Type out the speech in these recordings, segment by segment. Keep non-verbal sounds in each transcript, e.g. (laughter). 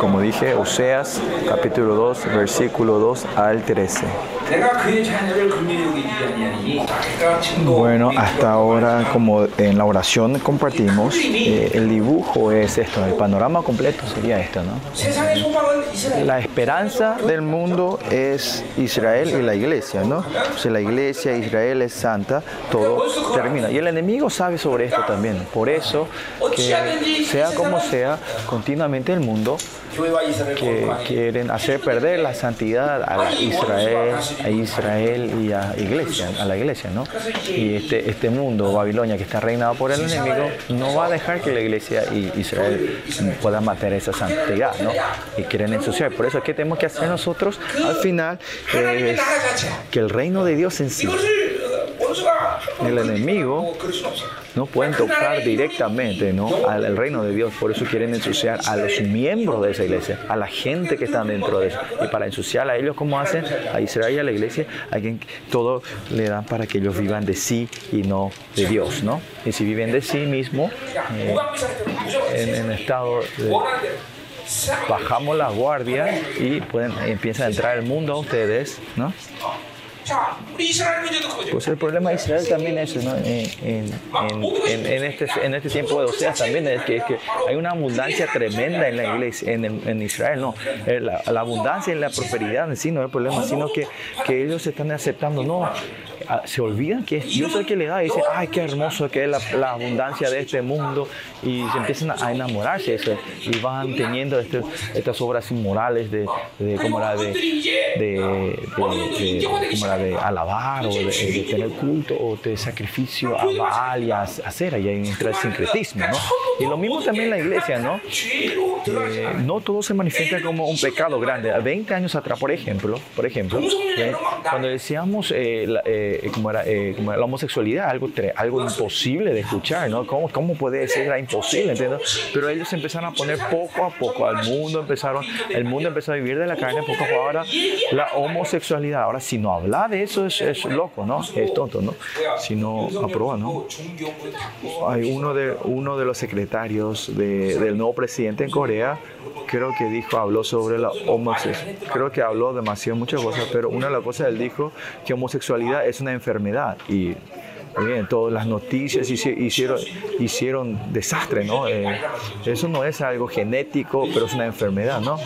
como dije, Oseas capítulo 2, versículo 2 al 13. Bueno, hasta ahora como en la oración compartimos, eh, el dibujo es esto, el panorama completo sería esto, ¿no? La esperanza del mundo es Israel y la iglesia, ¿no? Si la iglesia, Israel es santa, todo termina. Y el enemigo sabe sobre esto también. Por eso, que sea como sea, continuamente el mundo que quieren hacer perder la santidad a Israel, a Israel y a iglesia, a la iglesia, ¿no? Y este, este mundo, Babilonia, que está reinado por el enemigo, no va a dejar que la iglesia y Israel puedan matar esa santidad, ¿no? Y quieren ensuciar. Por eso, ¿qué tenemos que hacer nosotros? Al final, es que el reino de Dios en sí el enemigo no pueden tocar directamente ¿no? al reino de Dios. Por eso quieren ensuciar a los miembros de esa iglesia, a la gente que está dentro de eso. Y para ensuciar a ellos, ¿cómo hacen? A Israel y a la iglesia, a todo le dan para que ellos vivan de sí y no de Dios. ¿no? Y si viven de sí mismo, eh, en, estado de bajamos la guardia y pueden, empieza a entrar el mundo a ustedes, ¿no? Pues el problema de Israel también es ¿no? en, este, en este tiempo de Oseas también es que, que, hay una abundancia tremenda en la iglesia, en, Israel, no, eh, la, la, abundancia y la prosperidad en sí no es el problema, sino que, que ellos están aceptando, no, se olvidan que es Dios el que le da y dicen, ay, qué hermoso que es la, abundancia de este mundo y se empiezan a enamorarse de eso y van teniendo este, estas obras inmorales de, como la de, de, como la de alabar o de, tener culto o de sacrificio a Baal y a, a y ahí entra el sincretismo, ¿no? Y lo mismo también la iglesia, ¿no? Eh, no todo se manifiesta como un pecado grande. 20 años atrás, por ejemplo, por ejemplo, cuando decíamos eh, eh, como era, como la homosexualidad, algo, algo imposible de escuchar, ¿no? ¿Cómo, cómo puede ser? Era imposible, ¿entiendes? Pero ellos empezaron a poner poco a poco al mundo, empezaron, el mundo empezó a vivir de la carne poco a poco. Ahora, la homosexualidad, ahora si no habla de eso es, es loco, ¿no? Es tonto, ¿no? Si no aprueba, ¿no? Hay uno de, uno de los secretarios de, del nuevo presidente en Corea creo que dijo, habló sobre la homosexualidad. Creo que habló demasiado muchas cosas, pero una de las cosas él dijo que homosexualidad es una enfermedad y Bien, todas las noticias hicieron, hicieron desastre, ¿no? Eh, eso no es algo genético, pero es una enfermedad, ¿no?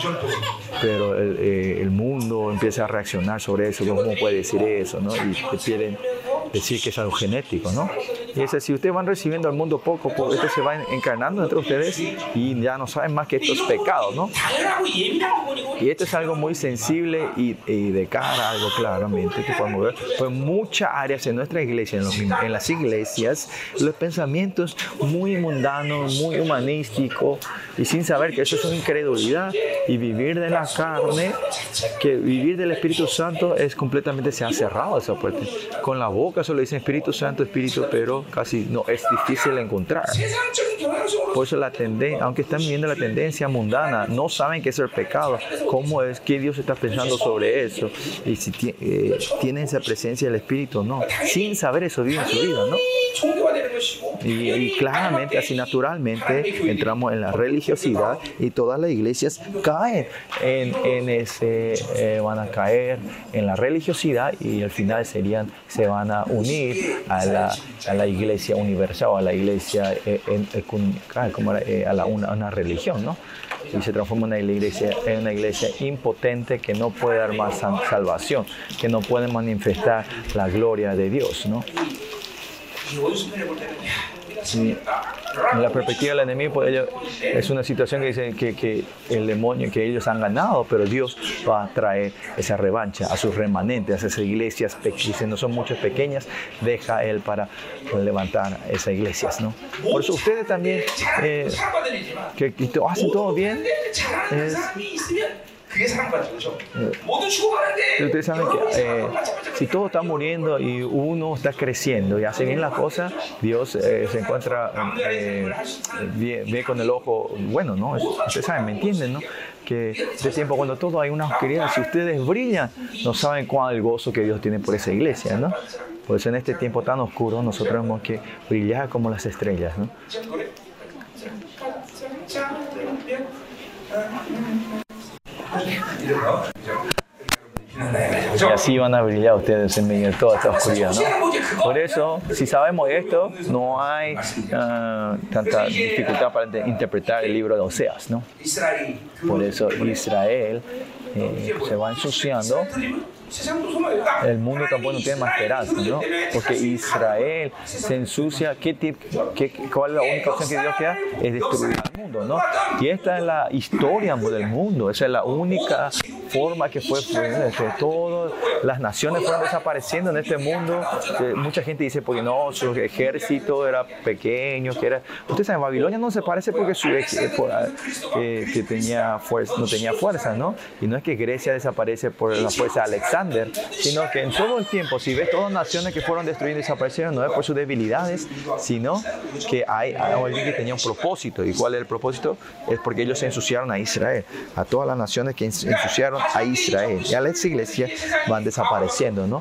Pero el, eh, el, mundo empieza a reaccionar sobre eso, ¿cómo puede decir eso, ¿no? Y te quieren decir que es algo genético, ¿no? Y es así, ustedes van recibiendo al mundo poco, poco, esto se va encarnando entre ustedes y ya no saben más que esto es pecado, ¿no? Y esto es algo muy sensible y, de cara a algo claramente que podemos ver. Pues muchas áreas en nuestra iglesia, en, las iglesias, los pensamientos muy mundanos, muy humanísticos y sin saber que eso es una incredulidad y vivir de la carne, que vivir del Espíritu Santo es completamente, se ha cerrado esa puerta. Con la boca solo dicen Espíritu Santo, Espíritu, pero casi no es difícil encontrar. Por eso la tendencia, aunque están viviendo la tendencia mundana, no saben qué es el pecado, cómo es, qué Dios está pensando sobre eso, y si eh, tienen esa presencia del Espíritu no. Sin saber eso su vida, ¿no? Y, claramente, así naturalmente, entramos en la religiosidad y todas las iglesias caen en, ese, eh, van a caer en la religiosidad y al final serían, se van a unir a la, a la iglesia universal a la iglesia, eh, como eh, a, una, religión, ¿no? Y se transforma en una iglesia, en una iglesia impotente que no puede dar más salvación, que no puede manifestar la gloria de Dios, ¿no? En la perspectiva del enemigo pues, es una situación que dice que, que, el demonio, que ellos han ganado, pero Dios va a traer esa revancha a sus remanentes, a esas iglesias que no son muchas pequeñas, deja Él para levantar esas iglesias. ¿no? Por eso ustedes también, eh, que, que, hacen todo bien, es, Ustedes saben que eh, si todo está muriendo y uno está creciendo y hace bien las cosas, Dios eh, se encuentra eh, ve, con el ojo bueno, ¿no? Ustedes saben, ¿me entienden, no? Que de tiempo cuando todo hay una oscuridad, si ustedes brillan, no saben cuál el gozo que Dios tiene por esa iglesia, ¿no? Por eso en este tiempo tan oscuro nosotros tenemos que brillar como las estrellas, ¿no? 你就不要睡觉。Y así van a brillar ustedes en medio de toda esta oscuridad, ¿no? Por eso, si sabemos esto, no hay ah, tanta dificultad para interpretar el libro de Oseas, ¿no? Por eso Israel eh, se va ensuciando el mundo tampoco no tiene más esperanza, ¿no? Porque Israel se ensucia. ¿Qué, qué, ¿Cuál es la única opción que Dios queda? Es destruir al mundo, ¿no? Y esta es la historia del mundo. Esa es la única forma que fue, que todas las naciones fueron desapareciendo en este mundo. Eh, mucha gente dice, porque no, su ejército era pequeño, que era... Ustedes saben, Babilonia no se parece porque su ejército eh, que tenía fuerza, no tenía fuerza, ¿no? Y no es que Grecia desaparece por la fuerza de Alexander, sino que en todo el tiempo, si ves todas las naciones que fueron destruidas y desaparecieron, no es por sus debilidades, sino que hay, hay alguien que tenía un propósito. ¿Y cuál es el propósito? Es porque ellos se ensuciaron a Israel, a todas las naciones que ensuciaron a Israel. Y a las iglesias van desapareciendo, ¿no?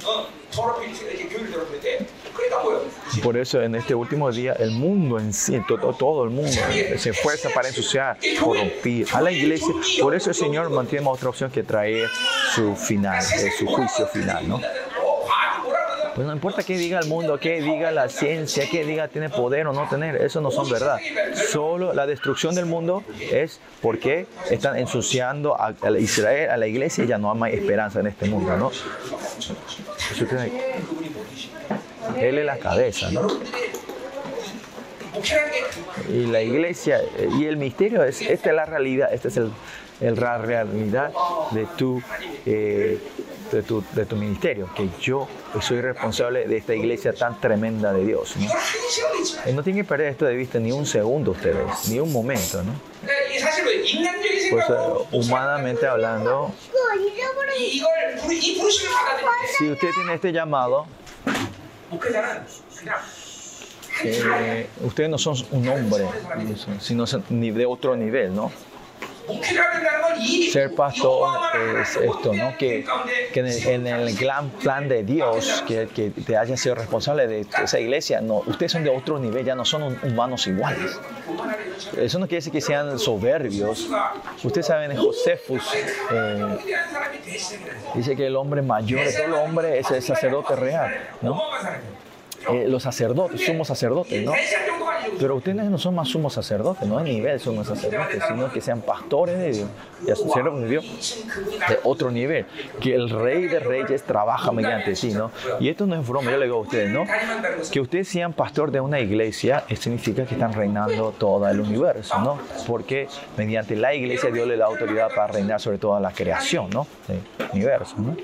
Por eso en este último día el mundo en sí, todo, todo el mundo se esfuerza para ensuciar, corrompir a la iglesia. Por eso el Señor mantiene otra opción que traer su final, eh, su juicio final, ¿no? Pues no importa qué diga el mundo, qué diga la ciencia, qué diga tiene poder o no tener, eso no son verdad. Solo la destrucción del mundo es porque están ensuciando a Israel, a la iglesia y ya no hay esperanza en este mundo, ¿no? Él es la cabeza, ¿no? Y la iglesia y el misterio es, esta es la realidad, esta es el, la realidad de tu, eh, de tu, de tu ministerio, que yo soy responsable de esta iglesia tan tremenda de Dios. ¿no? Y no tienen que perder esto de vista ni un segundo ustedes, ni un momento. ¿no? Pues humanamente hablando, si usted tiene este llamado, eh, ustedes no son un hombre, sino de otro nivel, ¿no? Ser pastor es esto, ¿no? Que, que en, el, gran plan de Dios, que, que, te hayan sido responsable de esa iglesia, no, ustedes son de otro nivel, ya no son humanos iguales. Eso no quiere decir que sean soberbios. Ustedes saben, en Josefus eh, dice que el hombre mayor de todo el hombre es el sacerdote real, ¿no? Eh, los sacerdotes, somos sacerdotes, ¿no? Pero ustedes no son más sumos sacerdotes, no hay nivel sumos sacerdotes, sino que sean pastores de Dios y de Dios de otro nivel. Que el rey de reyes trabaja mediante ti, ¿no? Y esto no es broma, yo le digo a ustedes, ¿no? Que ustedes sean pastor de una iglesia significa que están reinando todo el universo, ¿no? Porque mediante la iglesia Dios le da autoridad para reinar sobre toda la creación, ¿no? Del universo, ¿no?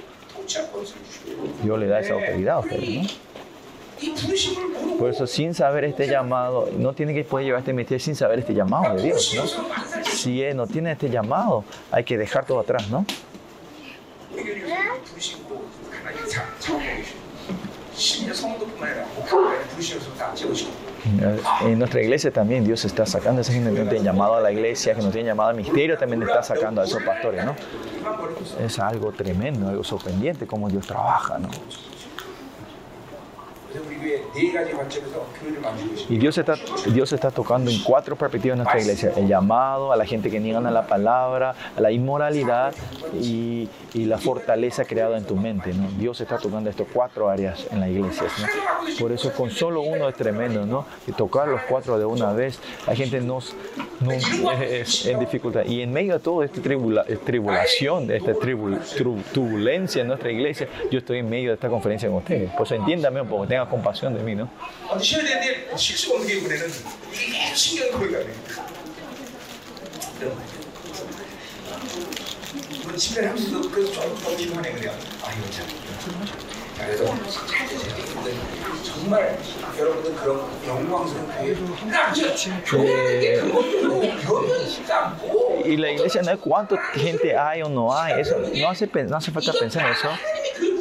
Dios le da esa autoridad a ustedes, ¿no? Por eso, sin saber este llamado, no tiene que poder llevar este ministerio sin saber este llamado de Dios, ¿no? Si él no tiene este llamado, hay que dejar todo atrás, ¿no? En nuestra iglesia también Dios está sacando a esa gente que no tiene llamado a la iglesia, que no tiene llamado al misterio, también está sacando a esos pastores, ¿no? Es algo tremendo, algo sorprendente cómo Dios trabaja, ¿no? Y Dios está, Dios está tocando en cuatro perspectivas en nuestra iglesia. El llamado a la gente que niegan a la palabra, a la inmoralidad y, y la fortaleza creada en tu mente. ¿no? Dios está tocando estas cuatro áreas en la iglesia. Por eso con solo uno es tremendo, ¿no? Y tocar los cuatro de una vez, la gente nos, es, en dificultad. Y en medio de toda esta tribula, tribulación, esta turbulencia en nuestra iglesia, yo estoy en medio de esta conferencia con ustedes. Pues entiéndame un poco, tenga compasión de mí, ¿no? Y la iglesia no es cuánta gente hay o no hay, eso no hace, no hace falta pensar en eso.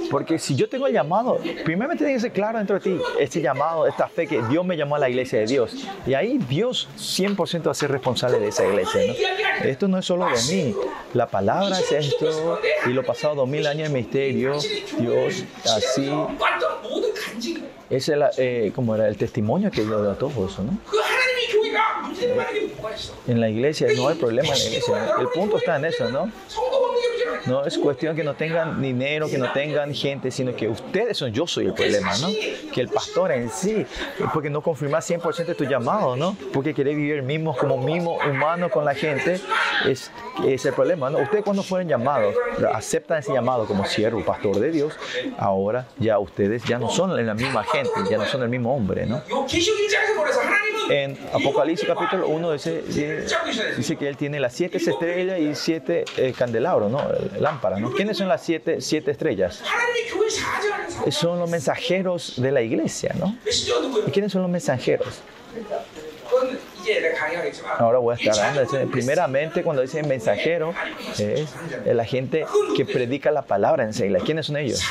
Porque si yo tengo el llamado, primero me tiene que ser claro dentro de ti este llamado, esta fe que Dios me llamó a la iglesia de Dios. Y ahí Dios 100% va a ser responsable de esa iglesia. Esto no es solo de mí. La palabra es esto. Y lo pasado dos mil años de misterio, Dios así. Ese es eh, como era el testimonio que dio a todo eso, ¿no? en la iglesia, no hay problema en la iglesia. El punto está en eso, ¿no? No es cuestión que no tengan dinero, que no tengan gente, sino que ustedes son, yo soy el problema, ¿no? Que el pastor en sí, porque no confirma 100% tu llamado, ¿no? Porque quiere vivir mismo como mismo humano con la gente, es, es el problema, ¿no? Ustedes cuando fueron llamados, aceptan ese llamado como siervo, pastor de Dios, ahora ya ustedes ya no son la misma gente, ya no son el mismo hombre, ¿no? En Apocalipsis capítulo 1 dice, que él tiene las siete estrellas y siete eh, candelabros, ¿no? Lámparas, ¿no? ¿Quiénes son las siete, siete estrellas? Son los mensajeros de la iglesia, ¿no? ¿Y quiénes son los mensajeros? Ahora voy a estar hablando. Primeramente, cuando dicen mensajero, es la gente que predica la palabra en Seila. ¿Quiénes son ellos?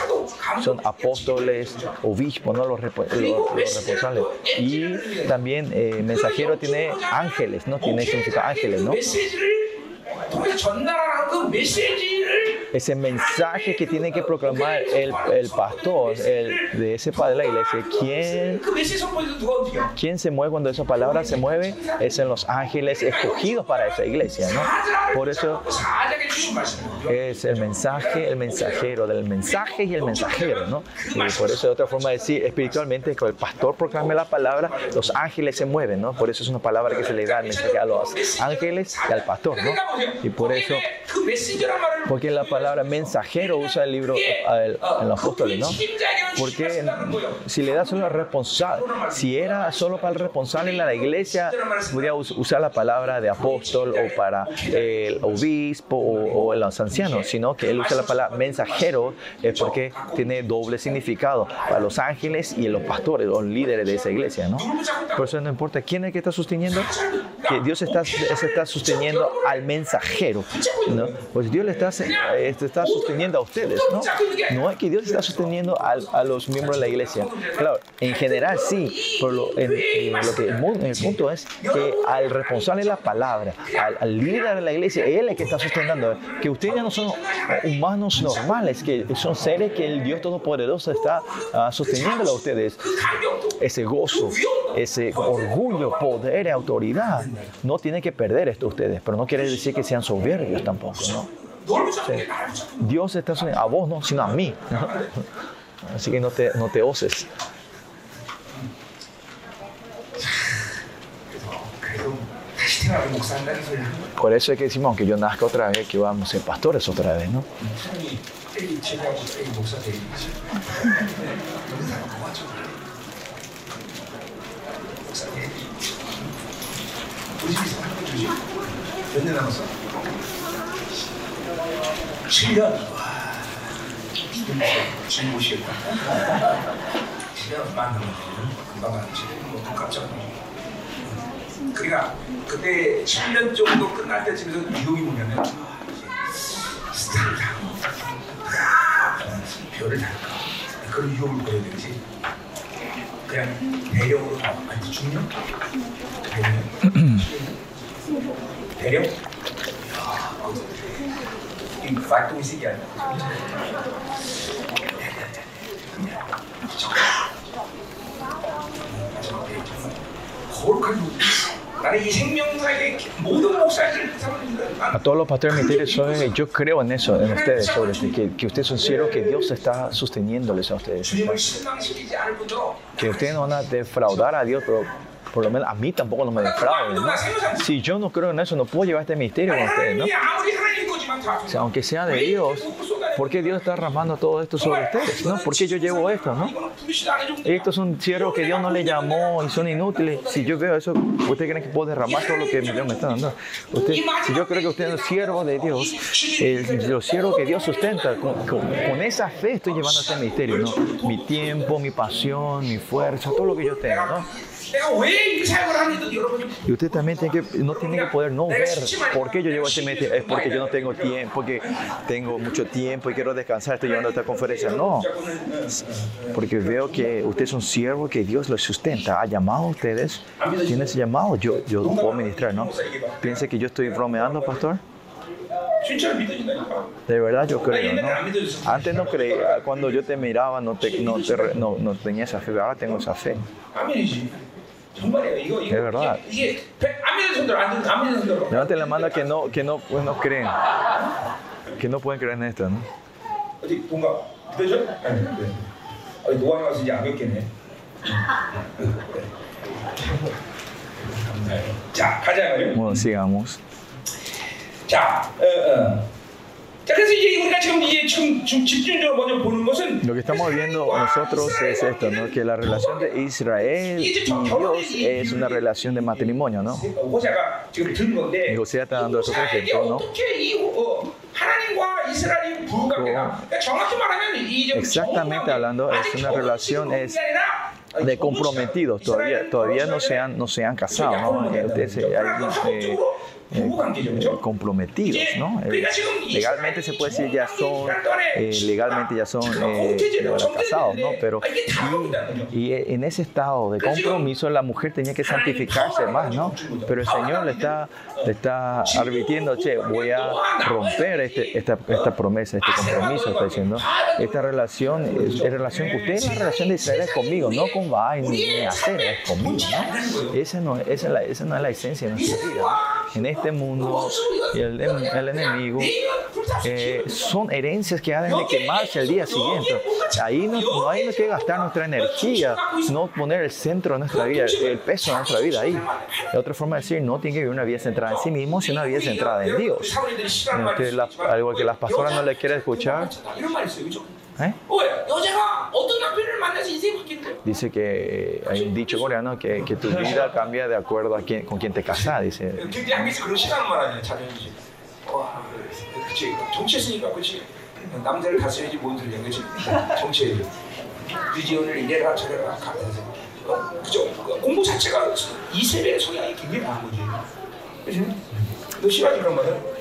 Son apóstoles, obispos, ¿no? los, responsables. Y también eh, mensajero tiene ángeles, ¿no? Tiene significado ángeles, ¿no? Ese mensaje que tiene que proclamar el, el pastor el, de ese padre de la iglesia, ¿quién, ¿quién se mueve cuando esa palabra se mueve? Es en los ángeles escogidos para esa iglesia, ¿no? Por eso es el mensaje, el mensajero, del mensaje y el mensajero, ¿no? Y por eso es otra forma de decir espiritualmente, que el pastor proclame la palabra, los ángeles se mueven, ¿no? Por eso es una palabra que se le da al mensaje a los ángeles y al pastor, ¿no? Y por eso, porque la palabra mensajero usa el libro en los apóstoles, ¿no? Porque si le das solo responsable, si era solo para el responsable en la iglesia, podría usar la palabra de apóstol o para el obispo o, los ancianos, sino que él usa la palabra mensajero es porque tiene doble significado para los ángeles y los pastores, los líderes de esa iglesia, ¿no? Por eso no importa quién es que está sosteniendo, que Dios está, se está sosteniendo al mensajero, ¿no? Pues Dios le está, está sosteniendo a ustedes, ¿no? No es que Dios está sosteniendo a, a los miembros de la iglesia. Claro, en general sí, pero lo, en, lo que el, punto es que al responsable de la palabra, al, líder de la iglesia, él es el que está sosteniendo, que ustedes ya no son humanos normales, que son seres que el Dios Todopoderoso está uh, sosteniendo a ustedes. Ese gozo, ese orgullo, poder y autoridad, no tienen que perder esto ustedes, pero no quiere decir que sean soberbios tampoco, ¿no? Dios está a vos, no, sino a mí. (laughs) Así que no te, no te oses. Por eso es que decimos, aunque yo nazca otra vez, que vamos a ser pastores otra vez, ¿no? (laughs) 조직 있어 학교 조직 몇 년 남았어? 7년. 와. 진보시겠다 7년 만남았 금방 갔지. 뭐또 깜짝 그러니까 그때 7년 정도 끝날 때쯤에서 미혹이 뭐냐면 스타를 달고 별을 달까? 그런 유혹을 보여야 되지. 그냥 대령으로 가 아니 중령? 대령? 대령? 야, 이 활동이 신기하네 거룩한 요구 A todos los pastores ministerios, (laughs) yo creo en eso, en ustedes, (laughs) sobre que, que ustedes son siervos, que Dios está sosteniéndoles a ustedes. Que ustedes no van a defraudar a Dios, pero por lo menos a mí tampoco no me defrauden. Si yo no creo en eso, no puedo llevar este misterio con ustedes. ¿no? aunque sea de Dios, ¿por qué Dios está derramando todo esto sobre ustedes? ¿no? ¿Por qué yo llevo esto? ¿no? Estos son siervos que Dios no le llamó y son inútiles. Si yo veo eso, ¿ustedes creen que puedo derramar todo lo que Dios me está dando? Usted, si yo creo que usted es siervo de Dios, eh, los siervos que Dios sustenta, con, esa fe estoy llevando este misterio. ¿no? Mi tiempo, mi pasión, mi fuerza, todo lo que yo tengo. ¿no? Y usted también tiene que, no tiene que poder no ver por qué yo llevo este mes, es porque yo no tengo tiempo, porque tengo mucho tiempo y quiero descansar, estoy llevando esta conferencia. No, porque veo que usted es un siervo que Dios lo sustenta, ha llamado a ustedes, tiene ese llamado, yo, yo puedo ministrar, ¿no? Piense que yo estoy bromeando, pastor. De verdad yo creo, ¿no? Antes no creía, cuando yo te miraba no, te, no, no, no tenía esa fe, ahora tengo esa fe. Es verdad. 손들어 안 믿는 안 믿는 손들어. Levanten la mano que no, que no, pues no creen. Que no pueden creer en esto, ¿no? 어디 뭔가 되죠? 네. 네. 어디 노안에 와서 이제 안 뵙겠네. 네. 자 가자 말이요. Bueno, sigamos. 자, 어, 어. 자 그래서 이제 우리가 지금 이제 지금, 지금 집중적으로 먼저 보는 것은 Lo que estamos viendo nosotros es esto, ¿no? Que la relación de Israel y Dios es una relación de matrimonio, ¿no? 호세가 지금 든 건데 Y José está dando otro 호세에게 ejemplo, ¿no? 어떻게 이 어, 하나님과 이스라엘이 부부관계가 그러니까 정확히 말하면 이 좀 Exactamente hablando, es una relación es de comprometidos, todavía, todavía no se han, no se han casado, ¿no? Eh, ustedes, eh, hay, eh, eh, comprometidos, ¿no? Eh, legalmente se puede decir ya son, eh, legalmente ya son eh, casados, ¿no? Pero y, y en ese estado de compromiso la mujer tenía que santificarse más, ¿no? Pero el Señor le está, le está advirtiendo, che, voy a romper este, esta, esta promesa, este compromiso, está diciendo. Esta relación es, es relación, usted la relación de Israel es conmigo, no con Baal ni, ni hacer, es conmigo, ¿no? Esa no, esa, es la, esa no es la esencia de nuestra vida. ¿no? En este mundo, y el, el enemigo eh, son herencias que han de quemarse al día siguiente. Ahí no, no hay que gastar nuestra energía, no poner el centro de nuestra vida, el peso de nuestra vida ahí. De otra forma de decir, no tiene que vivir una vida centrada en sí mismo, sino una vida centrada en Dios. Este, la, algo que las pastoras no le quieren escuchar. ¿Eh? Dice que hay un dicho coreano que, que tu vida cambia de acuerdo a quién, con quién te casas. Dice.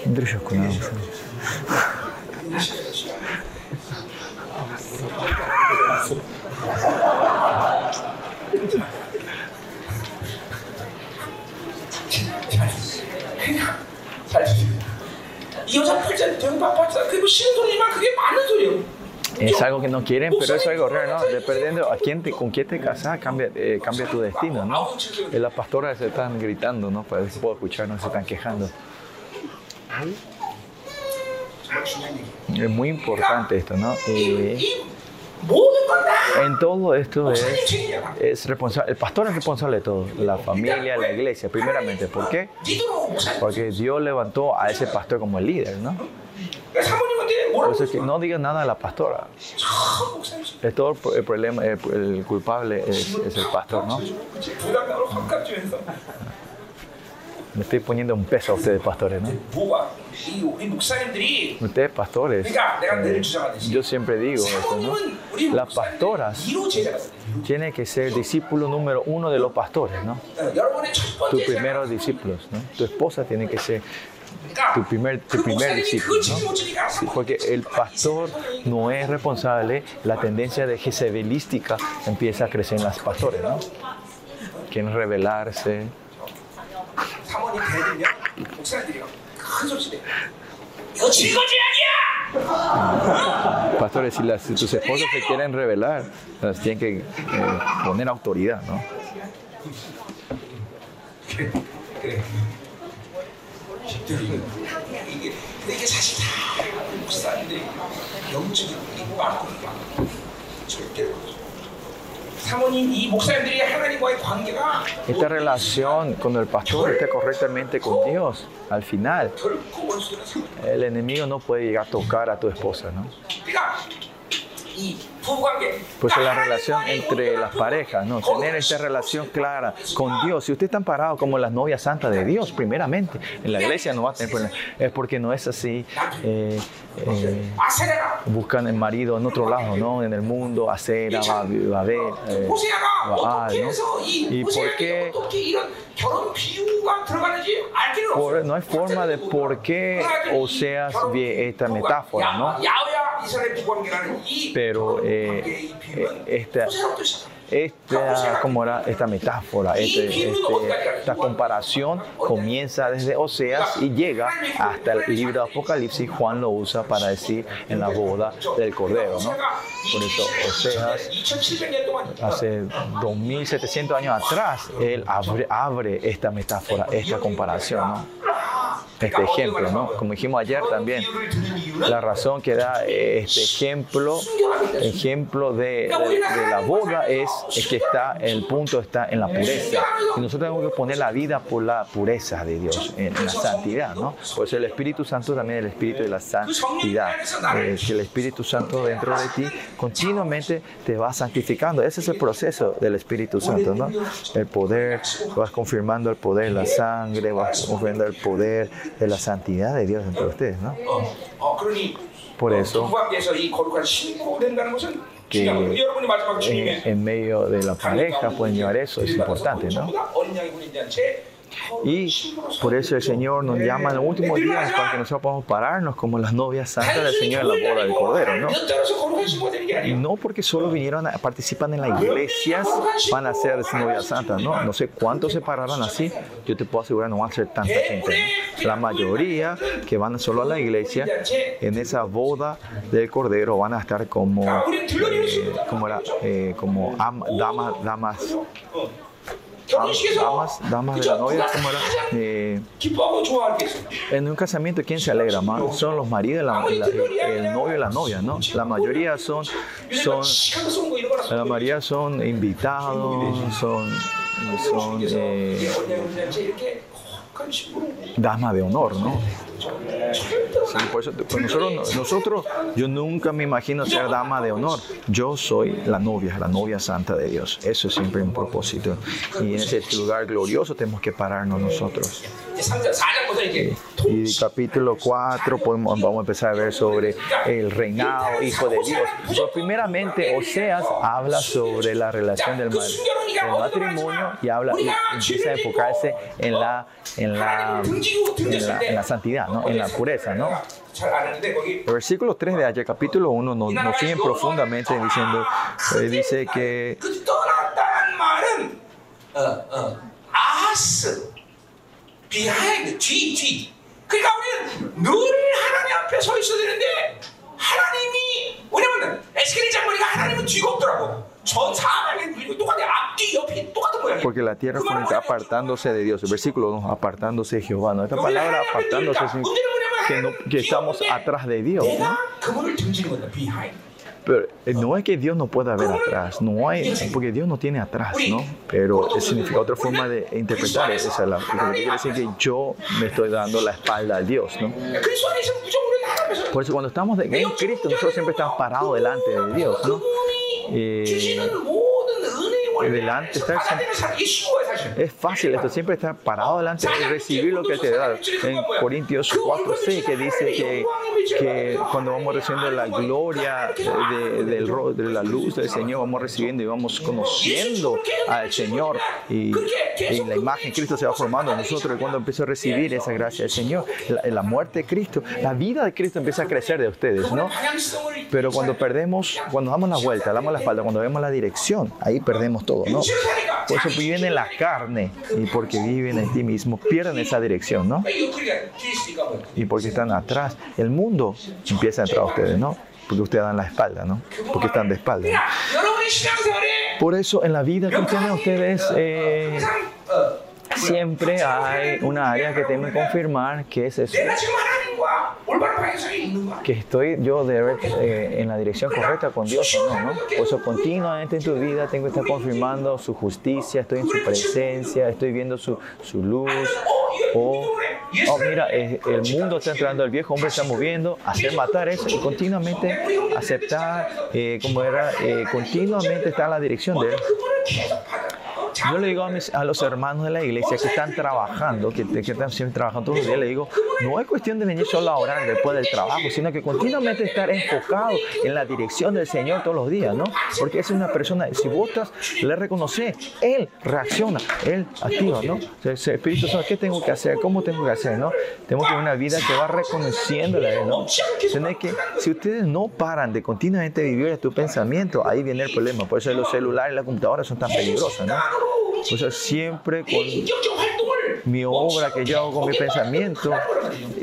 힘들으셨구나. Es algo que no quieren, pero es algo real, ¿no? Dependiendo a quién te, con quién te casas, cambia, eh, cambia tu destino, ¿no? Y las pastoras se están gritando, ¿no? Para ver si puedo escuchar, no se están quejando. Es muy importante esto, ¿no? Eh, en todo esto es, es responsable, el pastor es responsable de todo, la familia, la iglesia, primeramente. ¿Por qué? Porque Dios levantó a ese pastor como el líder, ¿no? Por no diga nada a la pastora. Es todo el problema, el, culpable es, el pastor, ¿no? me estoy poniendo un peso a ustedes, pastores, ¿no? Ustedes pastores, yo siempre digo esto. Las pastoras tienen que ser discípulo número uno de los pastores, ¿no? Tus primeros discípulos, ¿no? Tu esposa tiene que ser tu primer, tu primer discípulo. ¿no? Porque el pastor no es responsable, la tendencia de jezebelística empieza a crecer en las pastores, ¿no? Quieren rebelarse. 사모님 대리면 목사님들이 큰 소리 내. 이거 질거지 아니야! Pastores, si, las, si tus esposas se quieren rebelar, las tienen que eh, poner autoridad, ¿no? 그래. 이게 이게 근데 이게 사실 다 목사님들이 영적인 이 많고 많고 절대로 Esta relación con el pastor esté correctamente con Dios, al final, el enemigo no puede llegar a tocar a tu esposa, ¿no? Pues la relación entre las parejas, ¿no? Tener esa relación clara con Dios. Si usted está parado como las novias santas de Dios, primeramente, en la iglesia no va a tener problemas. Es porque no es así. Eh, eh, buscan el marido en otro lado, ¿no? En el mundo, acera, va, a ver, ¿no? Eh, ¿Y por qué? Por, no hay forma de por qué o seas esta metáfora, ¿no? Pero eh, esta, esta, era, esta metáfora, este, este, esta comparación comienza desde Oseas y llega hasta el libro de Apocalipsis. Juan lo usa para decir en la boda del Cordero. ¿no? Por eso Oseas, hace 2700 años atrás, él abre, abre esta metáfora, esta comparación. ¿no? Este ejemplo, ¿no? Como dijimos ayer también, la razón que da este ejemplo, ejemplo de, la boda es, que está, el punto está en la pureza. Y nosotros tenemos que poner la vida por la pureza de Dios, en, la santidad, ¿no? Por eso el Espíritu Santo también es el Espíritu de la santidad. Eh, que el Espíritu Santo dentro de ti continuamente te va santificando. Ese es el proceso del Espíritu Santo, ¿no? El poder, vas confirmando el poder, la sangre, vas confirmando el poder de la santidad de Dios entre ustedes, ¿no? Por eso, que en, en medio de la pareja pueden llevar eso, es importante, ¿no? Y por eso el Señor nos llama en los últimos días para que nosotros podamos pararnos como las novias santas del Señor en la boda del Cordero, ¿no? No porque solo vinieron a participar en las iglesias van a ser novias santas, ¿no? No sé cuántos se pararán así. Yo te puedo asegurar, no van a ser tanta gente. La mayoría que van solo a la iglesia, en esa boda del Cordero van a estar como, eh, como, era, eh, como damas, damas damas, damas de la novia, ¿cómo era? Eh, en un casamiento, ¿quién se alegra más? Son los maridos, la, el novio y la novia, ¿no? La mayoría son, son, la mayoría son invitados, son, son eh, damas de honor, ¿no? Por eso, nosotros, nosotros, yo nunca me imagino ser dama de honor. Yo soy la novia, la novia santa de Dios. Eso es siempre un propósito. Y en ese lugar glorioso tenemos que pararnos nosotros. Y capítulo 4 podemos, vamos a empezar a ver sobre el reinado, hijo de Dios. Pero primeramente, Oseas habla sobre la relación del, matrimonio y habla y empieza a enfocarse en la, en la, en la, santidad, ¿no? en la pureza. ¿no? El versículo 3 de allá, capítulo 1, nos, nos siguen profundamente diciendo, eh, dice que... Porque la tierra fue apartándose de Dios. El versículo 2, apartándose de Jehová. ¿no? Esta palabra apartándose es que, que estamos atrás de Dios. ¿no? Pero eh, no es que Dios no pueda ver atrás, no hay, porque Dios no tiene atrás, ¿no? Pero significa otra forma de interpretar esa es decir que yo me estoy dando la espalda a Dios, ¿no? Por eso cuando estamos en Cristo, nosotros siempre estamos parados delante de Dios, ¿no? Eh, delante, estar es fácil esto, siempre estar parado delante y recibir lo que te da. En Corintios 4, 6, que dice que, que cuando vamos recibiendo la gloria de, de, la luz del Señor, vamos recibiendo y vamos conociendo al Señor. Y, la imagen de Cristo se va formando en nosotros. Y cuando empiezo a recibir esa gracia del Señor, la, la muerte de Cristo, la vida de Cristo empieza a crecer de ustedes, ¿no? Pero cuando perdemos, cuando damos la vuelta, damos la espalda, cuando vemos la dirección, ahí perdemos todo, ¿no? Por eso viven en la carne y porque viven en ti mismo, pierden esa dirección, ¿no? Y porque están atrás, el mundo empieza a entrar a ustedes, ¿no? Porque ustedes dan la espalda, ¿no? Porque están de espalda. Por eso en la vida cristiana ustedes eh, siempre hay una área que tienen que confirmar que es eso que estoy yo eh, en la dirección correcta con Dios o no, ¿no? Por eso continuamente en tu vida tengo que estar confirmando su justicia, estoy en su presencia, estoy viendo su, su luz. O, oh, mira, el mundo está entrando, el viejo hombre está moviendo, hacer matar eso y continuamente aceptar, eh, como era, eh, continuamente está en la dirección de él. Yo le digo a, mis, a los hermanos de la iglesia que están trabajando, que, que están siempre trabajando todos los días, le digo, no es cuestión de venir solo a orar después del trabajo, sino que continuamente estar enfocado en la dirección del Señor todos los días, ¿no? Porque es una persona, si vos le reconoces, Él reacciona, Él activa, ¿no? El Espíritu Santo, ¿qué tengo que hacer? ¿Cómo tengo que hacer, no? Tengo que tener una vida que va reconociéndole a Él, ¿no? que, si ustedes no paran de continuamente vivir tu pensamiento, ahí viene el problema. Por eso los celulares y las computadoras son tan peligrosas, ¿no? O sea, siempre con mi obra que yo hago con mi pensamiento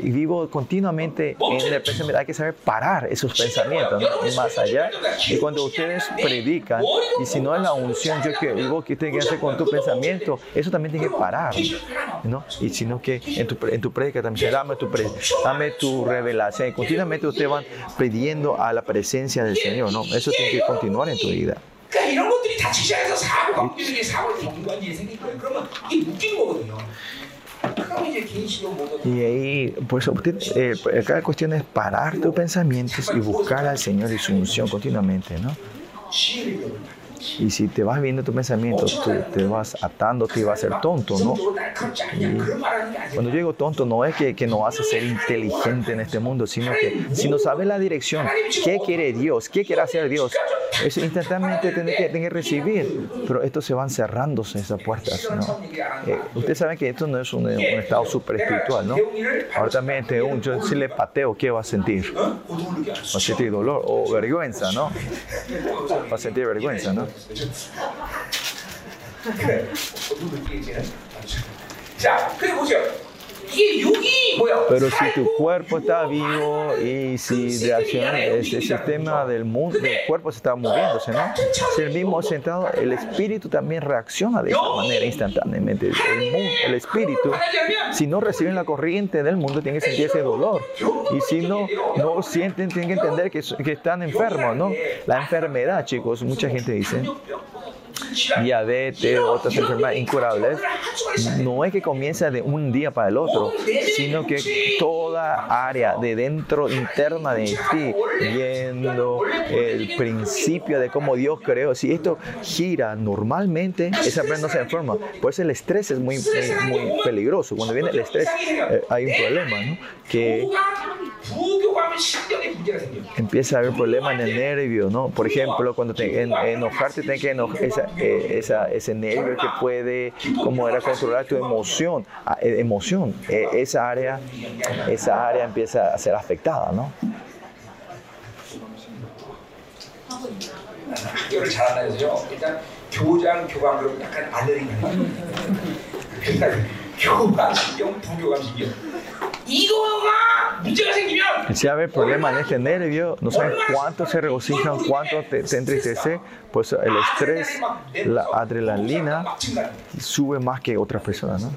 y vivo continuamente en el pensamiento. Hay que saber parar esos pensamientos ¿no? y más allá. Y cuando ustedes predican, y si no es la unción, yo que digo que tiene que hacer con tu pensamiento, eso también tiene que parar. ¿no? Y sino que en tu, en tu predica también, dame tu, dame tu revelación. Y continuamente ustedes van pidiendo a la presencia del Señor. ¿no? Eso tiene que continuar en tu vida. Y ahí, pues usted, eh, cada cuestión es parar tus pensamientos y buscar al Señor y su unción continuamente, ¿no? Y si te vas viendo tu pensamiento, tú te vas atando, te vas a ser tonto, ¿no? cuando yo digo tonto, no es que, que no vas a ser inteligente en este mundo, sino que si no sabes la dirección, qué quiere Dios, qué quiere hacer Dios, eso instantáneamente tiene que, que recibir. Pero esto se van cerrándose esas puertas, ¿no? Eh, ustedes saben que esto no es un, estado super espiritual, ¿no? Ahora también un, yo si le pateo, ¿qué va a sentir? Va a sentir dolor o vergüenza, ¿no? Va a sentir vergüenza, ¿no? 있어요. 네. (laughs) 그래. 어떤 느낌이지? 자, 그래 보세요. Pero si tu cuerpo está vivo y si reacciona, ese sistema del mundo, del cuerpo se está moviéndose, ¿no? Si el mismo sentado, el espíritu también reacciona de esa manera instantáneamente. El, el espíritu, si no reciben la corriente del mundo, tiene que sentir ese dolor. Y si no, no sienten, tienen que entender que, que están enfermos, ¿no? La enfermedad, chicos, mucha gente dice diabetes, otras enfermedades incurables, no es que comienza de un día para el otro, sino que toda área de dentro interna de ti, viendo el principio de cómo Dios creó, si esto gira normalmente, esa no se enferma. Por eso el estrés es muy, muy, peligroso. Cuando viene el estrés eh, hay un problema, ¿no? Que empieza a haber problemas en el nervio, ¿no? Por ejemplo, cuando te en, enojarte, tienes que enojar esa, eh, esa, ese nervio que puede, como era, controlar tu emoción, ah, eh, emoción, eh, esa área, esa área empieza a ser afectada, ¿no? Si hay problema en este nervio, no sabes cuánto se regocijan, cuánto te, entristece, pues el estrés, la adrenalina sube más que otras personas, ¿no?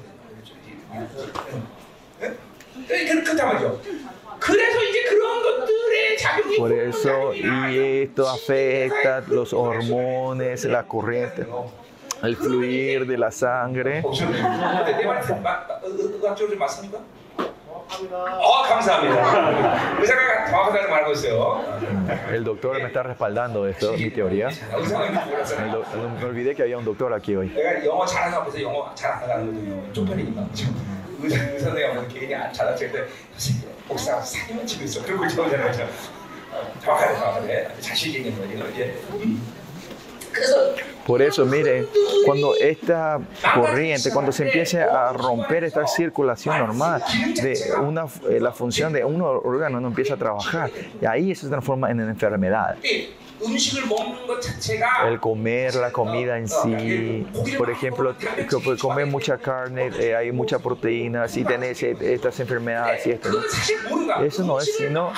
Por eso, y esto afecta los hormones, la corriente, el fluir de la sangre. Oh, 감사합니다. 의사가 정확하다는 말하고 있어요. El doctor me está respaldando esto, mi teoría. me olvidé que había un doctor aquí hoy. 내가 영어 잘하는 앞에서 영어 잘안 나가거든요. 쪽팔리니까. 의사 의사들이 아무래도 개인이 잘하실 때 선생님 복사 사기만 치고 있어. 그러고 저러잖아요. 정확하네, 정확하네. 자신 있는 거예요. 이제 그래서 Por eso, mire, cuando esta corriente, cuando se empiece a romper esta circulación normal de una, eh, la función de un órgano no empieza a trabajar, y ahí se transforma en enfermedad. El comer la comida en sí, por ejemplo, comer mucha carne, eh, hay mucha proteína, si tenés estas enfermedades y esto. Eso no es, sino,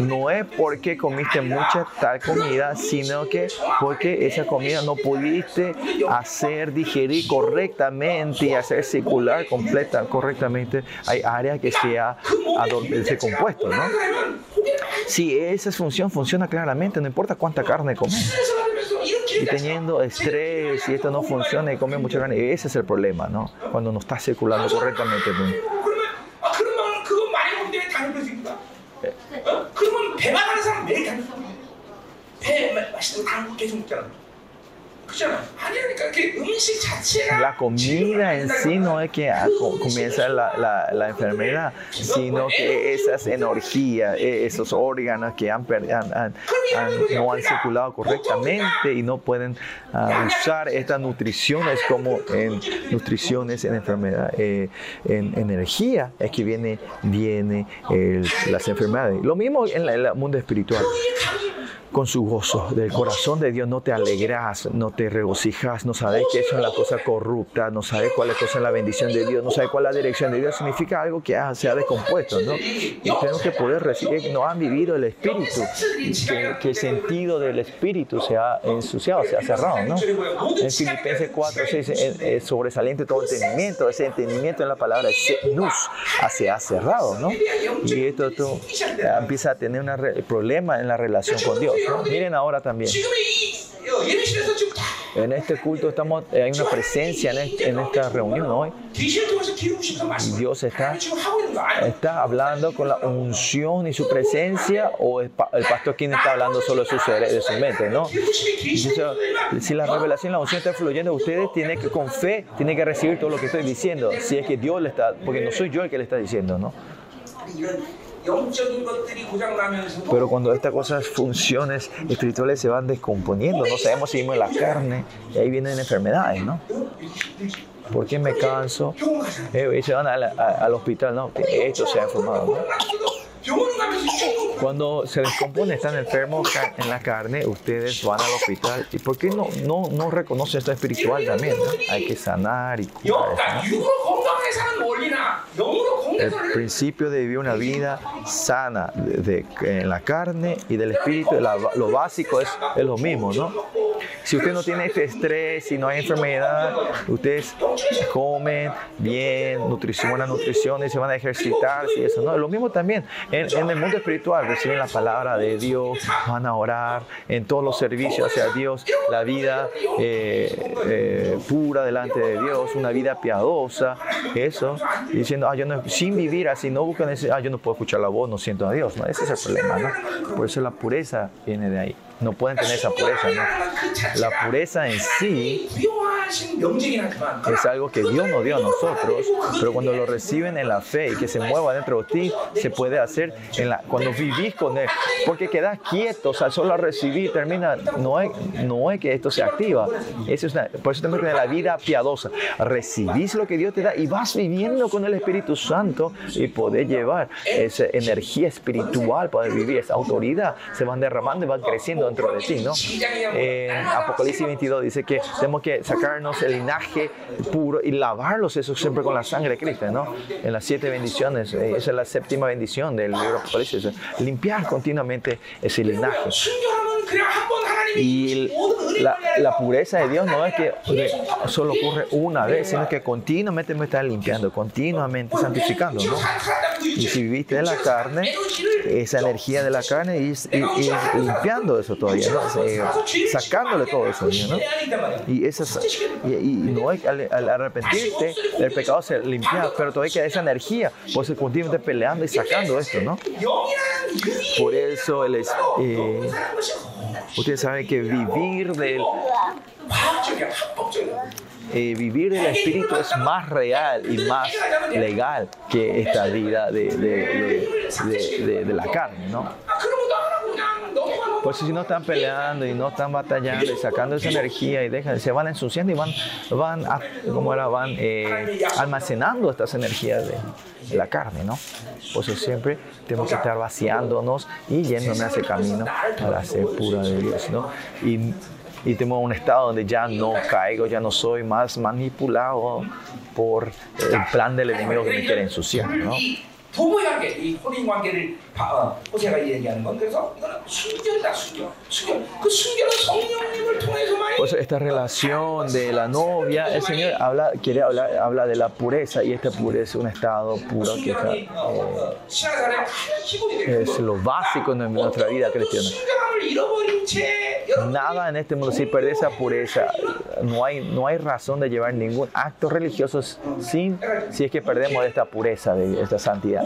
no es porque comiste mucha tal comida, sino que porque esa comida no pudiste hacer digerir correctamente y hacer circular completa, correctamente. Hay áreas que se ha compuesto, ¿no? Si esa función funciona claramente, no importa cuánta carne comes. Y teniendo estrés, si esto no funciona y comes mucha carne, ese es el problema, ¿no? Cuando no está circulando correctamente. La comida en sí no es que comienza la, la, la, enfermedad, sino que esas energías, e, esos órganos que han, han, no han circulado correctamente y no pueden uh, usar estas nutriciones como en nutriciones en enfermedad, eh, en energía, es que viene, viene el, las enfermedades. Lo mismo en el mundo espiritual con su gozo del corazón de Dios no te alegras, no te regocijas, no sabes que eso es la cosa corrupta, no sabes cuál es cosa la bendición de Dios, no sabes cuál es la dirección de Dios, significa algo que se ha descompuesto, ¿no? Y tenemos que poder recibir, no han vivido el Espíritu, que, el sentido del Espíritu se ha ensuciado, se ha cerrado, ¿no? En Filipenses 4, 6, es, sobresaliente todo entendimiento, ese entendimiento en la palabra nus, se ha cerrado, ¿no? Y esto tú, empieza a tener un problema en la relación con Dios. Miren ahora también. En este culto estamos, eh, hay una presencia en, esta reunión hoy. Dios está, está hablando con la unción y su presencia o el, pastor quien está hablando solo de su, de su mente, ¿no? si la revelación, la unción está fluyendo, ustedes tienen que con fe, tienen que recibir todo lo que estoy diciendo. Si es que Dios le está, porque no soy yo el que le está diciendo, ¿no? Pero cuando estas cosas, funciones espirituales se van descomponiendo, no sabemos si vivimos en la carne, y ahí vienen enfermedades, ¿no? ¿Por qué me canso? Eh, y se van al hospital, ¿no? Que esto se ha formado, ¿no? Cuando se descompone, están enfermos en la carne, ustedes van al hospital. ¿Y por qué no, no, no reconocen esto espiritual también? Hay que sanar y curar. El principio de vivir una vida sana de, en la carne y del espíritu, lo básico es, es lo mismo, ¿no? Si usted no tiene este estrés, y no hay enfermedad, ustedes comen bien, nutrición, buena nutrición y se van a ejercitar, y eso, ¿no? Lo mismo también en, el mundo espiritual, reciben la palabra de Dios, van a orar en todos los servicios hacia Dios, la vida eh, eh, pura delante de Dios, una vida piadosa, eso, diciendo, ah, yo no, vivir así, no buscan ese, ah, yo no puedo escuchar la voz, no siento a Dios, ¿no? Ese es el problema, ¿no? Por eso la pureza viene de ahí no pueden tener esa pureza. La pureza en sí es algo que Dios nos dio a nosotros, pero cuando lo reciben en la fe y que se mueva dentro de ti, se puede hacer en la, cuando vivís con Él. Porque quedas quieto, o sea, solo recibir termina, no es, no es que esto se activa. Eso es por eso tenemos que tener la vida piadosa. Recibís lo que Dios te da y vas viviendo con el Espíritu Santo y poder llevar esa energía espiritual, poder vivir esa autoridad, se van derramando y van creciendo dentro de ti, ¿no? En Apocalipsis 22 dice que tenemos que sacarnos el linaje puro y lavarlos eso siempre con la sangre de Cristo, ¿no? En las siete bendiciones, eh, esa es la séptima bendición del libro Apocalipsis, limpiar continuamente ese linaje. Y la, la, pureza de Dios no es que solo ocurre una vez, sino que continuamente me está limpiando, continuamente santificando, ¿no? Y si viviste de la carne, esa energía de la carne y, limpiando eso todavía, ¿no? sacándole todo eso, ¿no? Y, esas, y, no hay, al, arrepentirte, el pecado se limpia, pero todavía queda esa energía, pues continuamente peleando y sacando esto, ¿no? Por eso el, eh, ustedes saben que vivir del eh, vivir del Espíritu es más real y más legal que esta vida de, de, de, la carne, ¿no? Pues si no están peleando y no están batallando y sacando esa energía y dejan, se van ensuciando y van, van, como era, van eh, almacenando estas energías de, la carne, ¿no? Pues siempre tenemos que estar vaciándonos y yéndonos a ese camino para ser pura de Dios, ¿no? Y y tengo un estado donde ya no caigo, ya no soy más manipulado por el plan del enemigo que me quiere ensuciar, ¿no? Por eso esta relación de la novia, el Señor habla, quiere hablar, de la pureza y esta pureza es un estado puro que está, eh, es lo básico en nuestra vida cristiana. Nada en este mundo, si pierde esa pureza, no hay, no hay razón de llevar ningún acto religioso sin, si es que perdemos esta pureza, de esta santidad.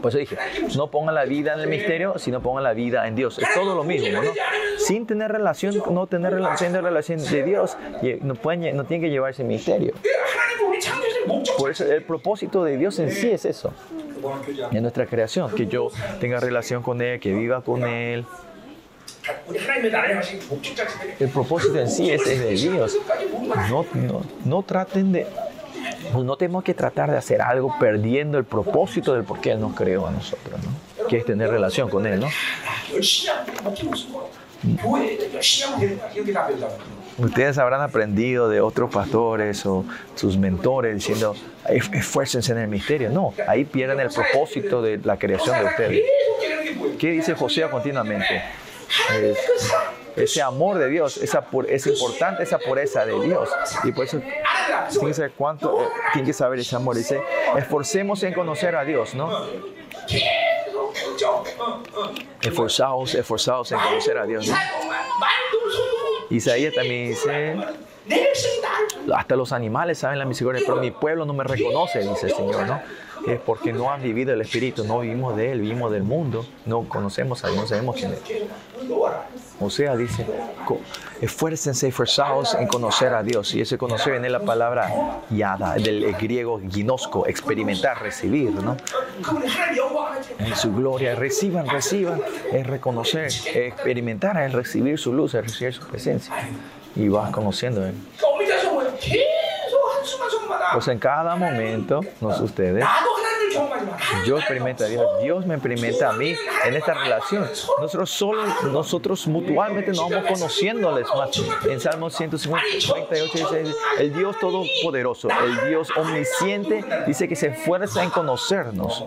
Por eso dije, no pongan la vida en el misterio, sino pongan la vida en Dios. Es todo lo mismo, ¿no? Sin tener relación, no tener relación, de relación de Dios, no, pueden, no tienen que llevarse el misterio. Por eso el propósito de Dios en sí es eso. En nuestra creación, que yo tenga relación con Él, que viva con Él. El propósito en sí es, es de Dios. No, no, no traten de pues no tenemos que tratar de hacer algo perdiendo el propósito del por qué Él nos creó a nosotros, ¿no? que es tener relación con Él. ¿no? Ustedes habrán aprendido de otros pastores o sus mentores diciendo, esfuércense en el misterio. No, ahí pierden el propósito de la creación de ustedes. ¿Qué dice José continuamente? ese amor de Dios, esa es importante esa pureza de Dios. Y por eso tiene que saber cuánto, eh, tiene que saber ese amor. Dice, esforcemos en conocer a Dios, ¿no? Esforzados, esforzados en conocer a Dios. Isaías también dice, hasta los animales saben la misericordia, pero mi pueblo no me reconoce, dice el Señor, ¿no? Es porque no han vivido el Espíritu, no vivimos de Él, vivimos del mundo, no conocemos a Dios, no sabemos quién es. O sea, dice, esfuércense, esforzados en conocer a Dios. Y ese conocer viene la palabra yada, del griego ginosco, experimentar, recibir, ¿no? En su gloria, reciban, reciban, es reconocer, experimentar, es recibir su luz, es recibir su presencia. Y vas conociendo. ¿eh? O sea, en cada momento, no ustedes, yo experimento a Dios, Dios me experimenta a mí en esta relación. Nosotros solo, nosotros mutuamente nos vamos conociéndoles más. En Salmo 158 dice, el Dios todopoderoso, el Dios omnisciente, dice que se esfuerza en conocernos.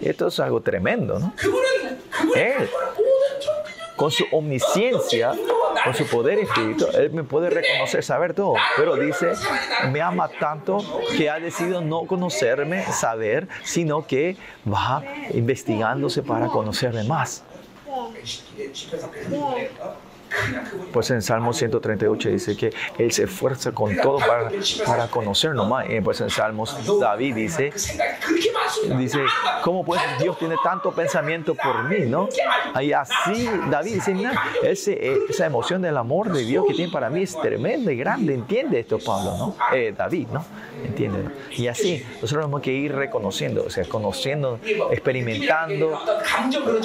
Esto es algo tremendo, ¿no? Él, con su omnisciencia, con su poder espiritual, Él me puede reconocer, saber todo. Pero dice, me ama tanto que ha decidido no conocerme, saber, sino que va investigándose para conocerme más. Pues en Salmo 138 dice que Él se esfuerza con todo para, para más. Y pues en Salmos David dice, dice, ¿cómo pues Dios tiene tanto pensamiento por mí? ¿no? Y así David dice, nah, ese, eh, esa emoción del amor de Dios que tiene para mí es tremenda y grande. Entiende esto Pablo, ¿no? Eh, David, ¿no? Entiende. Y así nosotros tenemos que ir reconociendo, o sea, conociendo, experimentando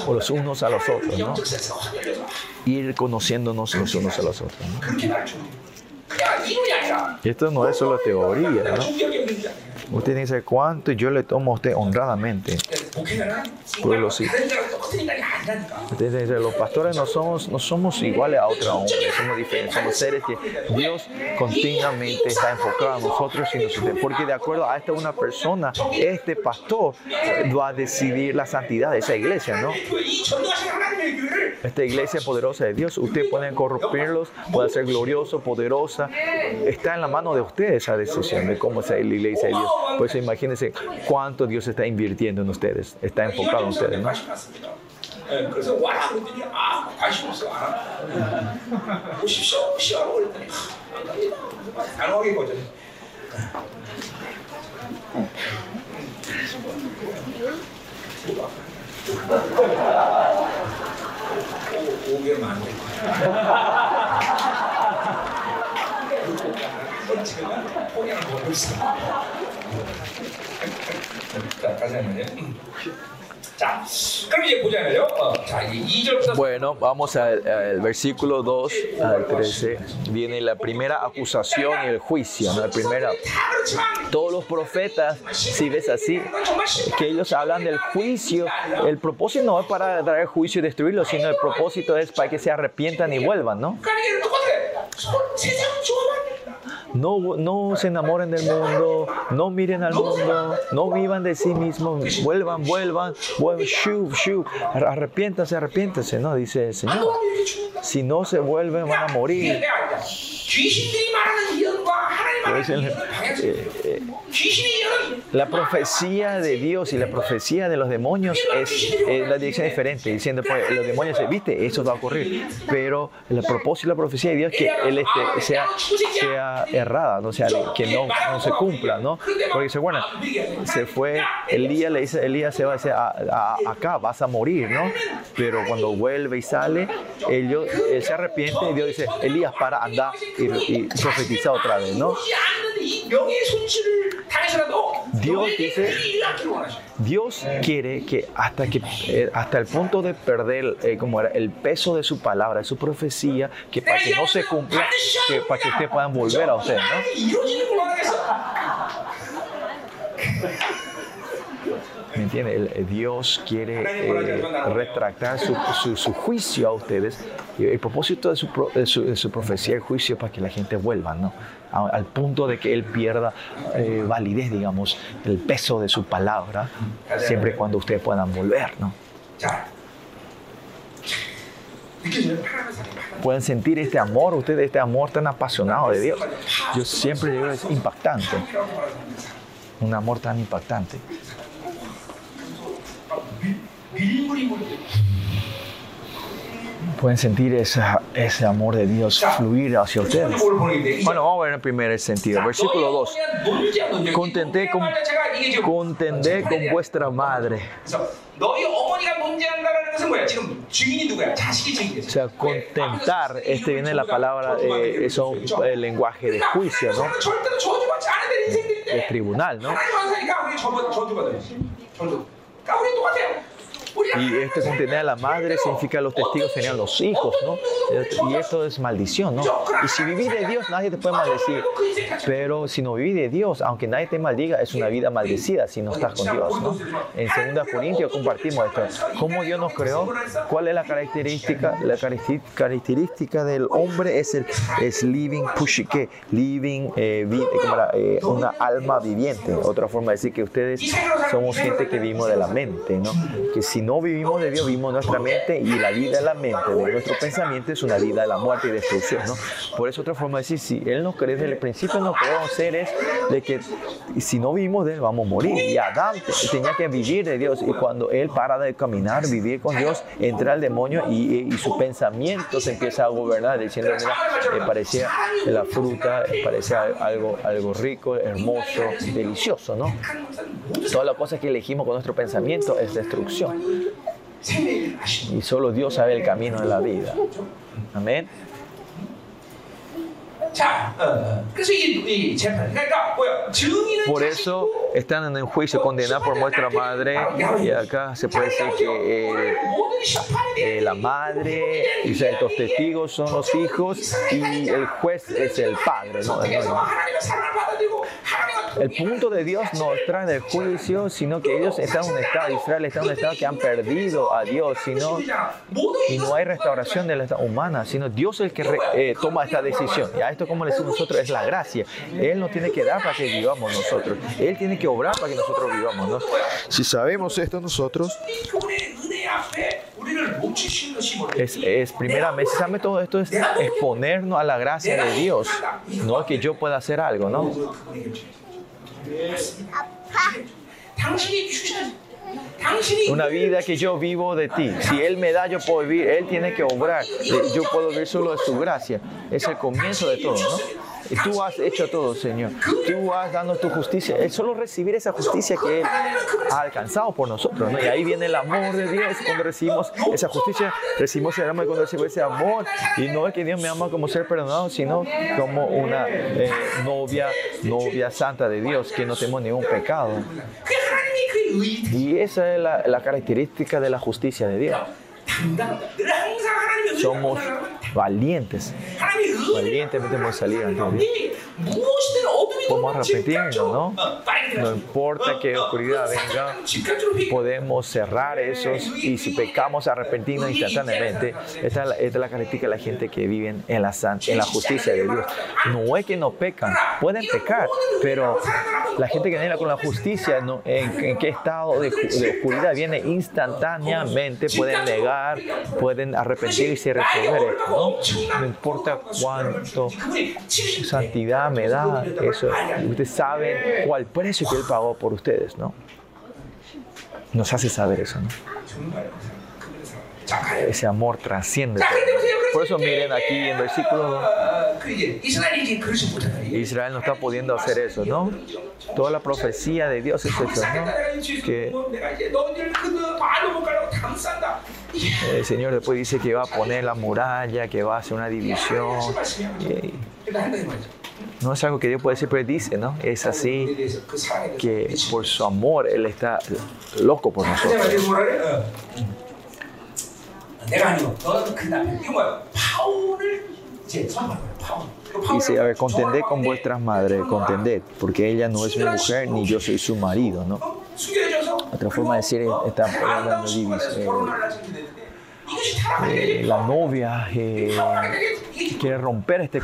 los unos a los otros, ¿no? Ir conociendo los unos a los otros. esto no es solo teoría. Usted dice cuánto yo le tomo a usted honradamente pueblo sí. Desde los pastores no somos, no somos iguales a otro hombre, somos diferentes, somos seres que Dios continuamente está enfocado a nosotros y nosotros. Porque de acuerdo a esta una persona, este pastor va a decidir la santidad de esa iglesia, ¿no? Esta iglesia poderosa de Dios, ustedes pueden corrompirlos, puede ser glorioso, poderosa. Está en la mano de ustedes esa decisión de cómo es la iglesia de Dios. Por eso imagínense cuánto Dios está invirtiendo en ustedes. Está enfocado en ustedes, ¿no? 예, 그래서 와라 그랬더니 아 관심 없어 안 한다. 오십시오 오십시오 그랬더니 하, 안 갑니다. 단호하게 거절해. 오- 오개면 안 돼. 제가 포기하는 거 있어. Tá, fazendo, né? 자, 그럼 이제 보자면요. 어, 자, 이제 2절부터 Bueno, vamos al, al versículo 2 al 13. Viene la primera acusación y el juicio. ¿no? La primera, 다 그렇지만 todos los profetas, si ves así, 이건 정말 심각. que ellos hablan del juicio, el propósito no es para traer juicio y destruirlo, sino el propósito es para que se arrepientan y vuelvan, ¿no? 그러니까 이게 똑같아. 서- 세상 좋아하면 안 된다. No, no se enamoren del mundo, no miren al mundo, no vivan de sí mismos, vuelvan, vuelvan, vuelvan, pueblo, shu, ¿no? Dice el Señor. Si no se vuelven, van a morir. El, la profecía de Dios y la profecía de los demonios es, es la dirección diferente, diciendo, pues, los demonios, eh, viste, eso va a ocurrir, pero el propósito y la profecía de Dios es que él este, sea, sea errada, no sea, que no, no, se cumpla, ¿no? Porque dice, bueno, se fue, Elías le dice, Elías se va a decir, a, a, acá vas a morir, ¿no? Pero cuando vuelve y sale, él, él se arrepiente y Dios dice, Elías, para, anda y, y profetiza otra vez, ¿no? Dios dice, Dios quiere que hasta que eh, hasta el punto de perder eh, como era el peso de su palabra, de su profecía, que para que no se cumpla, que para que ustedes puedan volver a usted, ¿Me entiende? Dios quiere eh, retractar su, su, juicio a ustedes. El propósito de su, de su, profecía, el juicio, es para que la gente vuelva, ¿no? al punto de que Él pierda eh, validez, digamos, el peso de su palabra, siempre y cuando ustedes puedan volver, ¿no? Pueden sentir este amor, ustedes este amor tan apasionado de Dios. Yo siempre digo, es impactante. Un amor tan impactante pueden sentir ese amor de Dios fluir hacia ustedes. Bueno, vamos a ver en el primer sentido. Versículo 2. Contenté con, contendé con vuestra madre. O sea, contentar, este viene la palabra, eh, es un el lenguaje de juicio, ¿no? De tribunal, ¿no? Y este contener a la madre significa los testigos serían los hijos, ¿no? Y esto es maldición, ¿no? Y si vivís de Dios, nadie te puede maldecir. Pero si no vivís de Dios, aunque nadie te maldiga, es una vida maldecida si no estás con Dios, ¿no? En 2 Corintios compartimos esto. ¿Cómo Dios nos creó? ¿Cuál es la característica? La característica del hombre es el es living pushike, living, eh, eh, una alma viviente. Otra forma de decir que ustedes somos gente que vivimos de la mente, ¿no? Que si no vivimos de Dios, vivimos nuestra mente y la vida de la mente, de nuestro pensamiento es una vida de la muerte y destrucción, ¿no? Por eso otra forma de decir, si Él nos cree desde el principio, no podemos seres de que si no vivimos de Él, vamos a morir. Y Adán tenía que vivir de Dios y cuando Él para de caminar, vivir con Dios, entra el demonio y, su pensamiento se empieza a gobernar, diciendo, mira, me parecía la fruta, parecía algo, algo rico, hermoso, delicioso, ¿no? Todas las cosas que elegimos con nuestro pensamiento es destrucción. Y solo Dios sabe el camino de la vida. Amén. Por eso están en el juicio condenados por nuestra madre y acá se puede decir que eh, la madre y los testigos son los hijos y el juez es el padre. ¿no? El punto de Dios no trae del juicio, sino que ellos están en un estado, Israel está en un estado que han perdido a Dios, sino, y no hay restauración de la humana, sino Dios es el que eh, toma esta decisión. Y a esto, como le decimos nosotros, es la gracia. Él no tiene que dar para que vivamos nosotros, Él tiene que obrar para que nosotros vivamos. ¿no? Si sabemos esto nosotros, es, es primeramente, todo esto es exponernos a la gracia de Dios, no es que yo pueda hacer algo, ¿no? Una vida que yo vivo de ti. Si Él me da, yo puedo vivir. Él tiene que obrar. Yo puedo vivir solo de su gracia. Es el comienzo de todo, ¿no? Tú has hecho todo, Señor. Tú has dado tu justicia. Es solo recibir esa justicia que Él ha alcanzado por nosotros. ¿no? Y ahí viene el amor de Dios. Cuando recibimos esa justicia, recibimos el amor. Cuando recibimos ese amor, y no es que Dios me ama como ser perdonado, sino como una eh, novia, novia santa de Dios, que no tenemos ningún pecado. Y esa es la característica de la justicia de Dios. Somos valientes. Valientemente podemos salir ante Dios. Podemos arrepentirnos, ¿no? No importa que oscuridad venga, podemos cerrar esos y si pecamos, arrepentirnos instantáneamente. Esta es la, característica de la gente que vive en la, en la justicia de Dios. No es que no pecan, pueden pecar, pero La gente que viene con la justicia, ¿no? ¿En, qué estado de, oscuridad viene instantáneamente? Pueden negar, pueden arrepentirse y resolver esto, ¿no? No importa cuánto santidad me da, eso. Ustedes saben cuál precio que Él pagó por ustedes, ¿no? Nos hace saber eso, ¿no? Ese amor trasciende. Por eso miren aquí en versículo Israel no está pudiendo hacer eso, ¿no? Toda la profecía de Dios es eso, ¿no? Que el Señor después dice que va a poner la muralla, que va a hacer una división. no es algo que Dios puede decir, pero dice, ¿no? Es así que por su amor Él está loco por nosotros. Dice, a ver, contended con vuestras madres, contended, porque ella no es mi mujer ni yo soy su marido, ¿no? Otra forma de decir, está hablando de eh, la novia eh, quiere romper este,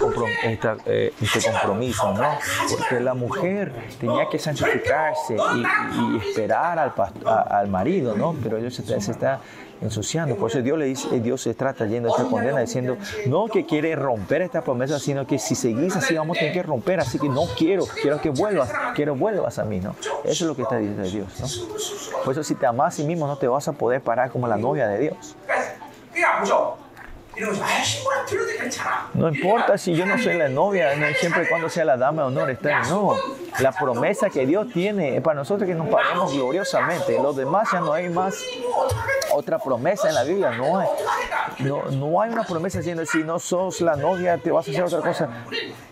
eh, este, compromiso, ¿no? Porque la mujer tenía que santificarse y, esperar al, al marido, ¿no? Pero ella se, se está ensuciando. Por eso Dios le dice, Dios se está trayendo esta condena diciendo, no que quiere romper esta promesa, sino que si seguís así vamos a tener que romper, así que no quiero, quiero que vuelvas, quiero vuelvas a mí, ¿no? Eso es lo que está diciendo Dios, ¿no? Por eso si te amas a sí mismo no te vas a poder parar como la novia de Dios. No importa si yo no soy la novia, siempre y cuando sea la dama de honor, está no. La promesa que Dios tiene es para nosotros que nos paremos gloriosamente. Los demás ya no hay más otra promesa en la Biblia, no hay. No, no hay una promesa diciendo si no sos la novia te vas a hacer otra cosa.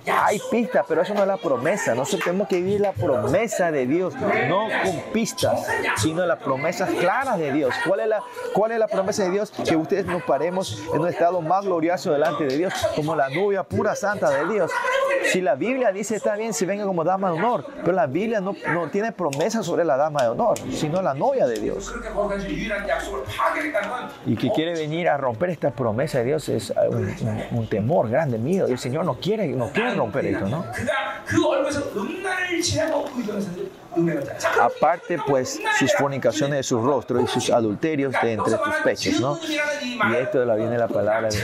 Hay pistas, pero eso no es la promesa. Nosotros tenemos que vivir la promesa de Dios, no con pistas, sino las promesas claras de Dios. ¿Cuál es la, cuál es la promesa de Dios? Que ustedes nos paremos en un estado más glorioso delante de Dios, como la novia pura santa de Dios. Si la Biblia dice está bien si venga como dama de honor, pero la Biblia no, tiene promesa sobre la dama de honor, sino la novia de Dios. Y que quiere venir a romper esta promesa de Dios es un, temor grande. Y el Señor no quiere, no quiere 락밴 있잖아. 그가 그 얼굴에서 음란을 지나고 의존하는 사람 Aparte, pues, sus fornicaciones de su rostro y sus adulterios de entre tus pechos, ¿no? Y esto la viene la palabra de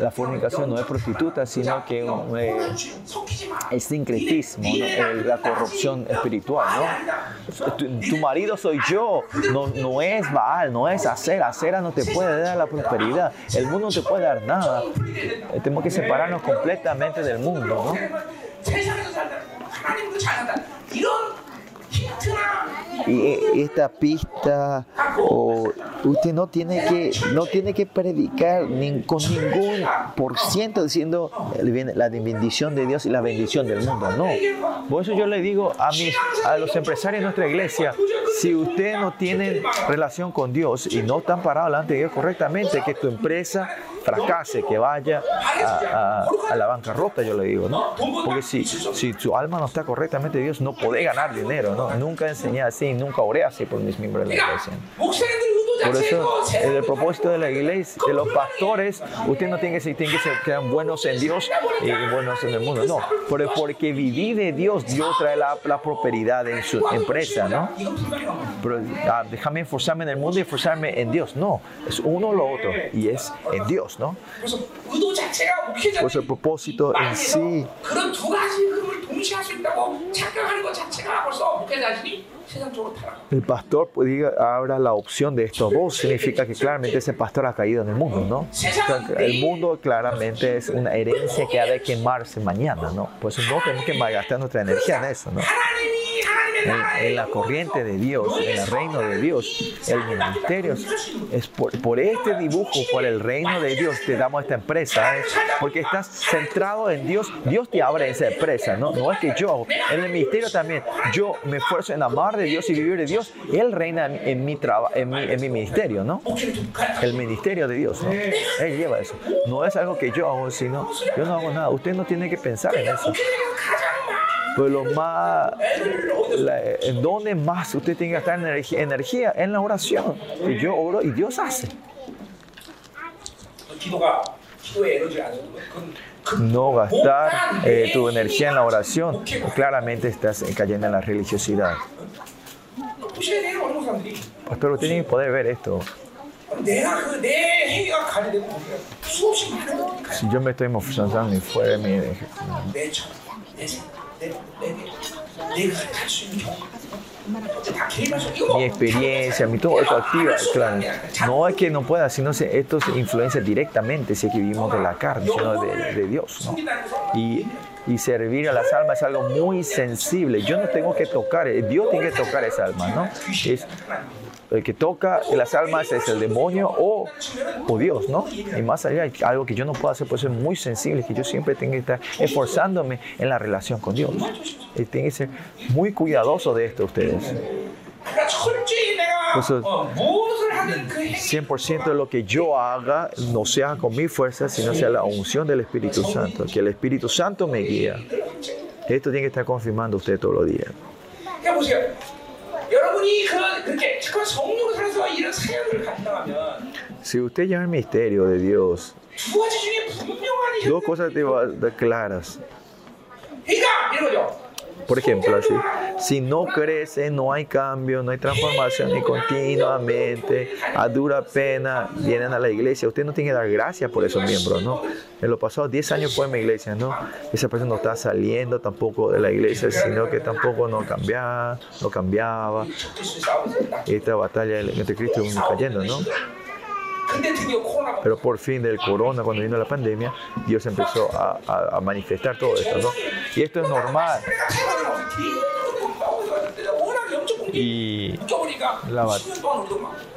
la fornicación no es prostituta, sino que eh, es sincretismo, la corrupción espiritual, ¿no? Tu, marido soy yo, no, no es Baal, no es Acera, Acera no te puede dar la prosperidad, el mundo no te puede dar nada. Eh, tenemos que separarnos completamente del mundo, ¿no? Y esta pista o usted no tiene que no tiene que predicar con ningún por ciento diciendo la bendición de Dios y la bendición del mundo no por eso yo le digo a mis a los empresarios de nuestra iglesia si usted no tiene relación con Dios y no están parados delante de Dios correctamente que tu empresa fracase, que vaya a, la bancarrota, yo le digo, ¿no? Porque si, si su alma no está correctamente, Dios no puede ganar dinero. Nunca enseñé así, nunca oré así por mis miembros de la iglesia. Por eso, el propósito de la iglesia, de los pastores, usted no tiene que ser, tiene que sean buenos en Dios y buenos en el mundo. No, pero porque viví de Dios, Dios trae la, la prosperidad en su empresa, ¿no? Pero ah, déjame esforzarme en el mundo y esforzarme en Dios. No, es uno o lo otro y es en Dios, ¿no? Por eso el propósito en sí el pastor pues, diga, abra la opción de estos dos, significa que claramente ese pastor ha caído en el mundo, ¿no? el mundo claramente es una herencia que ha de quemarse mañana, ¿no? Pues no tenemos que malgastar nuestra energía en eso, ¿no? En, la corriente de Dios, en el reino de Dios. El ministerio es por, este dibujo, por el reino de Dios, te damos esta empresa, ¿eh? porque estás centrado en Dios. Dios te abre esa empresa, ¿no? No es que yo, en el ministerio también, yo me esfuerzo en amar de Dios y vivir de Dios. Él reina en mi, trabajo, en mi, en mi ministerio, ¿no? El ministerio de Dios, ¿no? Él lleva eso. No es algo que yo hago, sino yo no hago nada. Usted no tiene que pensar en eso. Pero los más, la, donde más usted tiene que gastar energía, en la oración. Y yo oro y Dios hace. No gastar eh, tu energía en la oración, claramente estás cayendo en la religiosidad. Pastor, tienen que poder ver esto. Si yo me estoy mostrando mi fuera de mi mi experiencia, mi todo eso activa, claro. No es que no pueda, sino se, esto se influencia directamente, si es que vivimos de la carne, sino de, Dios. ¿no? Y, y servir a las almas es algo muy sensible. Yo no tengo que tocar, eh, Dios tiene que tocar esa alma, ¿no? el que toca las almas es el demonio o, Dios, ¿no? Y más allá, algo que yo no puedo hacer, por ser muy sensible, que yo siempre tengo que estar esforzándome en la relación con Dios. Y tienen que ser muy cuidadosos de esto ustedes. 100% de lo que yo haga no sea con mi fuerza, sino sea la unción del Espíritu Santo, que el Espíritu Santo me guía. Esto tiene que estar confirmando usted todos los días. 그러니까 보세요 여러분이 그, 그렇게 잠깐 성령을 살아서 이런 사역을 간다면 Si usted lleva el misterio de Dios, 두 가지 중에 분명한 dos cosas te va a dar claras. 그러니까 이런 거죠 por ejemplo, así. Si no crece, no hay cambio, no hay transformación y continuamente, a dura pena, vienen a la iglesia. Usted no tiene que dar gracias por esos miembros, ¿no? En los pasados 10 años fue en mi iglesia, ¿no? Esa persona no está saliendo tampoco de la iglesia, sino que tampoco no cambiaba, no cambiaba. Esta batalla del anticristo cayendo, ¿no? Pero por fin del corona, cuando vino la pandemia, Dios empezó a, manifestar todo esto. Y esto es normal. Y, la,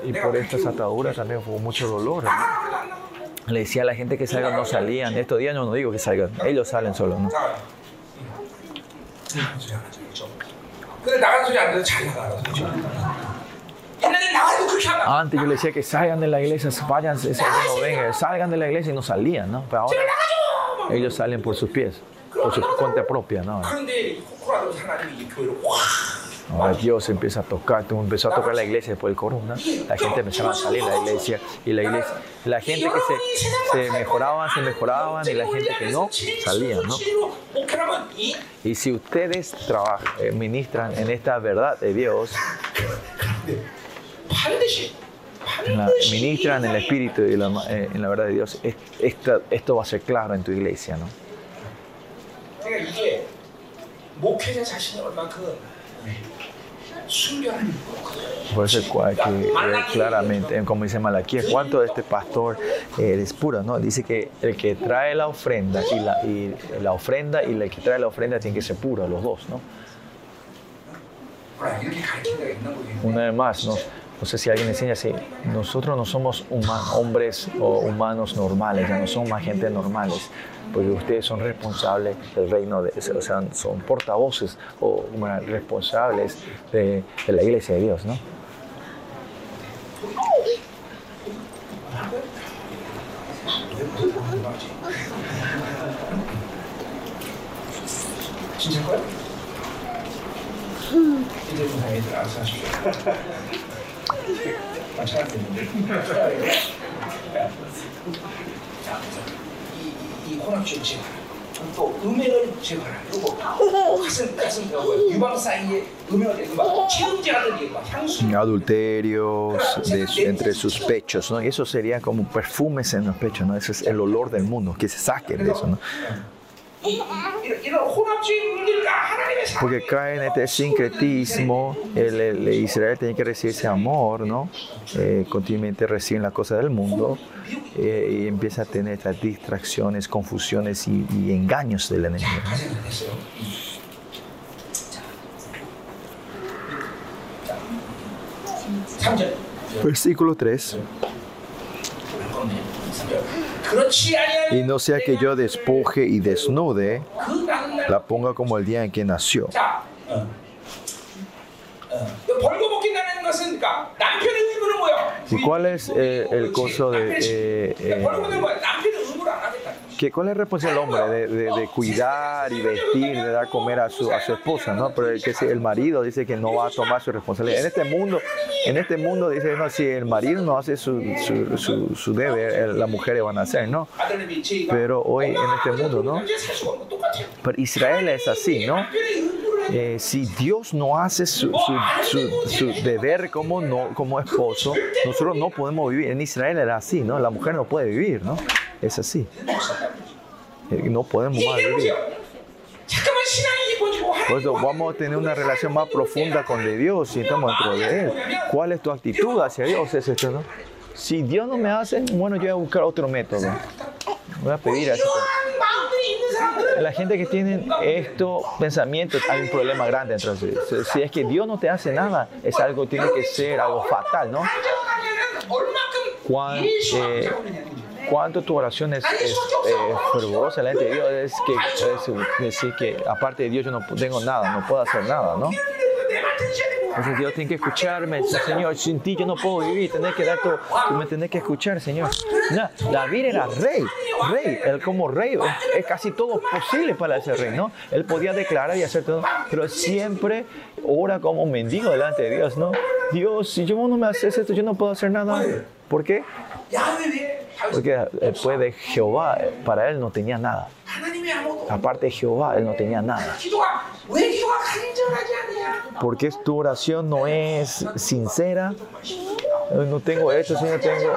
y por estas ataduras también hubo mucho dolor. Le decía a la gente que salgan, no salían. Estos días no, no digo que salgan, ellos salen solos. ¿no? Antes yo le decía que salgan de la iglesia, vayan, no vengan, salgan de la iglesia y no salían, ¿no? Pero ahora ellos salen por sus pies, por su cuenta propia, ¿no? Ahora Dios empieza a tocar, empezó a tocar la iglesia después del corona. La gente empezaba a salir de la iglesia y la iglesia, la gente que se, se mejoraban, se mejoraban y la gente que no salía, ¿no? Y si ustedes trabajan, eh, ministran en esta verdad de Dios, Ministra en el Espíritu y la, eh, en la verdad de Dios. Esto, va a ser claro en tu iglesia, ¿no? Por eso que, claramente, como dice Malaquías, ¿cuánto de este pastor eh, es puro? ¿no? Dice que el que trae la ofrenda y la, ofrenda y el que trae la ofrenda tiene que ser puro, los dos, ¿no? Una vez más, ¿no? No sé si alguien enseña así, nosotros no somos hombres o humanos normales, ya no somos más gente normales, porque ustedes son responsables del reino, de, o sea, son portavoces o bueno, responsables de, de la iglesia de Dios, ¿no? (laughs) 진짜 거야? 이제 좀 애들 알아서 하십시오. 아, 잘안 되는데. 자, 이, 이, 이 혼합주의 제거하라. 또 음행을 제거하라. 그리고 가슴, 가슴, 뭐, 유방 사이에 음행을 제거, 막 체온제라는 게 막 향수. adulterios de- entre sus pechos, ¿no? Y eso sería como perfumes en los pechos, ¿no? Ese es el olor del mundo, que se saquen de eso, ¿no? Porque cae en este sincretismo, Israel tiene que recibir ese amor, ¿no? Eh, continuamente reciben las cosas del mundo eh, y empieza a tener estas distracciones, confusiones y, engaños del enemigo. ¿no? Versículo 3. Y no sea que yo despoje y desnude, la ponga como el día en que nació. ¿Y cuál es eh, el coso de... Eh, eh, que cuál es la responsabilidad del hombre de, cuidar y vestir, de dar comer a su, esposa, ¿no? Pero el, que si el marido dice que no va a tomar su responsabilidad. En este mundo, en este mundo dice, no, si el marido no hace su, su, su, su deber, las mujeres van a hacer, ¿no? Pero hoy en este mundo, ¿no? Pero Israel es así, ¿no? Eh, si Dios no hace su, su, su, su, deber como, no, como esposo, nosotros no podemos vivir. En Israel era así, ¿no? La mujer no puede vivir, ¿no? Es así. Eh, no podemos más vivir. Por eso vamos a tener una relación más profunda con de Dios si estamos dentro de Él. ¿Cuál es tu actitud hacia Dios? Si Dios no me hace, bueno, yo voy a buscar otro método. Voy a pedir así. La gente que tiene estos pensamientos, hay un problema grande dentro de ellos. Si es que Dios no te hace nada, es algo, tiene que ser algo fatal, ¿no? Cuando, eh, cuanto tu oración es, es, es eh, fervorosa delante de Dios, es que es decir que aparte de Dios yo no tengo nada, no puedo hacer nada, ¿no? Entonces Dios tiene que escucharme, Señor, sin ti yo no puedo vivir, tenés que dar todo, me tenés que escuchar, Señor. Nah, David era rey, rey, él como rey, es casi todo posible para ese rey, ¿no? Él podía declarar y hacer todo, pero siempre ora como un mendigo delante de Dios, ¿no? Dios, si yo no me haces esto, yo no puedo hacer nada. ¿Por qué? Porque después de Jehová, para él no tenía nada. Aparte de Jehová, él no tenía nada. Porque tu oración no es sincera. No tengo esto, si no tengo.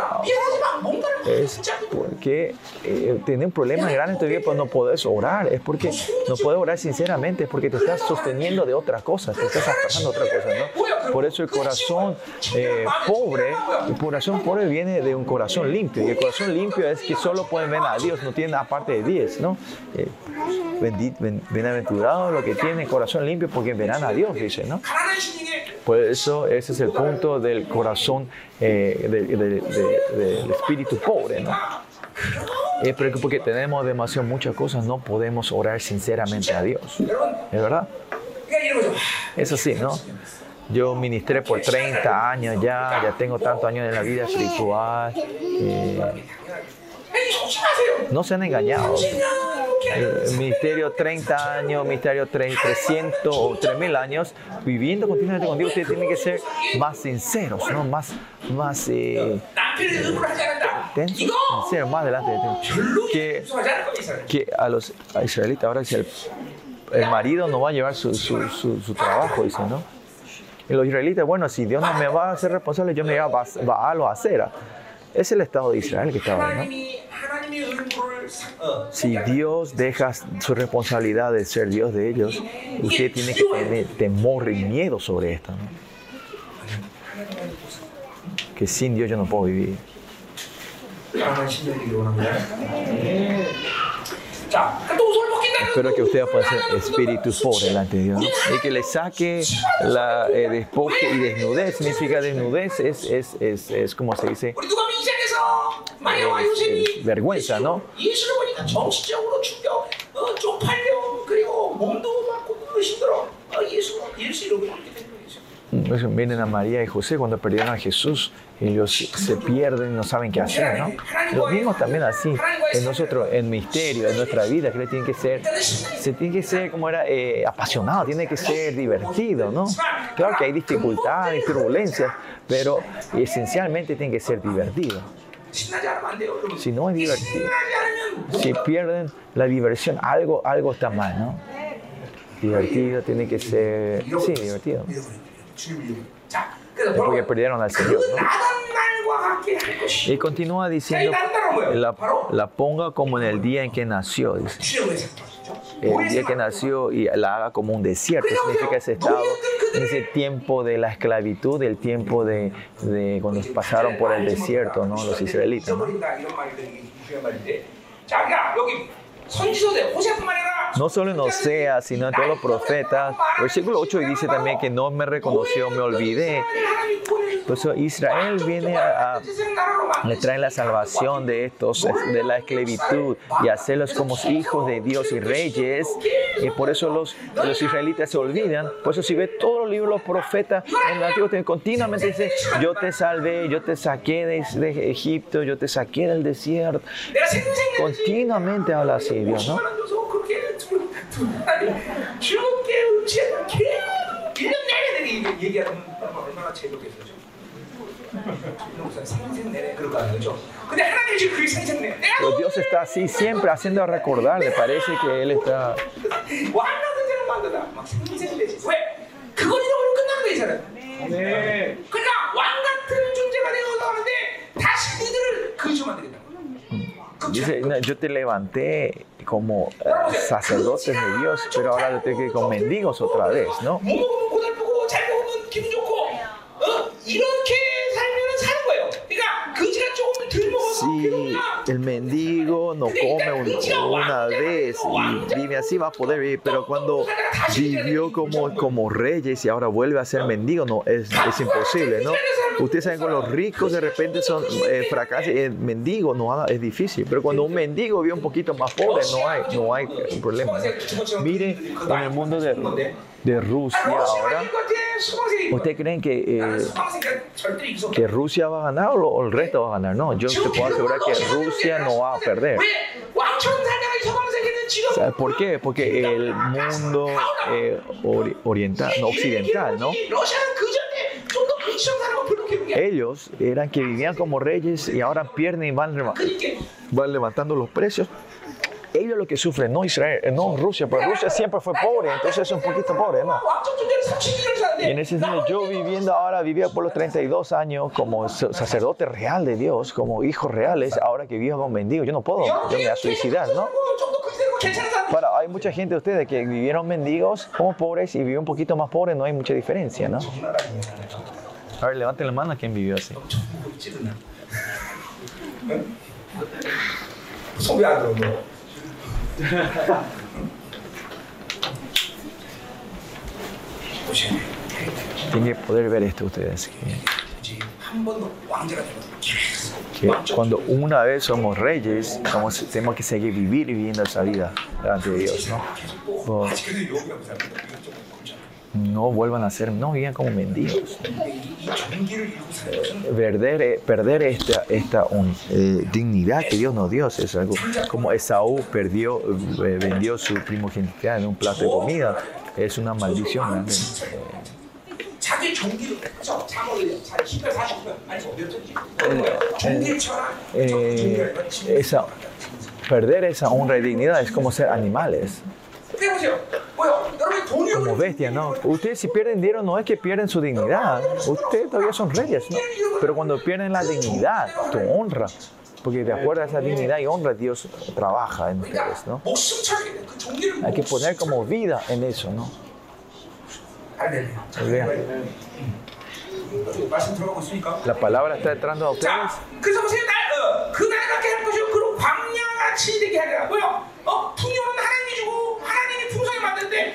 Es porque eh, un problema grande en tu vida, pues pero no puedes orar. Es porque no puedes orar sinceramente, es porque te estás sosteniendo de otras cosas, te estás atajando otra cosa, ¿no? Por eso el corazón eh, pobre, el corazón pobre viene de un corazón limpio. Y el corazón limpio es que solo pueden ver a Dios, no tienen aparte de Dios, ¿no? Eh, bienaventurados los que tienen corazón limpio porque verán a Dios, dice, ¿no? Por eso ese es el punto del corazón eh, del espíritu pobre, ¿no? Eh, pero porque tenemos demasiado muchas cosas, no podemos orar sinceramente a Dios. ¿Es verdad? Es así, ¿no? Yo ministré por 30 años ya, ya tengo tantos años en la vida espiritual. No se han engañado. Eh, ministerio 30 años, ministerio 3, 300 o 3000 años, viviendo continuamente con Dios, ustedes tienen que ser más sinceros, ¿no? más, más eh, sinceros, más delante de Que, que a los israelitas, ahora dice, el, el, marido no va a llevar su, su, su, su trabajo, dice, ¿no? Y los israelitas, bueno, si Dios no me va a hacer responsable, yo me voy a ba Baal o Acera. Es el Estado de Israel que estaba ahí. Si Dios deja su responsabilidad de ser Dios de ellos, usted tiene que tener temor y miedo sobre esto. Que sin Dios yo no puedo vivir. Espero que usted pase espíritus por delante de Dios y que le saque la eh, despoje y desnudez. Significa desnudez, es, es, es, es como se dice. Es, es vergüenza, ¿no? Pues, vienen a María y José cuando perdieron a Jesús, ellos se pierden, no saben qué hacer, ¿no? Lo mismo también así, en nosotros, en misterio, en nuestra vida, que tiene que ser, se tiene que ser como era, eh, apasionado, tiene que ser divertido, ¿no? Claro que hay dificultades, turbulencias, pero esencialmente tiene que ser divertido. Si no es divertido, si pierden la diversión, algo, algo está mal, ¿no? Divertido tiene que ser, sí, divertido porque perdieron al Señor. ¿no? Y continúa diciendo, la, la, ponga como en el día en que nació. Dice. El día que nació y la haga como un desierto. Significa ese estado, ese tiempo de la esclavitud, el tiempo de, de cuando pasaron por el desierto, ¿no? los israelitas. ¿no? No solo en Osea, sino en todos los profetas. Versículo 8 dice también que no me reconoció, me olvidé. Entonces Israel viene a, a le trae la salvación de estos, de la esclavitud y hacerlos como hijos de Dios y reyes. Y por eso los, los israelitas se olvidan. Por eso si ves todos los libros los profetas en el Antiguo Testamento, continuamente dice, yo te salvé, yo te saqué de Egipto, yo te saqué del desierto. Continuamente habla así de Dios, está así siempre haciendo recordar, le parece que Él está... Dice, no, yo te levanté como eh, sacerdotes de Dios, pero ahora lo tengo que ir con mendigos otra vez, ¿no? Si el mendigo no come un, una vez y vive así, va a poder vivir, pero cuando vivió como, como reyes y ahora vuelve a ser mendigo, no, es, es imposible, ¿no? Ustedes saben que los ricos de repente son eh, fracasos, eh, mendigos, no, es difícil. Pero cuando un mendigo vive un poquito más pobre, no hay, no hay un problema. Mire, en el mundo de, Rusia ahora, ¿ustedes creen que, eh, que Rusia va a ganar o el resto va a ganar? No, yo te puedo asegurar que Rusia no va a perder. Por qué? Porque el mundo eh, oriental, occidental, ¿no? Ellos eran que vivían como reyes y ahora pierden y van, levantando los precios. Ellos lo que sufren, no Israel, eh, no Rusia, porque Rusia siempre fue pobre, entonces es un poquito pobre, ¿no? Y en ese sentido, yo viviendo ahora, vivía por los 32 años como sacerdote real de Dios, como hijos reales, ahora que vivo con mendigos, yo no puedo, yo me voy a suicidar, ¿no? Para, hay mucha gente de ustedes que vivieron mendigos como pobres y viven un poquito más pobres, no hay mucha diferencia, ¿no? A ver, levanten la mano a quien vivió así. Tiene que poder ver esto ustedes. Cuando una vez somos reyes, somos, tenemos que seguir vivir y viviendo esa vida delante de Dios. ¿no? no vuelvan a ser, no guían como mendigos. Perder, eh, perder esta, esta un, eh, dignidad que Dios nos dio es algo como Esaú perdió, eh, vendió su primogenitura en un plato de comida, es una maldición. Eh, eh, esa, perder esa honra y dignidad es como ser animales. Como bestia, ¿no? Ustedes si pierden dinero no es que pierden su dignidad. Ustedes todavía son reyes, ¿no? Pero cuando pierden la dignidad, tu honra, porque de acuerdo a esa dignidad y honra Dios trabaja en ustedes, ¿no? Hay que poner como vida en eso, ¿no? La palabra está entrando a ustedes.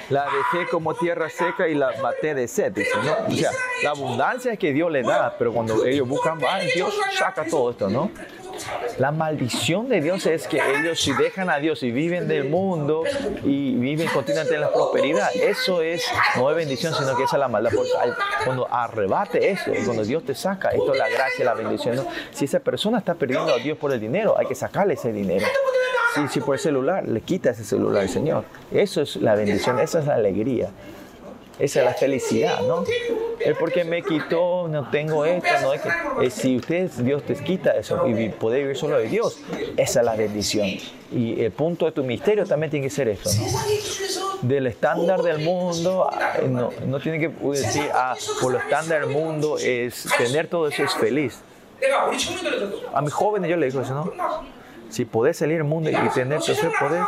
La dejé como tierra seca y la maté de sed, dice, ¿no? O sea, la abundancia es que Dios le da, pero cuando ellos buscan más, Dios saca todo esto, ¿no? La maldición de Dios es que ellos si dejan a Dios y viven del mundo y viven continuamente en la prosperidad, eso es, no es bendición, sino que esa es la maldad. Cuando arrebate eso, cuando Dios te saca, esto es la gracia, la bendición. Si esa persona está perdiendo a Dios por el dinero, hay que sacarle ese dinero si, si, por celular, le quita ese celular, Señor. Eso es la bendición, esa es la alegría, esa es la felicidad, ¿no? Es porque me quitó, no tengo esto, no es que. si usted, Dios te quita eso y poder vivir solo de Dios, esa es la bendición. Y el punto de tu misterio también tiene que ser esto, ¿no? del estándar del mundo, eh, no, no tiene que decir, ah, por lo estándar del mundo es tener todo eso es feliz. A mis jóvenes yo le digo eso, ¿no? Si podés salir al mundo y tener si podés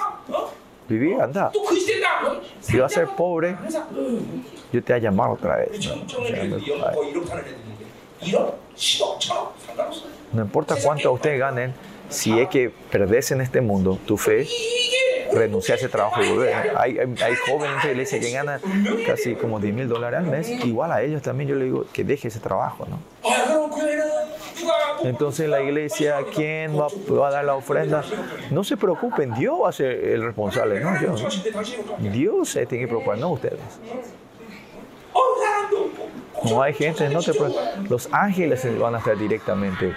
vivir, anda. Si vas a ser pobre, yo te voy a llamar otra vez. ¿no? No importa cuánto ustedes ganen, si es que perdés en este mundo tu fe, renunciar a ese trabajo y volver. Hay, hay, hay jóvenes de iglesia que ganan casi como 10 mil dólares al mes. Igual a ellos también yo le digo que deje ese trabajo, ¿no? Entonces la iglesia, ¿quién va, a dar la ofrenda? No se preocupen, Dios va a ser el responsable, no. Dios se tiene que preocupar, no ustedes. No hay gente, no te preocupes. Los ángeles van a estar directamente.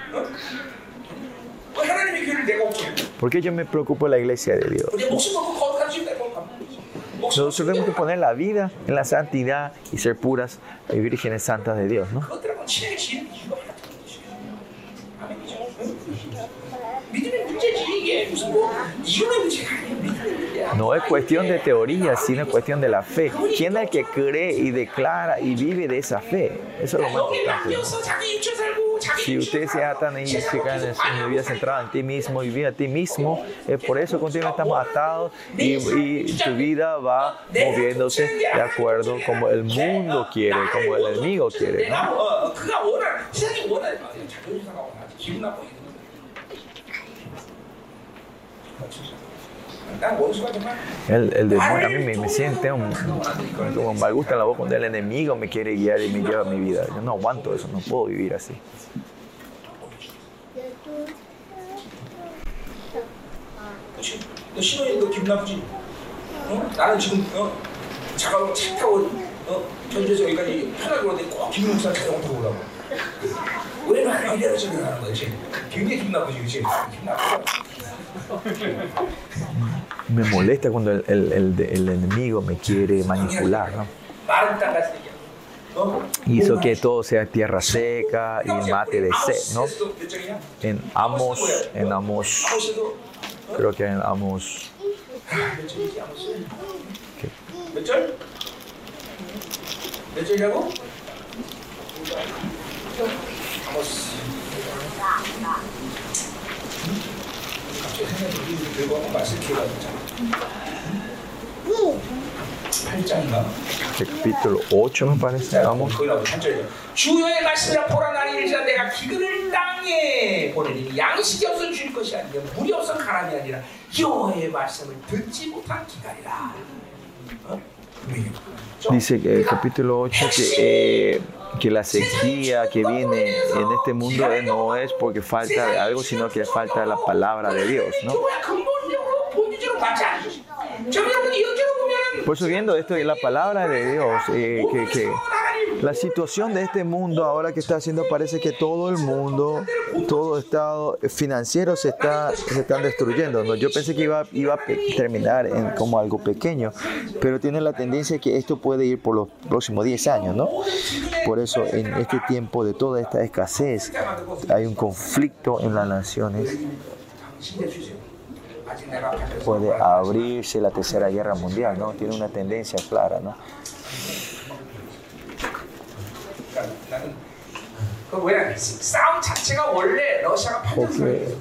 ¿Por qué yo me preocupo de la iglesia de Dios? Nosotros tenemos que poner la vida en la santidad y ser puras y vírgenes santas de Dios, ¿no? No es cuestión de teoría, sino es cuestión de la fe. ¿Quién es el que cree y declara y vive de esa fe? Eso es lo más importante. Si usted se atan y se en vida centrada en ti mismo y vive a ti mismo, es por eso continuamente estamos atados y, y tu vida va moviéndose de acuerdo como el mundo quiere, como el enemigo quiere. ¿no? El, el demonio a mí me, me siente un, como mal gusto en la boca cuando el enemigo me quiere guiar y me lleva a mi vida. Yo no aguanto eso, no puedo vivir así. (laughs) Me molesta cuando el, el, el, el enemigo me quiere manipular. ¿no? Hizo que todo sea tierra seca y mate de sed. ¿no? En Amos, en Amos, creo que en Amos. Okay. 한번 말씀 기회가 8장인가? capítulo 8 me parece. Amos. 거기 나오죠 8절이요 주여의 말씀이라 보라 나니 이르시라 내가 기근을 땅에 보내리니 양식이 없어 줄 것이 아니라 물이 없어 가람이 아니라 여호와의 말씀을 듣지 못한 기간이라 어? Dice que el capítulo 8 que, eh, que la sequía que viene en este mundo no es porque falta algo, sino que falta la palabra de Dios. ¿no? Por eso viendo esto la palabra de Dios, eh, que, la situación de este mundo ahora que está haciendo parece que todo el mundo, todo estado financiero se está se están destruyendo. ¿no? Yo pensé que iba, iba a terminar en como algo pequeño, pero tiene la tendencia que esto puede ir por los próximos 10 años, ¿no? Por eso en este tiempo de toda esta escasez hay un conflicto en las naciones puede abrirse la tercera guerra mundial, ¿no? Tiene una tendencia clara, ¿no? Porque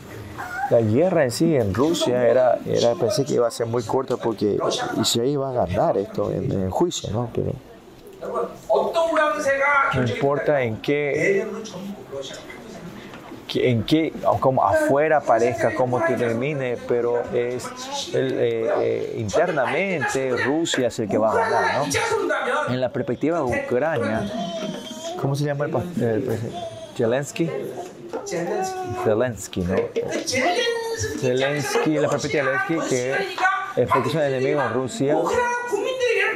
la guerra en sí en Rusia era, era pensé que iba a ser muy corta porque Israel iba a ganar esto en, en juicio, ¿no? No importa en qué en qué, como afuera aparezca, cómo termine, pero es el, eh, eh, internamente Rusia es el que va a ganar. En la perspectiva de Ucrania, ¿cómo se llama el presidente? Zelensky. Zelensky, ¿no? Zelensky, la perspectiva de Zelensky que es el enemigo en Rusia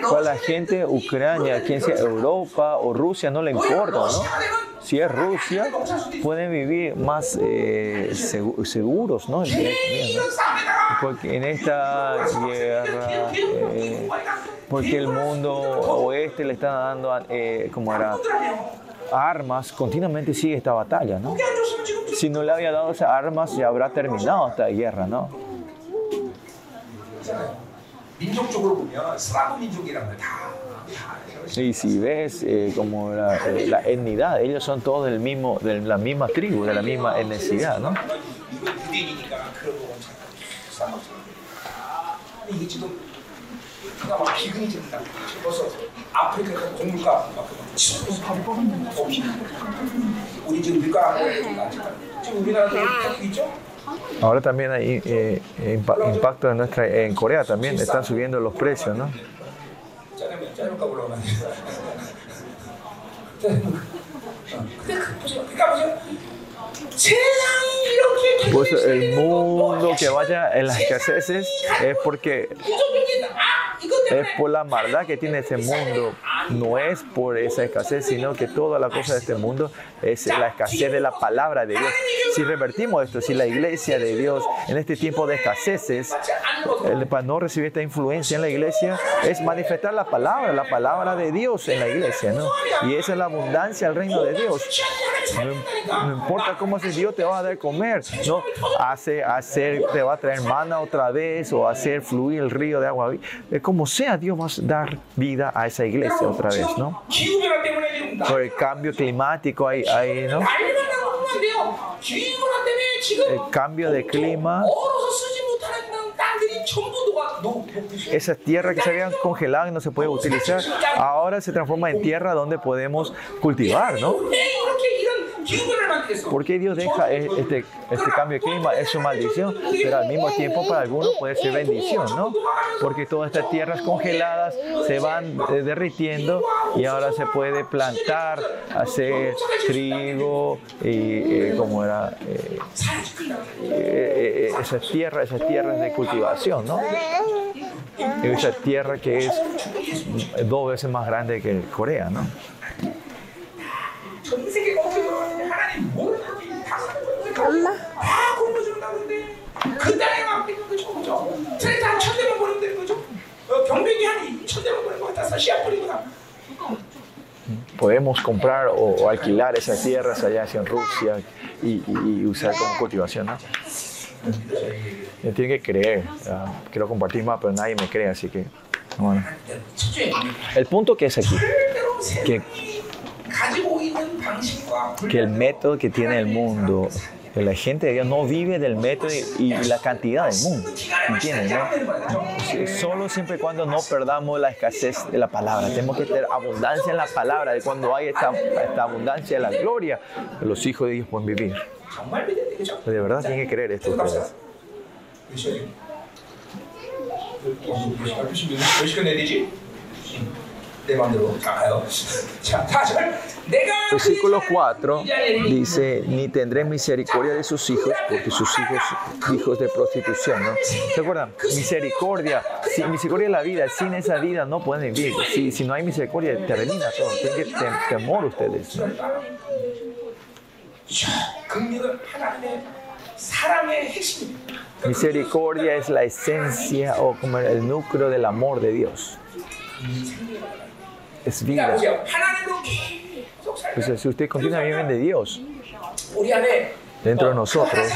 para la gente ucrania, quien sea Europa o Rusia, no le importa, ¿no? si es Rusia, pueden vivir más eh, seguros, ¿no? Porque en esta guerra, porque el mundo oeste le está dando, eh, como era, armas, continuamente sigue esta batalla, ¿no? Si no le había dado esas armas, ya habrá terminado esta guerra, ¿no? Y si ves eh, como la, eh, la, etnidad, ellos son todos del mismo, de la misma tribu, de la misma etnicidad, ¿no? Ahora también hay eh, impacto en nuestra en Corea también están subiendo los precios, ¿no? 짜장면 짜장면 까불러 오나 짜장면 까불러 오나 Pues, pues el mundo que vaya en las escaseces es porque es por la maldad que tiene este mundo, no es por esa escasez, sino que toda la cosa de este mundo es la escasez de la palabra de Dios. Si revertimos esto, si la iglesia de Dios en este tiempo de escaseces, para no recibir esta influencia en la iglesia, es manifestar la palabra, la palabra de Dios en la iglesia, ¿no? Y esa es la abundancia del reino de Dios. No, no importa cómo si Dios te va a dar comer, ¿no? Hace, hacer, te va a traer mana otra vez o hacer fluir el río de agua. Como sea, Dios va a dar vida a esa iglesia otra vez, ¿no? Por el cambio climático hay ¿no? El cambio de clima esas tierras que se habían congelado y no se puede utilizar, ahora se transforma en tierra donde podemos cultivar, ¿no? ¿Por qué Dios deja e-, este, este cambio de clima? Es su maldición, pero al mismo tiempo para algunos puede ser bendición, ¿no? Porque todas estas tierras congeladas se van eh, derritiendo y ahora se puede plantar, hacer trigo y eh, como era eh, esas tierras, esas tierras de cultivación, ¿no? Esa tierra que es dos veces más grande que Corea, ¿no? Podemos comprar o, alquilar esas tierras allá en Rusia y, usar como cultivación, ¿no? Que creer. quiero compartir más, pero nadie me cree, así que. Bueno. El punto que es aquí, que el método que tiene el mundo, que la gente de Dios no vive del método y, la cantidad del mundo. ¿Entiendes? No? Solo siempre y cuando no perdamos la escasez de la palabra. Tenemos que tener abundancia en la palabra. De cuando hay esta, esta abundancia de la gloria, los hijos de Dios pueden vivir. De verdad tienen que creer esto ustedes. (laughs) Versículo 4 dice, ni tendré misericordia de sus hijos, porque sus hijos, hijos de prostitución, ¿no? ¿Se acuerdan? Misericordia, si, misericordia es la vida, sin esa vida no pueden vivir. Si, si no hay misericordia, termina todo. Tienen que temor ustedes. Misericordia es la esencia o como el núcleo del amor de Dios es vida. Pues si usted continúa viviendo de Dios. Dentro de nosotros,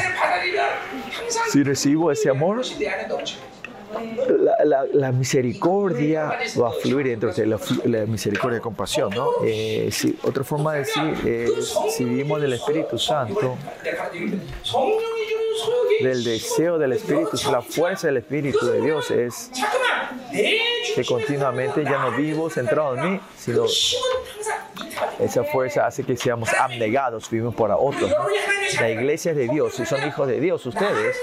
si recibo ese amor, la, misericordia va a fluir dentro de la, la misericordia y compasión. ¿no? Eh, si, otra forma de decir es, si vivimos del Espíritu Santo, del deseo del Espíritu, la fuerza del Espíritu de Dios es que continuamente ya no vivo centrado en mí, sino esa fuerza hace que seamos abnegados, vivimos para otros. La iglesia es de Dios, si son hijos de Dios, ustedes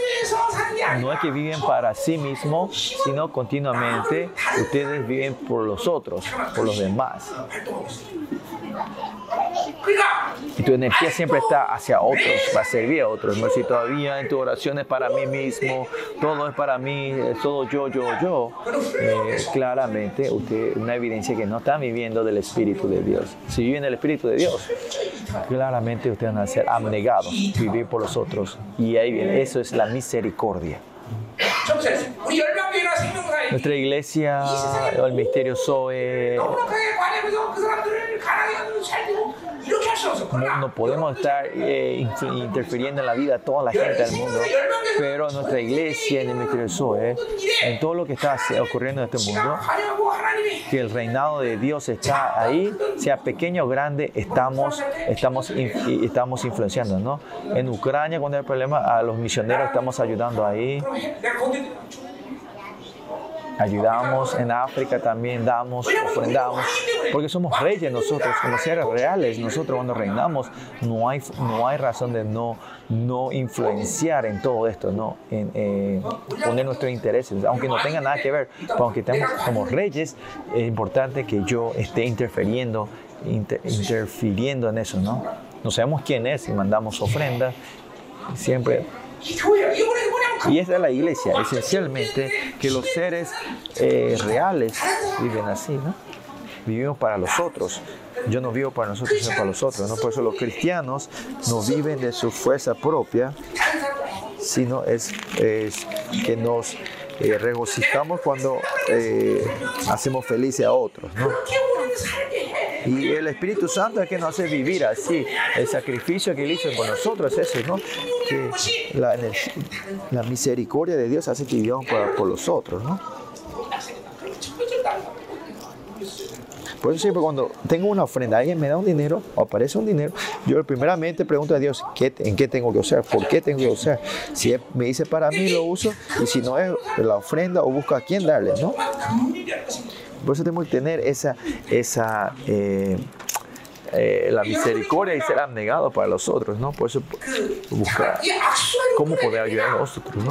no es que viven para sí mismos, sino continuamente ustedes viven por los otros, por los demás. Y tu energía siempre está hacia otros, va a servir a otros. No si todavía en tu oración es para mí mismo, todo es para mí, todo yo, yo, yo. Eh, claramente, usted, una evidencia que no está viviendo del Espíritu de Dios. Si viven el Espíritu de Dios, claramente ustedes van a ser abnegados, vivir por los otros. Y ahí viene, eso es la misericordia. Nuestra iglesia, el misterio Zoe, no, podemos estar eh, interfiriendo en la vida de toda la gente del mundo, pero nuestra iglesia en el misterio Zoe, en todo lo que está ocurriendo en este mundo, que el reinado de Dios está ahí, sea pequeño o grande, estamos, estamos, estamos influenciando. ¿no? En Ucrania, cuando hay problemas, a los misioneros estamos ayudando ahí ayudamos en África también, damos, ofrendamos, porque somos reyes nosotros, como seres reales, nosotros cuando reinamos no hay, no hay razón de no, no influenciar en todo esto, no en, poner nuestros intereses, aunque no tenga nada que ver, aunque estemos como reyes, es importante que yo esté interfiriendo, interfiriendo en eso, ¿no? No sabemos quién es y mandamos ofrendas, siempre y esa es la iglesia, esencialmente, que los seres eh, reales viven así, ¿no? vivimos para los otros. Yo no vivo para nosotros, sino para los otros. ¿no? Por eso los cristianos no viven de su fuerza propia, sino es, que nos eh, regocijamos cuando eh, hacemos felices a otros. ¿no? Y el Espíritu Santo es que nos hace vivir así. El sacrificio que Él hizo con nosotros es ese, ¿no? La, misericordia de Dios hace que vivamos por, por los otros, ¿no? Por eso siempre cuando tengo una ofrenda, alguien me da un dinero o aparece un dinero, yo primeramente pregunto a Dios, ¿qué, ¿en qué tengo que usar? ¿Por qué tengo que usar? Si me dice para mí, lo uso, y si no es la ofrenda, o busco a quién darle, ¿no? Por eso tenemos que tener esa, esa eh, eh, la misericordia y ser abnegado para los otros, ¿no? Por eso buscar cómo poder ayudar a los otros, ¿no?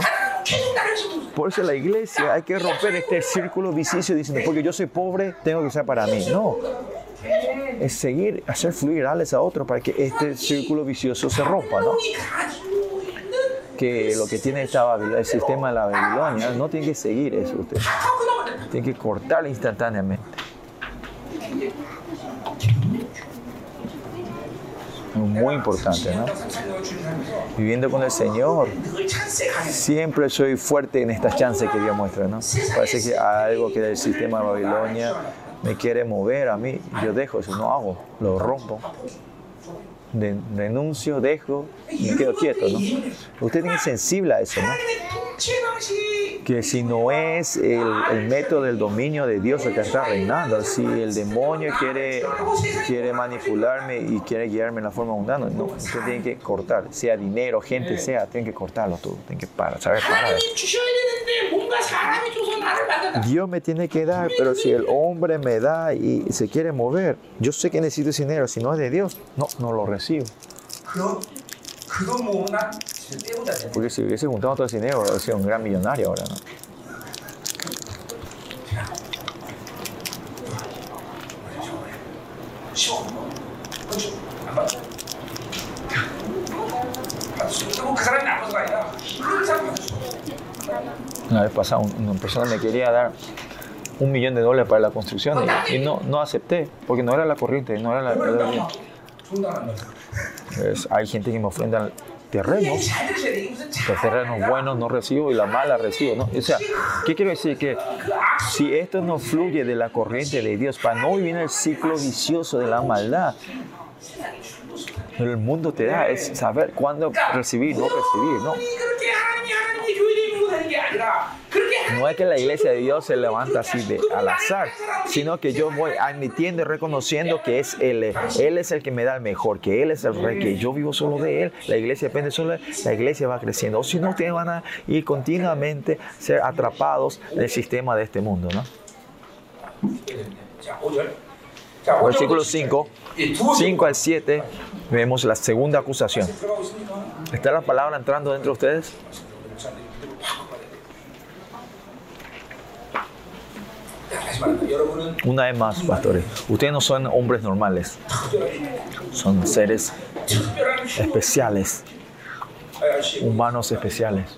Por eso la iglesia hay que romper este círculo vicioso diciendo, porque yo soy pobre, tengo que usar para mí. No, es seguir, hacer fluir a a otros para que este círculo vicioso se rompa, ¿no? que lo que tiene esta el sistema de la Babilonia no tiene que seguir eso usted. Tiene que cortarlo instantáneamente. Muy importante, ¿no? Viviendo con el Señor, siempre soy fuerte en estas chances que Dios muestra, ¿no? Parece que algo que el sistema de Babilonia me quiere mover a mí, yo dejo eso, no hago, lo rompo. De- renuncio, dejo me quedo quieto, ¿no? Usted ser sensible a eso, ¿no? que si no es el, método del dominio de Dios el que está reinando, si el demonio quiere, quiere manipularme y quiere guiarme en la forma mundana, no, usted tiene que cortar, sea dinero, gente, sea, tiene que cortarlo todo, tiene que parar, saber parar. Dios me tiene que dar, pero si el hombre me da y se quiere mover, yo sé que necesito ese dinero, si no es de Dios, no, no lo recibo. Porque si hubiese juntado todo ese dinero, hubiera sido un gran millonario ahora, ¿no? Una vez pasada, una persona me quería dar un millón de dólares para la construcción y, no, no acepté, porque no era la corriente, no era la... hay gente que me ofrenda terrenos, los terrenos buenos no recibo y la mala recibo. ¿no? O sea, ¿qué quiero decir? Que si esto no fluye de la corriente de Dios, para no vivir en el ciclo vicioso de la maldad, el mundo te da es saber cuándo recibir, y no recibir, ¿no? No es que la iglesia de Dios se levanta así de al azar, sino que yo voy admitiendo y reconociendo que es Él. Él es el que me da el mejor, que Él es el rey, que yo vivo solo de Él. La iglesia depende solo de Él. La iglesia va creciendo. O si no, ustedes van a ir continuamente ser atrapados del sistema de este mundo. ¿no? Versículo 5, 5 al 7, vemos la segunda acusación. ¿Está la palabra entrando dentro de ustedes? Una vez más, pastores, ustedes no son hombres normales, son seres especiales, humanos especiales.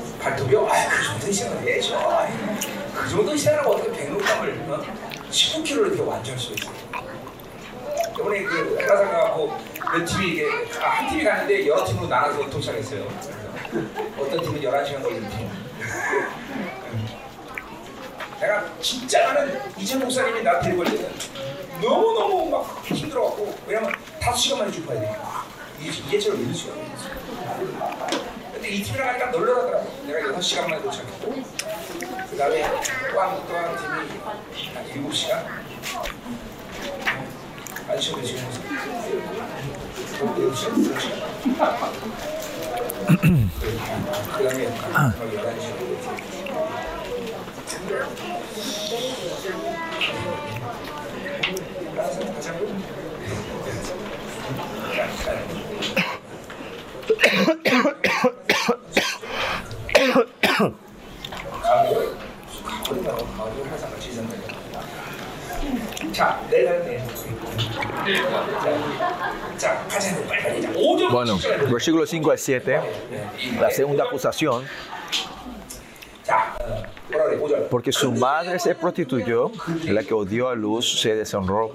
발톱이요? 아, 그 정도 시간을. 아이, 그 정도 시간을 어떻게 백록감을 어? 19kg를 이렇게 수 있어? 이번에 그 회사 가고 몇 팀이 이게 아, 한 팀이 갔는데 여러 팀으로 나눠서 도착했어요. 어떤 팀은 11시간 걸린 팀. 내가 진짜 나는 이재 목사님이 나 데리고 올 때는 너무너무 막 힘들어갖고 왜냐면 다섯 시간 만에 좁아야 되니까 이게 이게처럼 믿을 수가 없어 이 팀이랑 가니까 널널하더라고. 내가 여섯 시간 만에 도착했고 그 다음에 또한 또한 팀이 한 일곱 시간? 아저씨가 지금? 그 다음에 11시. 가을 versículo 5 al 7, la segunda acusación, porque su madre se prostituyó, la que odió a luz se deshonró.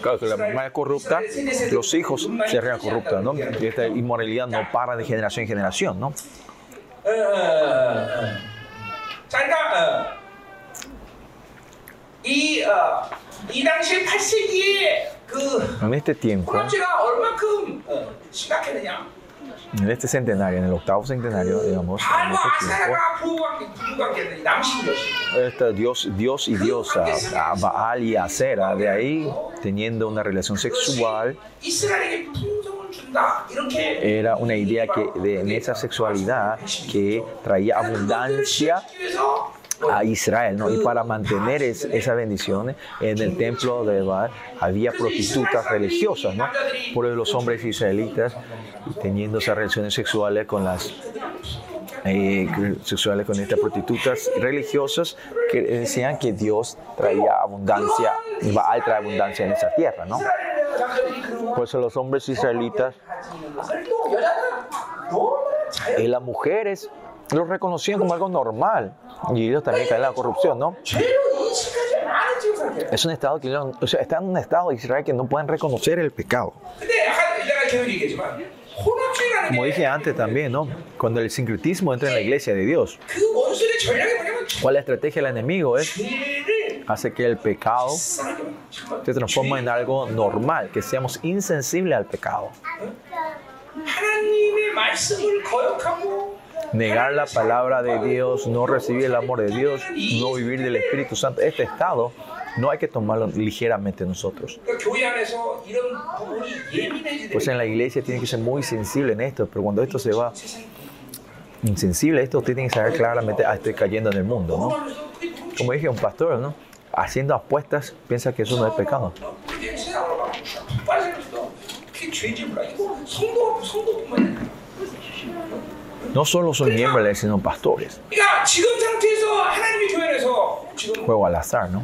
Claro que la mamá es corrupta, los hijos se rean corruptos, ¿no? Y esta inmoralidad no para de generación en generación, ¿no? Y, y, en este tiempo, en este centenario, en el octavo centenario, digamos, en este tiempo, este Dios, Dios y diosa, Baal y Acera, de ahí teniendo una relación sexual, era una idea que de, en esa sexualidad que traía abundancia a Israel, ¿no? Y para mantener es, esas bendiciones, en el templo de Baal había prostitutas religiosas, ¿no? Por los hombres israelitas teniendo esas relaciones sexuales con las eh, sexuales con estas prostitutas religiosas que decían que Dios traía abundancia, Baal trae abundancia en esa tierra, ¿no? Por eso los hombres israelitas y las mujeres lo reconocían como algo normal. Y ellos también caen en la corrupción, ¿no? Es un estado que o sea, está en un estado de Israel que no pueden reconocer el pecado. Como dije antes también, ¿no? Cuando el sincretismo entra en la iglesia de Dios, ¿cuál es la estrategia del enemigo? Es hace que el pecado se transforma en algo normal, que seamos insensibles al pecado negar la palabra de Dios, no recibir el amor de Dios, no vivir del Espíritu Santo, este estado no hay que tomarlo ligeramente nosotros. Pues en la iglesia tiene que ser muy sensible en esto, pero cuando esto se va insensible, esto tienen que saber claramente, ah, estoy cayendo en el mundo, ¿no? Como dije, un pastor, ¿no? Haciendo apuestas piensa que eso no es pecado. No solo son miembros, sino pastores. Juego al azar, ¿no?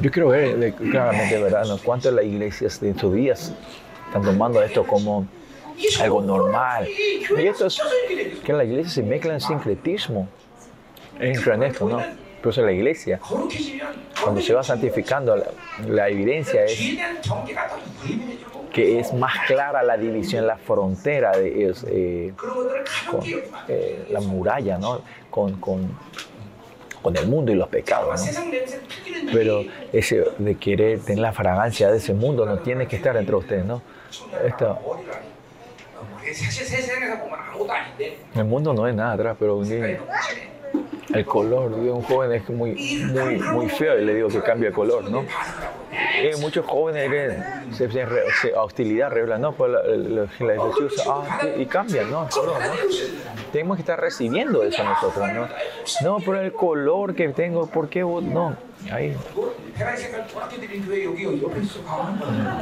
Yo quiero ver de, claramente, ¿verdad? ¿no? ¿Cuántas las iglesias de estos días están tomando esto como algo normal? Y esto es que en la iglesia se mezcla el sincretismo. Es infranesto, ¿no? Incluso en la iglesia, cuando se va santificando, la, la evidencia es que es más clara la división, la frontera de es, eh, con, eh, la muralla, ¿no? Con, con, con, el mundo y los pecados, ¿no? Pero ese de querer tener la fragancia de ese mundo no tiene que estar entre ustedes, ¿no? Esto, el mundo no es nada atrás, pero un día, el color de un joven es muy, muy, muy feo, y le digo que cambia color, ¿no? Eh, muchos jóvenes que se, se, se hostilidad regular, no, pues la, la, la, la ah, y cambian, ¿no? El color, ¿no? Tenemos que estar recibiendo eso nosotros, ¿no? No, pero el color que tengo, ¿por qué vos? No, ahí.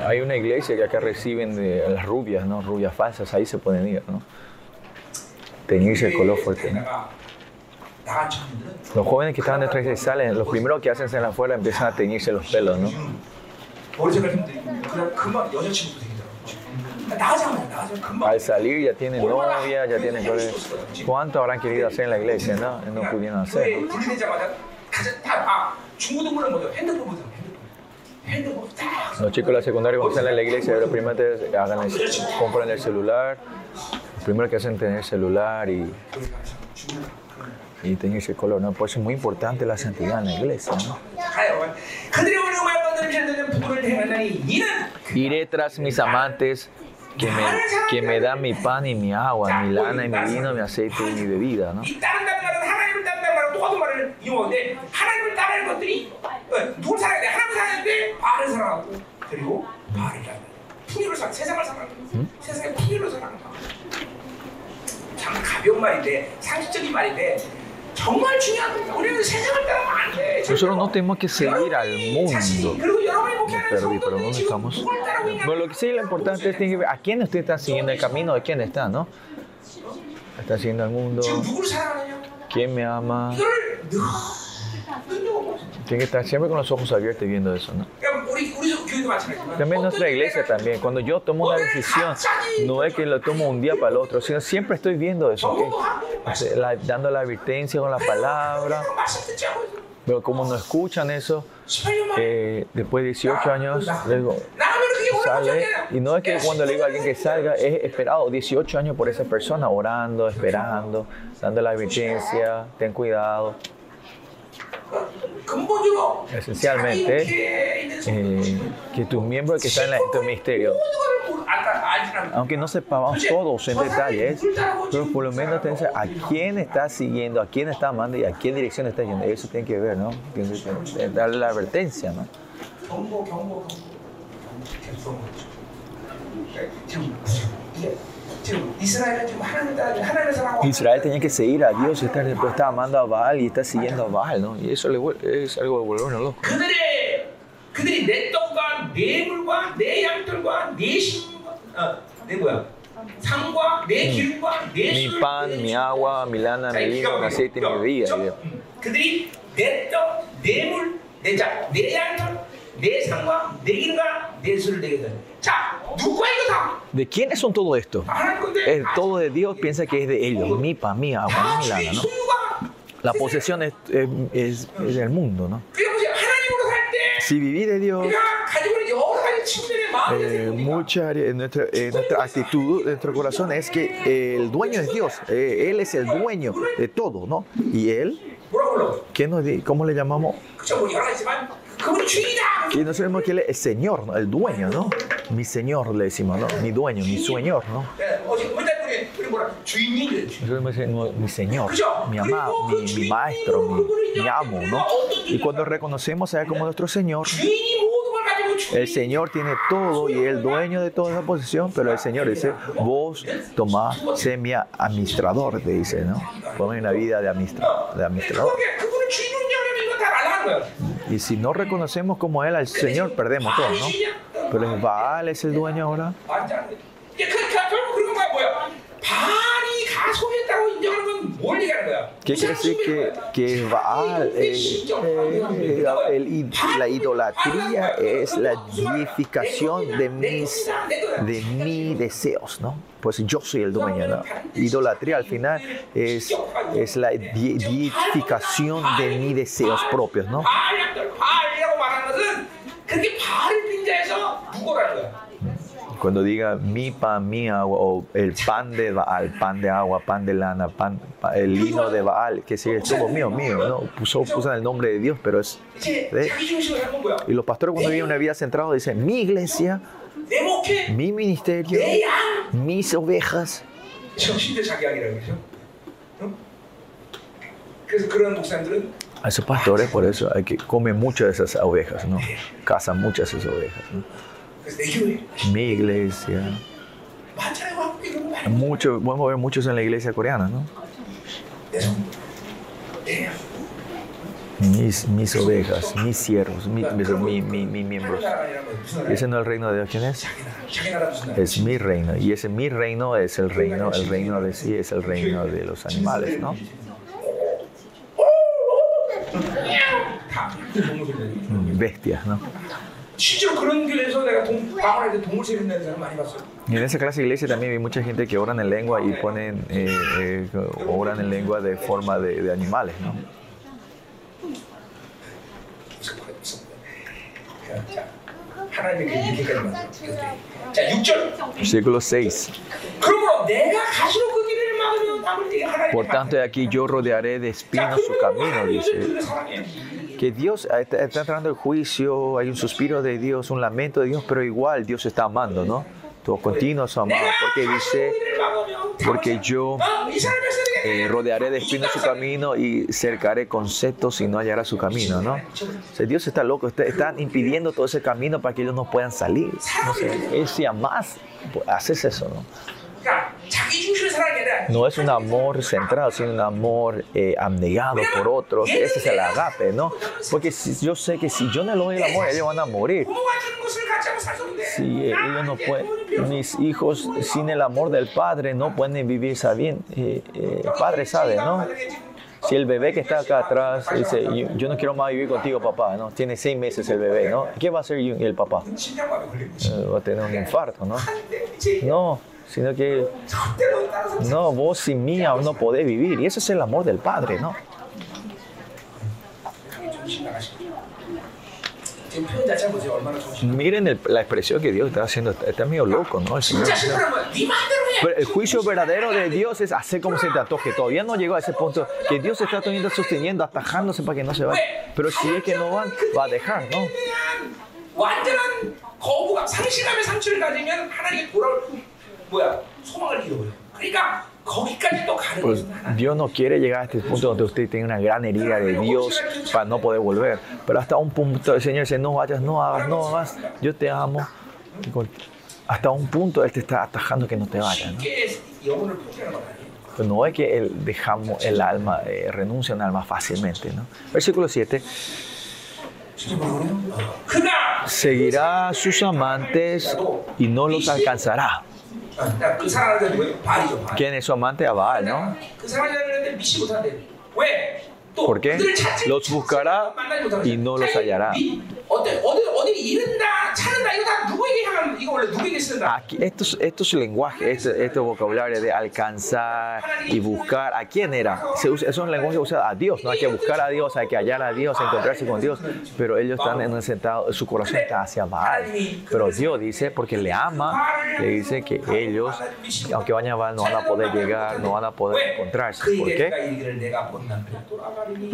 Hay una iglesia que acá reciben de las rubias, ¿no? Rubias falsas, ahí se pueden ir, ¿no? Teñirse el color fuerte, ¿no? Los jóvenes que estaban dentro de salen, lo primero que hacen es en la afuera empiezan a teñirse los pelos, ¿no? Al salir ya tienen novia, ya tienen ¿Cuánto habrán querido hacer en la iglesia, no? No pudieron hacer. Los chicos de la secundaria cuando salen a la iglesia, lo primero que hagan es, compran el celular, lo primero que hacen es tener celular y y tenía ese color, ¿no? Por es muy importante la santidad en la iglesia, ¿no? Iré tras mis amantes que me, que me dan mi pan y mi agua, mi lana y mi vino, mi aceite y mi bebida, ¿no? ¿Mm? Nosotros no tenemos que seguir al mundo. Me perdí, pero ¿dónde estamos? Lo que sí lo importante es que a quién usted está siguiendo el camino, de quién está, ¿no? Está siguiendo al mundo. ¿Quién me ama? Tiene que estar siempre con los ojos abiertos viendo eso, ¿no? También nuestra iglesia también. Cuando yo tomo una decisión, no es que lo tomo un día para el otro, sino siempre estoy viendo eso, ¿okay? la, dando la advertencia con la palabra. Pero como no escuchan eso, eh, después de 18 años, luego sale. Y no es que cuando le digo a alguien que salga, es esperado 18 años por esa persona, orando, esperando, dando la advertencia, ten cuidado esencialmente eh, que tus miembros que están en, la, en tu ministerio, aunque no sepamos todos en detalles, pero por lo menos tenés a quién estás siguiendo, a quién estás amando y a qué dirección estás yendo. Eso tiene que ver, ¿no? Eh, Darle la advertencia, ¿no? 경고 경고 경고 지금 이게 지금 이스라엘은 지금 하나님 따라 하나님을 사랑하고 Israel tenía que seguir a Dios y está, después está amando a Baal y está siguiendo a Baal, ¿no? Y eso le vuel- es algo de volvernos locos. 그들의 그들이 내 떡과 내 물과 내 양털과 내 신과 어내 뭐야 상과 내 기름과 내 Mi 술, pan, 내 mi 주- agua, mi lana, 자, mi 이거 vino, mi aceite, mi 저- bebida. 저- 음, 그들이 내 떡, 내 물, 내 자, 내 양털, 내 상과 내 기름과 내 술을 내게 되 자, 누가 이거 다? ¿De quiénes son todo esto? El todo de Dios piensa que es de ellos, mi pa, mía, agua, mi lana, ¿no? La posesión es, del mundo, ¿no? Si vivir de Dios, eh, mucha área, nuestra, actitud, nuestro corazón es que el dueño es Dios, eh, Él es el dueño de todo, ¿no? Y Él, ¿qué nos, ¿cómo le llamamos? Y nosotros sabemos que es el Señor, el dueño, ¿no? Mi Señor le decimos, ¿no? Mi dueño, mi Señor, ¿no? mi Señor, mi amado, mi, maestro, mi, mi, amo, ¿no? Y cuando reconocemos a Él como nuestro Señor, el Señor tiene todo y es el dueño de toda esa posesión, pero el Señor dice, vos tomás sé mi administrador, te dice, ¿no? Ponme una vida de, de administrador. Y si no reconocemos como Él al Señor, perdemos todo, ¿no? Pero es Baal es el dueño ahora. ¿Qué quiere decir que, que Baal, eh, eh, el la idolatría es la deificación de mis, de mis deseos, ¿no? Pues yo soy el dueño, ¿no? Idolatría al final es, es la deificación de mis deseos propios, ¿no? Cuando diga mi pan, mi agua, o el pan de Baal, pan de agua, pan de lana, pan, el lino de Baal, que sigue todo mío, mío, ¿no? Puso, usan el nombre de Dios, pero es... Y los pastores cuando viven una vida centrada dicen, mi iglesia, mi ministerio, mis ovejas. A esos pastores, por eso, hay que comen muchas de esas ovejas, ¿no? Cazan muchas de esas ovejas, ¿no? Mi iglesia. Mucho, vamos a ver muchos en la iglesia coreana, ¿no? Mis, mis ovejas, mis siervos, mis, mis, miembros. Ese no es el reino de Dios, ¿quién es? Es mi reino. Y ese mi reino es el reino, el reino de sí, es el reino de los animales, ¿no? Bestias, ¿no? 실제로 그런 교회에서 내가 동, 방언할 때 동물 세례 내는 사람 많이 봤어요. Y en esa clase de iglesia también vi mucha gente que oran en lengua y ponen, eh, eh, oran en lengua de forma de, de animales, ¿no? Versículo 6. Por tanto, aquí yo rodearé de espinos su camino, dice. Que Dios está, está entrando el juicio, hay un suspiro de Dios, un lamento de Dios, pero igual Dios está amando, ¿no? Todo continuo su amado, porque dice, porque yo eh, rodearé de espinos su camino y cercaré conceptos y no hallará su camino, ¿no? O sea, Dios está loco, está, están impidiendo todo ese camino para que ellos no puedan salir. No sé, él si amas, pues, haces eso, ¿no? No es un amor centrado, sino un amor eh, abnegado por otros. Ese es el agape, ¿no? Porque si, yo sé que si yo no le doy el amor, ellos van a morir. Si ellos no pueden, mis hijos sin el amor del padre no pueden vivir sabiendo. Eh, eh, el padre sabe, ¿no? Si el bebé que está acá atrás dice, yo, yo no quiero más vivir contigo, papá, ¿no? Tiene seis meses el bebé, ¿no? ¿Qué va a hacer el papá? Eh, va a tener un infarto, ¿no? No, sino que no, vos sin mí aún no podés vivir. Y ese es el amor del Padre, ¿no? Miren el- la expresión que Dios está haciendo, está, medio loco, ¿no? El, Señor. Pero el juicio verdadero de Dios es hacer como se te antoje. Todavía no llegó a ese punto que Dios está teniendo, sosteniendo, atajándose para que no se vaya. Pero si es que no van, va a dejar, ¿no? 완전한 거부감, 상실감의 상처를 가지면 하나님이 돌아올 뭐야 소망을 잃어버려. 그러니까 거기까지 또 가는 Pues 것은 하나. Dios no quiere llegar a este punto donde usted tiene una gran herida de Dios para no poder volver. Pero hasta un punto el Señor dice, no vayas, no hagas, no hagas, yo te amo. Y con- Hasta un punto Él te está atajando que no te vayas. ¿no? 쉽게 영혼을 포기하는 건 아니에요. Pero no es que él dejamos el alma, eh, renuncia a un alma fácilmente. ¿no? Versículo 7. 진짜 뭐라고 그래요? 그가 Seguirá a sus amantes y no los alcanzará. ¿Quién es su amante? Abal, ¿no? ¿Por qué? Los buscará y no los hallará. Aquí, estos, estos lenguajes, estos, estos, de alcanzar y buscar, ¿a quién era? Se usa, es un lenguaje usado a Dios, ¿no? Hay que buscar a Dios, hay que hallar a Dios, encontrarse con Dios, pero ellos están en el sentado, su corazón está hacia Baal. Pero Dios dice, porque le ama, le dice que ellos, aunque vayan a Baal, no van a poder llegar, no van a poder encontrarse. ¿Por qué?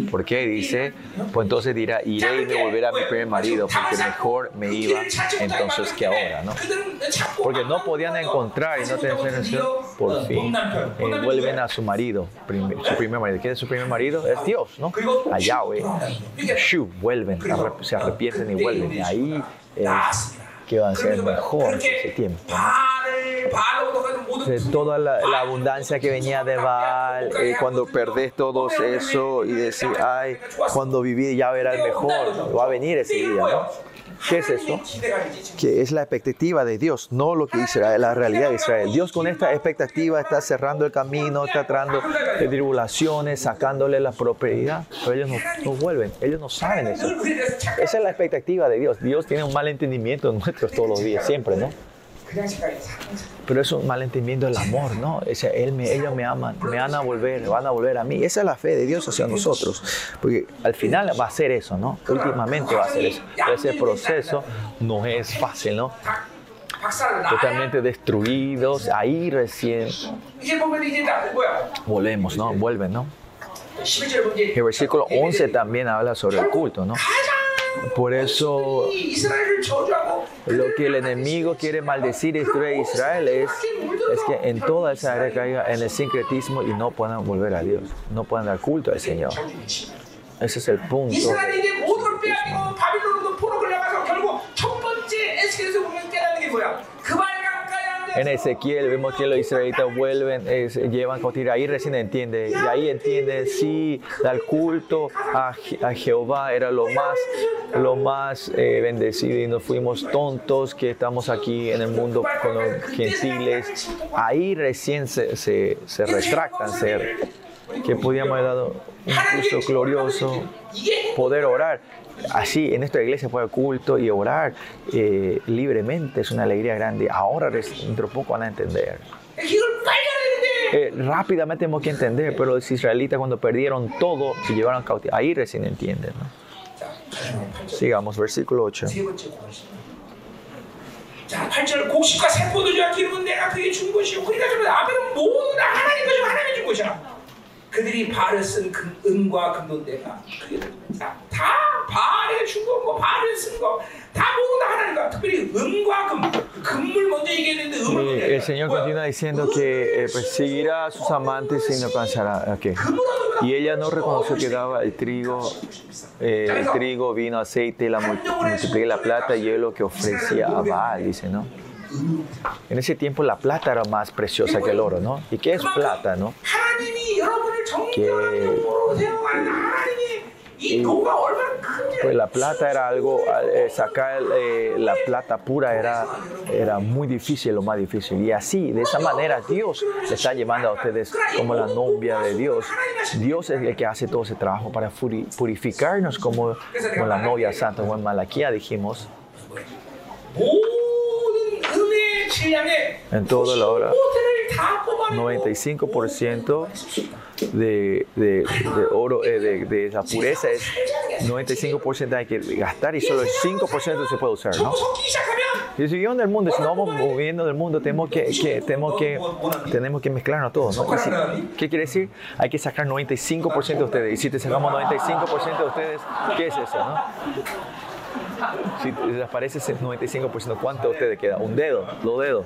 Porque dice, pues entonces dirá, iré y me volveré a mi primer marido, porque mejor mejor me iba entonces que ahora, ¿no? Porque no podían encontrar y no tenían Por fin eh, vuelven a su marido, su primer marido. ¿Quién es su primer marido? Es Dios, ¿no? A Yahweh. Shu, vuelven, se arrepienten y vuelven. Y ahí eh, que van a ser mejor ese tiempo. De toda la, abundancia que venía de Baal, eh, cuando perdés todo eso y decir, ay, cuando viví ya verá el mejor, va a venir ese día, ¿no? ¿Qué es eso? Que es la expectativa de Dios, no lo que Israel, la realidad de Israel. Dios con esta expectativa está cerrando el camino, está trayendo de tribulaciones, sacándole la propiedad, pero ellos no, no vuelven, ellos no saben eso. Esa es la expectativa de Dios. Dios tiene un mal entendimiento nuestro todos los días, siempre, ¿no? Pero eso es un malentendimiento del amor, ¿no? O él me, ellos me aman, me van a volver, van a volver a mí. Esa es la fe de Dios hacia nosotros. Porque al final va a ser eso, ¿no? Últimamente va a ser eso. Pero ese proceso no es fácil, ¿no? totalmente destruidos, ahí recién volvemos, ¿no? Vuelven, ¿no? El versículo 11 también habla sobre el culto, ¿no? Por eso lo que el enemigo quiere maldecir y destruir a Israel es, es que en toda esa área caiga en el sincretismo y no puedan volver a Dios, no puedan dar culto al Señor. Ese es el punto. En Ezequiel vemos que los israelitas vuelven, es- llevan cautividad. Ahí recién entiende. Y ahí entiende, sí, dar culto a, Je- a Jehová era lo más, lo más eh, bendecido. Y nos fuimos tontos que estamos aquí en el mundo con los gentiles. Ahí recién se, se, retractan, se, que podíamos haber dado un curso glorioso, poder orar. Así, en nuestra iglesia puede culto y orar eh, libremente es una alegría grande. Ahora, dentro poco van a entender. Eh, rápidamente tenemos que entender, pero los israelitas cuando perdieron todo y llevaron cautividad, ahí recién entienden. ¿no? Sigamos, versículo 8. 그에게 준 것이요. 그러니까 좀 아벨은 모두 다 하나님 것이고 하나님이 준 보시라. 그들이 바알을 쓴 금, 은과 금돈대가 그게 다, 다 바알에 준거뭐 바알을 쓴거다 모두 다 하나님과 특별히 은과 금 금물 먼저 얘기했는데 Y 음을 먼저 el 얘기해. Señor continúa diciendo que eh, perseguirá a sus amantes y no alcanzará. ok. Y ella no reconoció que daba el trigo, eh, el trigo, vino, aceite, la mul- multipliqué la plata y hielo que ofrecía a Baal, dice, ¿no? En ese tiempo la plata era más preciosa que el oro, ¿no? ¿Y qué es plata, no? Que y, pues la plata era algo, eh, sacar eh, la plata pura era, era muy difícil, lo más difícil. Y así, de esa manera, Dios le está llevando a ustedes como la novia de Dios. Dios es el que hace todo ese trabajo para purificarnos como, como la novia santa. Como en Malaquía dijimos, en toda la hora. 95% de, de, de, oro, eh, de, de, la pureza es 95% hay que gastar y solo el 5% se puede usar, ¿no? Y si vivimos en el mundo, si no vamos moviendo del mundo, tenemos que, que, tenemos que, tenemos que mezclarnos todos, ¿no? Si, ¿Qué quiere decir? Hay que sacar 95% de ustedes. Y si te sacamos 95% de ustedes, ¿qué es eso, no? Si desaparece ese 95%, ¿cuánto a ustedes queda? Un dedo, dos dedos.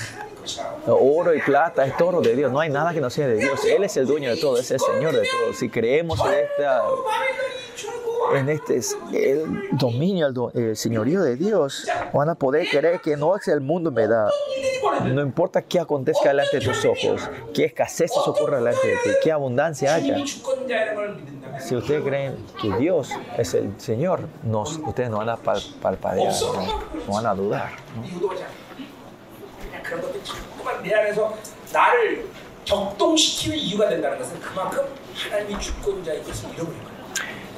oro y plata es todo de Dios. No hay nada que no sea de Dios. Él es el dueño de todo, es el Señor de todo. Si creemos en, esta, en este el dominio, el, el señorío de Dios, van a poder creer que no es el mundo me da. No importa qué acontezca delante de tus ojos, qué escasez ocurra delante de ti, qué abundancia haya. Si ustedes creen que Dios es el Señor, nos, ustedes no van a palpadear, no, no van a dudar. 이유도 하지 않아. 그냥 그런 것들 자꾸만 내 안에서 나를 격동시키는 이유가 된다는 것은 그만큼 하나님이 주권자인 것을 잃어버린 거야.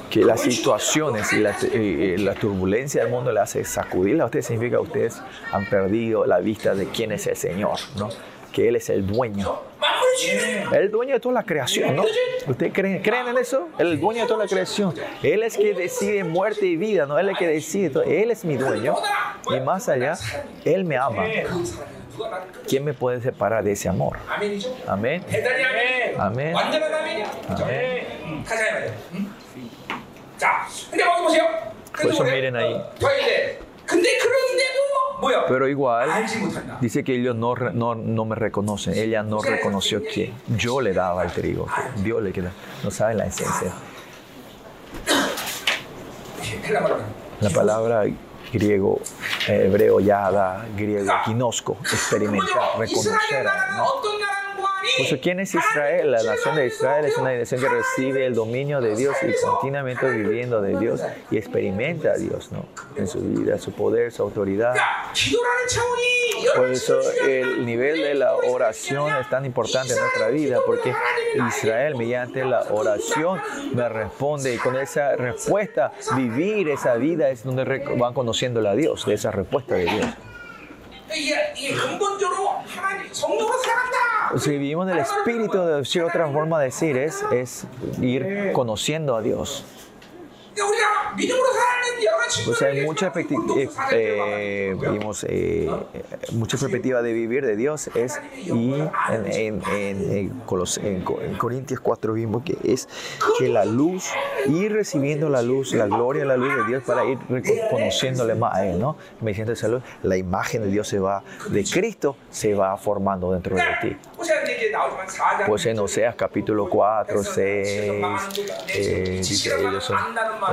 Que las situaciones y la, eh, eh, la turbulencia del mundo le hace sacudir a ustedes, significa que ustedes han perdido la vista de quién es el Señor, ¿no? que Él es el dueño. 만물의 주인은 Él es el dueño de toda la creación, ¿no? ¿Ustedes creen, creen en eso? Él es el dueño de toda la creación. Él es que decide muerte y vida, ¿no? Él es el que decide. todo. Él es mi dueño. Y más allá, Él me ama. ¿Quién me puede separar de ese amor? Amén. Amén. Amén. Por eso miren ahí. Pero igual, dice que ellos no, no, no, me reconocen. Ella no reconoció que yo le daba el trigo, Dios le queda. No saben la esencia. (coughs) La palabra griego, eh, hebreo yada, griego kinosco, experimentar, reconocer. Pues, Por ¿quién es Israel? La nación de Israel es una nación que recibe el dominio de Dios y continuamente viviendo de Dios y experimenta a Dios ¿no? en su vida, su poder, su autoridad. Por eso el nivel de la oración es tan importante en nuestra vida, porque Israel mediante la oración me responde y con esa respuesta vivir esa vida es donde van conociéndole a Dios, de esa respuesta de Dios. Si vivimos del espíritu, de decir otra forma de decir, es, es ir conociendo a Dios. O sea, pues hay eh, eh, eh, mucha perspectiva de vivir de Dios es y en, en, en, Corintios 4 vimos que es que la luz, ir recibiendo la luz, la gloria, la luz de Dios para ir reconociéndole más a Él, ¿no? Me siento esa la imagen de Dios se va, de Cristo se va formando dentro de ti. Pues en Oseas capítulo 4, 6, eh, dice, ellos son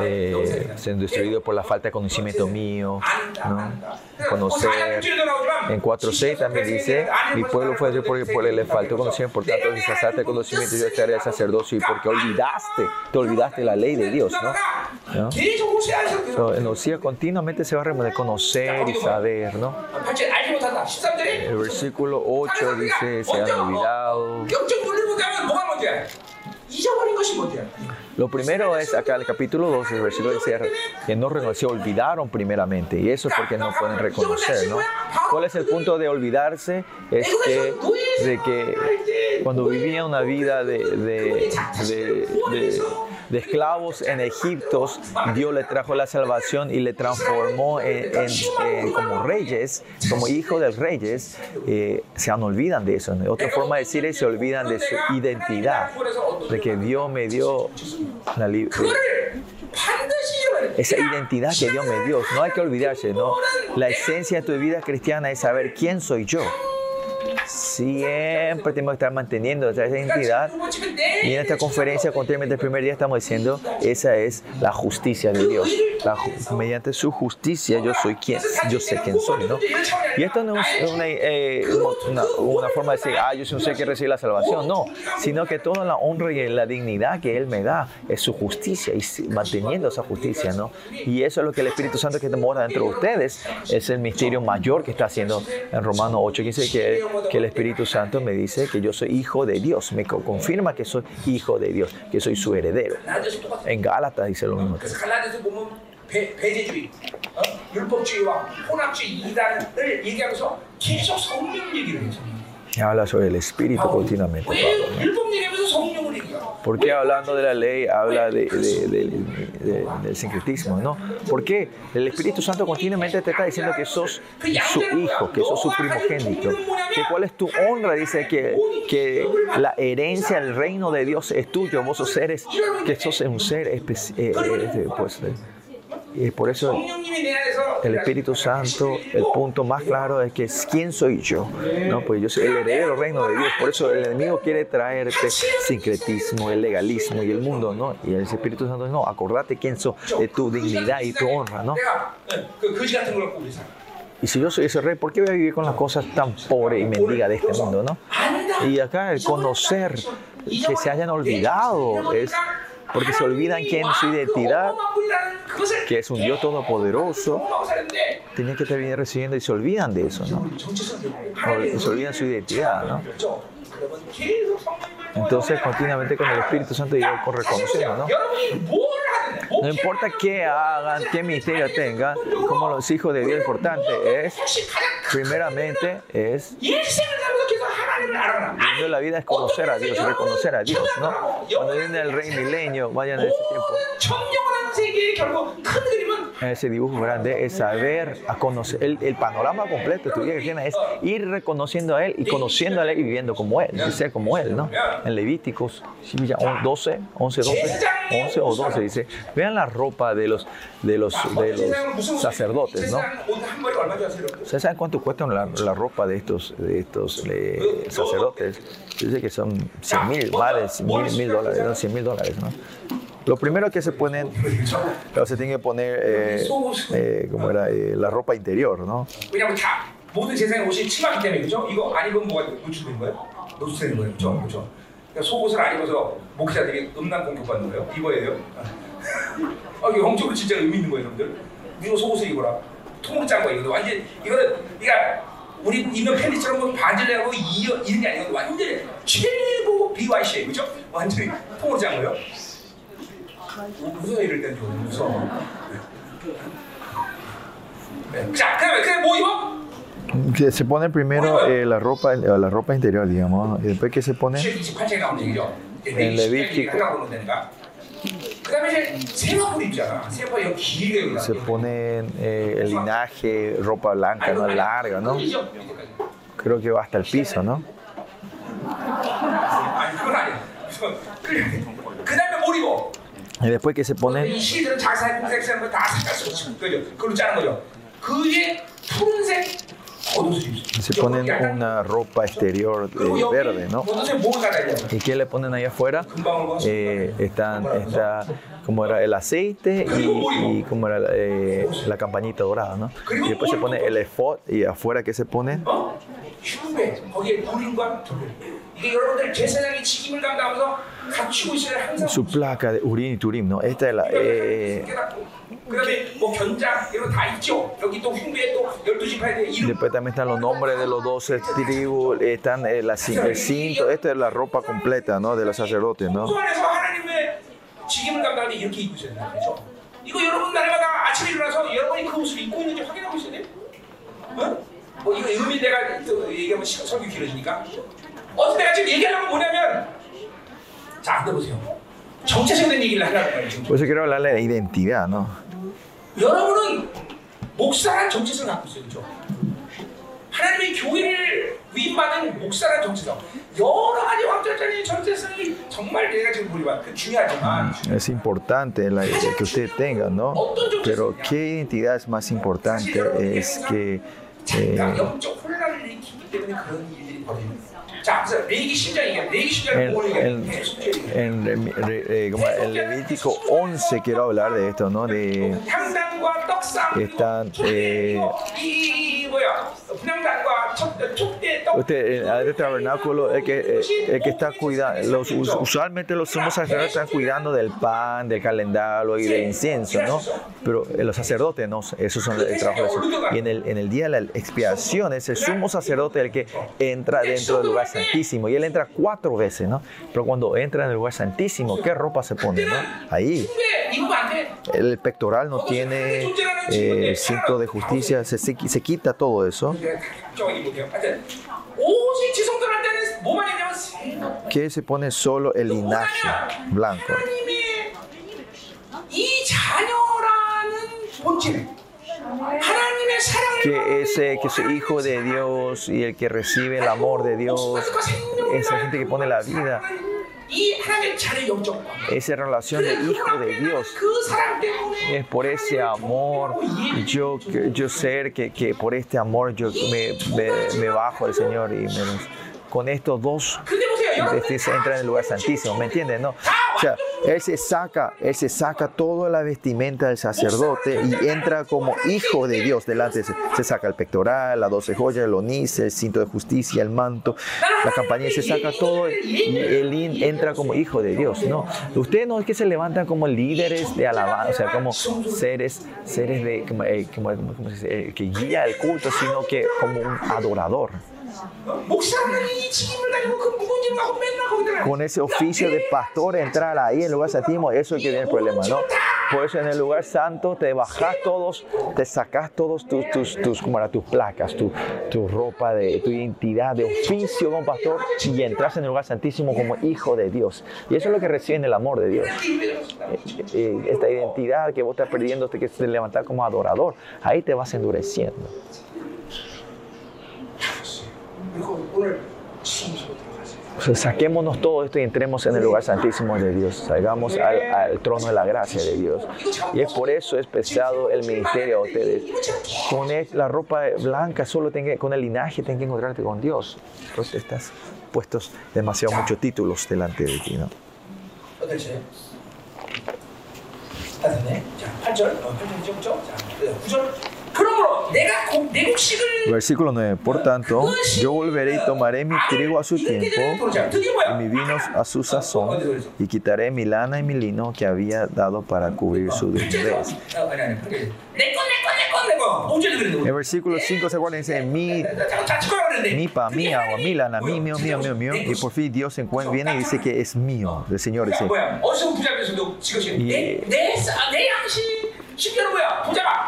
eh, ser destruido por la falta de conocimiento mío, ¿no? conocer. En 4.6 también dice, mi pueblo fue hecho porque, porque le faltó conocimiento, por tanto, si de conocimiento yo estaré sacerdocio y porque olvidaste, te olvidaste la ley de Dios, ¿no? ¿No? So, en continuamente se va a conocer y saber, ¿no? El versículo 8 dice, se han olvidado. Lo primero es acá el capítulo 12, el versículo 17, que no se olvidaron primeramente, y eso es porque no pueden reconocer, ¿no? ¿Cuál es el punto de olvidarse? Es que, de que cuando vivía una vida de esclavos en Egipto, Dios le trajo la salvación y le transformó como reyes, como hijos de reyes, eh, se olvidan de eso. Otra forma de decir es se olvidan de su identidad, de que Dios me dio esa identidad que Dios me dio. No hay que olvidarse, ¿no? La esencia de tu vida cristiana es saber quién soy yo. Siempre tenemos que estar manteniendo esa identidad. Y en esta conferencia, continuamente el primer día, estamos diciendo, esa es la justicia de Dios. mediante su justicia yo soy quien, yo sé quién soy, ¿no? Y esto no es eh, una, una, forma de decir, ah, yo soy un ser que recibe la salvación, no, sino que toda la honra y la dignidad que Él me da es su justicia y manteniendo esa justicia, ¿no? Y eso es lo que el Espíritu Santo que mora dentro de ustedes, es el misterio mayor que está haciendo en Romanos 8, que dice que, que el Espíritu Santo me dice que yo soy hijo de Dios, me confirma que soy hijo de Dios, que soy su heredero. En Gálatas dice lo mismo. Habla sobre el espíritu continuamente. ¿Por qué hablando de la ley habla de, del sincretismo? ¿no? Porque el Espíritu Santo continuamente te está diciendo que sos su hijo, que sos su primogénito. Que cuál es tu honra, dice que, que la herencia del reino de Dios es tuyo. Vos sos seres, que sos un ser especial. Eh, eh, pues, y por eso el Espíritu Santo, el punto más claro es que quién soy yo. ¿no? Pues yo soy el heredero reino de Dios. Por eso el enemigo quiere traerte sincretismo, el legalismo y el mundo. ¿no? Y el Espíritu Santo no, acordate quién soy, de tu dignidad y tu honra. ¿no? Y si yo soy ese rey, ¿por qué voy a vivir con las cosas tan pobres y mendigas de este mundo? ¿no? Y acá el conocer que se hayan olvidado es porque se olvidan quién es su identidad, que es un Dios todopoderoso. Tienen que estar bien recibiendo y se olvidan de eso, ¿no? Se olvidan su identidad, ¿no? Entonces, continuamente con el Espíritu Santo y con reconociendo, ¿no? No importa qué hagan, qué misterio tengan, como los hijos de Dios, importante es, primeramente, es La vida es conocer a Dios, reconocer a Dios, ¿no? Cuando viene el rey milenio, vayan a ese tiempo. Ese dibujo grande es saber, a conocer, el, panorama completo de tu vida cristiana es ir reconociendo a Él y conociendo a Él y viviendo como Él, y ser como Él, ¿no? En Levíticos 12, 11, 12, 11 o 12 dice, vean la ropa de los, de los, de los sacerdotes, ¿no? ¿Ustedes saben cuánto cuesta la, ropa de estos, de estos sacerdotes? Dice que son 100 mil, más mil, mil dólares, ¿no? 100 mil dólares, ¿no? Lo primero que se ponen, pero se tiene que poner, eh, eh, como era, eh, la ropa interior, ¿no? 모든 세상에 옷이 치마기 때문에 그죠? 이거 안 입으면 뭐가 노출된 거예요? 노출되는 거예요, 그죠? 그죠? 그러니까 속옷을 안 입어서 목회자들이 음란 공격받는 거예요. 입어야 돼요. 아, 이거 영적으로 진짜 의미 있는 거예요, 여러분들. 이거 속옷을 입어라. 통으로 짠 거예요. 이거 완전 이거는 그러니까 우리 입는 팬티처럼 뭐 반지를 하고 이런 게 아니고 완전히 최고 BYC예요, 그죠? 완전히 통으로 짠 거예요. 무서워 이럴 땐좀 무서워. 자, 그다음에 그게 뭐 입어? Que se pone primero eh, la ropa la ropa interior, digamos, y después que se pone en Levítico se pone eh, el linaje, ropa blanca, no larga, ¿no? Creo que va hasta el piso, ¿no? Y después que se pone se ponen una ropa exterior de verde, ¿no? ¿Y qué le ponen ahí afuera? Eh, están, está como era el aceite y, como era eh, la campañita dorada, ¿no? Y después se pone el efod y afuera ¿qué se pone? Su placa de Urim y Turim, ¿no? Esta es la. Después también están los nombres de los doce tribus, están eh, el, cinto, es la ropa completa ¿no? de los sacerdotes. ¿no? Por quiero hablarle de identidad, ¿no? 여러분은 목사란 정체성을 갖고 있어요, 그렇죠? 하나님의 교회를 위임받은 목사란 정체성, 여러 가지 왕절짜리 정체성이 정말 내가 지금 보리만 그 중요하지만 Es importante la que usted tenga, ¿no? Pero ¿qué identidad es más importante? Es que 잠깐 eh, 영적 혼란을 일으키기 때문에 그런 일들이 벌어지는 거예요. En, en, en, Levítico 11 quiero hablar de esto, ¿no? De, están, eh, Usted, el, el tabernáculo, el que, eh, el que está cuidando, los, usualmente los sumos sacerdotes están cuidando del pan, del calendario y del incienso, ¿no? Pero eh, los sacerdotes no, esos son el trabajo de eso. Y en el, en el día de la expiación es el sumo sacerdote el que entra dentro del lugar Santísimo y él entra cuatro veces, ¿no? Pero cuando entra en el lugar santísimo, ¿qué ropa se pone, ¿no? Ahí. El pectoral no tiene eh, el cinto de justicia, se, se, se quita todo eso. Que se pone solo el linaje blanco que es, que es hijo de Dios y el que recibe el amor de Dios, esa gente que pone la vida esa relación de hijo de Dios. Es por ese amor, yo, yo ser que, que por este amor yo me, me bajo al Señor y me, con estos dos se entra en el lugar santísimo, ¿me entienden? No. O sea, él se saca, él se saca toda la vestimenta del sacerdote y entra como hijo de Dios delante. Se, se saca el pectoral, las doce joyas, el onis, el cinto de justicia, el manto, la campanilla, se saca todo y él entra como hijo de Dios, ¿no? Ustedes no es que se levantan como líderes de alabanza, o sea, como seres, seres de, eh, eh, que guía el culto, sino que como un adorador. Con ese oficio de pastor entrar ahí en lugar santísimo, eso es que viene el problema, ¿no? Por eso en el lugar santo te bajas todos, te sacas todos tus, tus, tus, como era, tus placas, tu, tu ropa, de, tu identidad de oficio como pastor y entras en el lugar santísimo como hijo de Dios. Y eso es lo que reciben el amor de Dios. Eh, eh, esta identidad que vos estás perdiendo, te que como adorador, ahí te vas endureciendo. O sea, saquémonos todo esto y entremos en el lugar santísimo de Dios. Salgamos al, al trono de la gracia de Dios. Y es por eso es pesado el ministerio a ustedes. Con la ropa blanca, solo tenga, con el linaje, tengan que encontrarte con Dios. Entonces estás puestos demasiado muchos títulos delante de ti, ¿no? Versículo 9. Por tanto, yo volveré y tomaré mi trigo a su tiempo y mi vino a su sazón y quitaré mi lana y mi lino que había dado para cubrir su desnudez. En versículo 5 se guarda y dice, mi, mi pa, mi agua, mi lana, mi, mío, mío, mío, mío. Y por fin Dios se encuentra, viene y dice que es mío. El Señor dice. Y,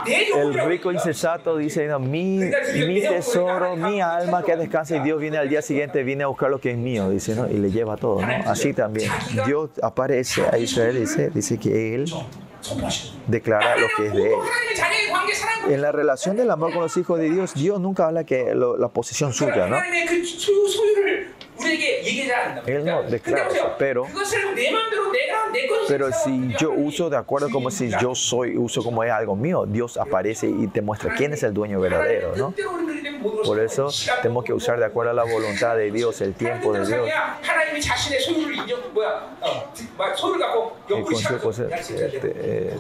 el rico insensato dice, no, mi, mi, tesoro, mi alma que descansa y Dios viene al día siguiente, viene a buscar lo que es mío, dice, ¿no? y le lleva todo. ¿no? Así también. Dios aparece a Israel, dice, dice que Él declara lo que es de él. En la relación del amor con los hijos de Dios, Dios nunca habla que lo, la posesión suya, ¿no? 하나님의 그 소유, 소유를 우리에게 얘기하지 않는다. Él no declara 근데 보세요. pero- 그것을 내 마음대로 내가 내 것을 Pero si yo uso de acuerdo como si yo soy, uso como es algo mío, Dios aparece y te muestra quién es el dueño verdadero, ¿no? Por eso tenemos que usar de acuerdo a la voluntad de Dios, el tiempo de Dios. Este, eh,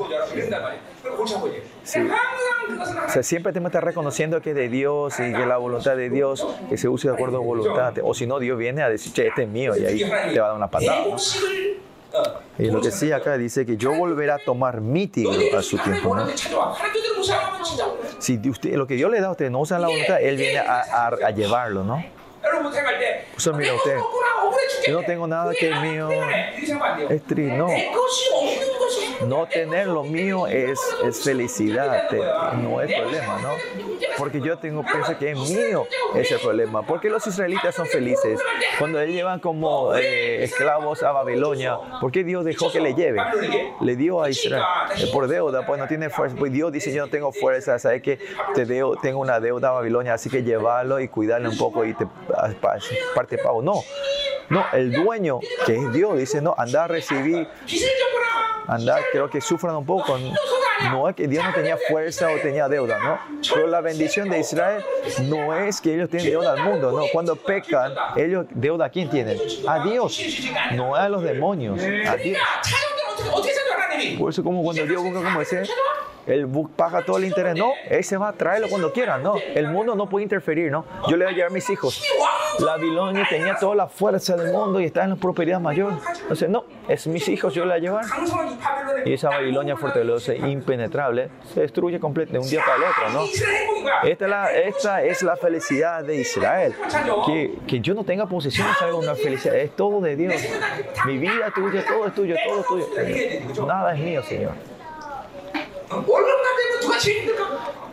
sí. O sea, siempre tenemos que estar reconociendo que es de Dios y que la voluntad de Dios, que se use de acuerdo a voluntad. O si no, Dios viene a decir, che, este es mío y ahí te va a dar una patada. ¿no? Y lo que sí acá dice que yo volveré a tomar mi tiempo a su tiempo. ¿no? Si usted, lo que Dios le da a usted no usa la voluntad, Él viene a, a, a llevarlo, ¿no? 여러분 생각할 때 우선 내 mira 것이 usted, 없구나 억울해 죽겠네. yo no tengo nada 그게 que es 나한테 mío. 때문에 이렇게 생각하면 안 돼요. Es triste, no. 내 것이 없는 no tener lo mío es, es felicidad, no es problema, ¿no? Porque yo tengo, pienso que es mío ese problema. porque los israelitas son felices? Cuando le llevan como eh, esclavos a Babilonia, ¿por qué Dios dejó que le lleven? Le dio a Israel eh, por deuda, pues no tiene fuerza. Pues Dios dice, yo no tengo fuerza, ¿sabes que te debo, tengo una deuda a Babilonia, así que llevarlo y cuidarlo un poco y te parte pago. No, no, el dueño, que es Dios, dice, no, anda a recibir, anda, creo que sufran un poco. No es que Dios no tenía fuerza o tenía deuda, ¿no? Pero la bendición de Israel no es que ellos tienen deuda al mundo, ¿no? Cuando pecan, ellos deuda a quién tienen? A Dios, no a los demonios, a Dios. Por eso como cuando Dios busca como ese, él paga todo el interés. No, él se va a traerlo cuando quiera. No, el mundo no puede interferir. No, yo le voy a llevar a mis hijos. Babilonia tenía toda la fuerza del mundo y está en la propiedad mayor. Entonces, no, es mis hijos, yo la voy a llevar. Y esa Babilonia fortaleza, impenetrable, se destruye completamente de un día para el otro. ¿no? Esta es la, esta es la felicidad de Israel. Que, que yo no tenga posesión es algo una felicidad. Es todo de Dios. Mi vida es tuya, todo es tuyo, todo es tuyo. Nada es mío, Señor.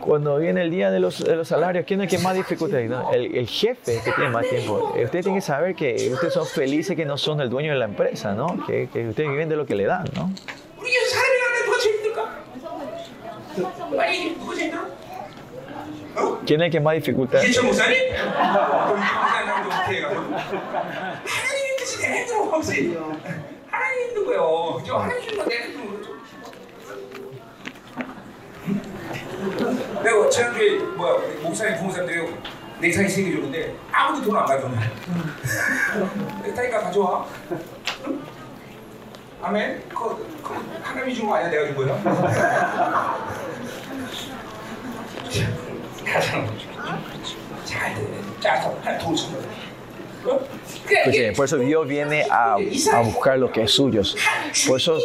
Cuando viene el día de los, de los salarios, ¿quién es el que más dificultad el, el, jefe que tiene más tiempo. Usted tiene que saber que ustedes son felices que no son el dueño de la empresa, ¿no? Que, que ustedes viven de lo que le dan, ¿no? ¿Quién es el que más dificultad? 지난주에 뭐야 목사님 부모님들이 세개 줬는데 아무도 돈 안 가져오네. 넥타이가 가져와. 아멘. 그, 그 하나님이 준 거 아니야? 내가 준 거야? 가장 잘 돼. 짜서 한돈 준 거야. Pues, por eso Dios viene a, a, buscar lo que es suyo. Por eso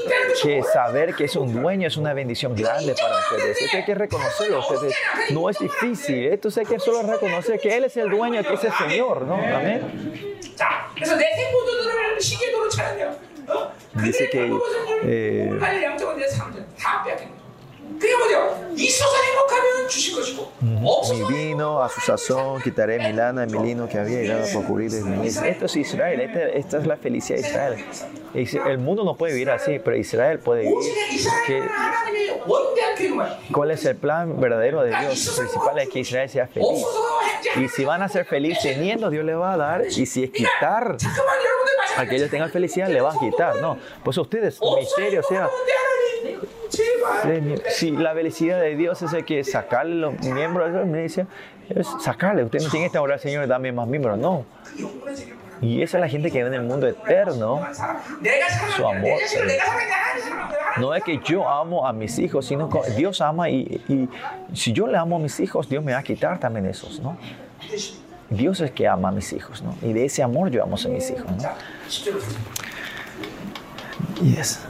que saber que es un dueño es una bendición grande para ustedes. Esto hay que reconocerlo. Ustedes. No es difícil. Esto hay que solo reconocer que Él es el dueño, que es el Señor. ¿no? Amén. Dice que eh, mi vino a su sazón, quitaré mi lana, mi lino que había llegado por cubrir Esto es Israel, esta, es la felicidad de Israel. El mundo no puede vivir así, pero Israel puede vivir. ¿Cuál es el plan verdadero de Dios? El principal es que Israel sea feliz. Y si van a ser felices teniendo, Dios le va a dar. Y si es quitar a que ellos tengan felicidad, le va a quitar. No, pues ustedes, misterio sea si la felicidad de Dios es el que sacarle los miembros, sacarle. Usted no tiene que orar, Señor, dame más miembros. No. Y esa es la gente que vive en el mundo eterno. Su amor. No es que yo amo a mis hijos, sino que Dios ama y, y si yo le amo a mis hijos, Dios me va a quitar también esos, ¿no? Dios es el que ama a mis hijos, ¿no? Y de ese amor yo amo a mis hijos, ¿no? Yes.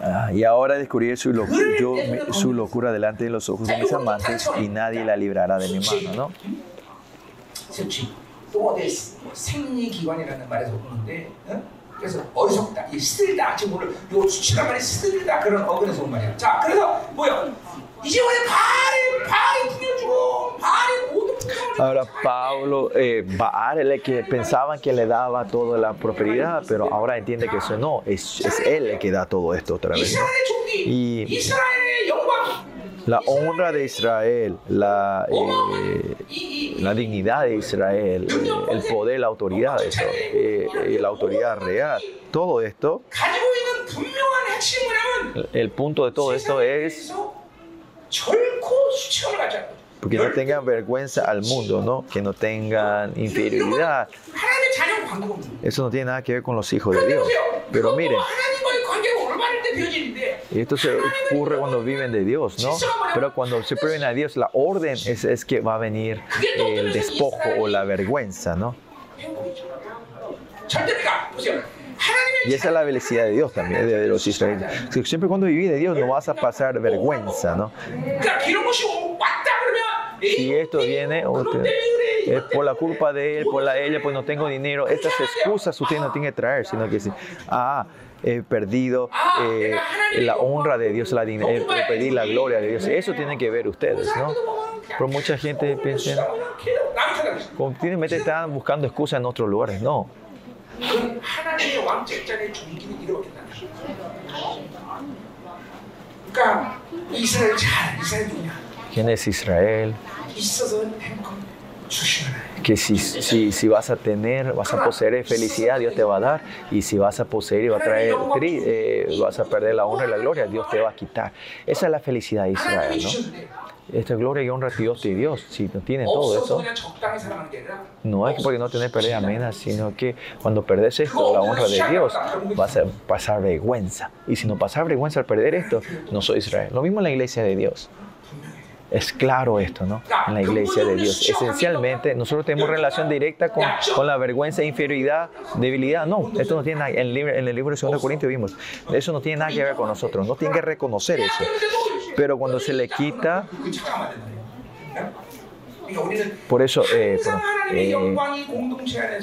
Ah, y ahora descubrí su, su locura delante de los ojos de mis amantes y nadie la librará de mi mano, ¿no? Ahora Pablo, eh, Baal, que pensaban que le daba toda la propiedad, pero ahora entiende que eso no, es, es él el que da todo esto otra vez. Y la honra de Israel, la, eh, la dignidad de Israel, eh, el poder, la autoridad, eso, eh, la autoridad real, todo esto, el punto de todo esto es porque no tengan vergüenza al mundo, ¿no? Que no tengan inferioridad. Eso no tiene nada que ver con los hijos de Dios. Pero miren, esto se ocurre cuando viven de Dios, ¿no? Pero cuando se prueben a Dios, la orden es, es que va a venir el despojo o la vergüenza, ¿no? Y esa es la felicidad de Dios también, de, los israelíes. Siempre cuando vivís de Dios no vas a pasar vergüenza, ¿no? Si esto viene, eh, por la culpa de él, por la ella, pues no tengo dinero. Estas excusas usted no tiene que traer, sino que decir, ah, he perdido eh, la honra de Dios, la, he perdido la gloria de Dios. Eso tienen que ver ustedes, ¿no? Pero mucha gente piensa, continuamente están buscando excusas en otros lugares. No. ¿Quién es Israel? Que si, si, si, vas a tener, vas a poseer felicidad, Dios te va a dar. Y si vas a poseer y va a traer, eh, vas a perder la honra y la gloria, Dios te va a quitar. Esa es la felicidad de Israel, ¿no? Esta gloria y honra a Dios y Dios, si no tiene todo eso, no es porque no tenés pérdida amena, sino que cuando perdes esto, la honra de Dios, vas a pasar vergüenza. Y si no pasas vergüenza al perder esto, no soy Israel. Lo mismo en la iglesia de Dios. Es claro esto, ¿no? En la iglesia de Dios. Esencialmente, nosotros tenemos relación directa con, con la vergüenza, inferioridad, debilidad. No, esto no tiene nada. En el, libro, en el libro de 2 Corintios vimos, eso no tiene nada que ver con nosotros. No tiene que reconocer eso. Pero cuando se le quita, por eso, eh, eh,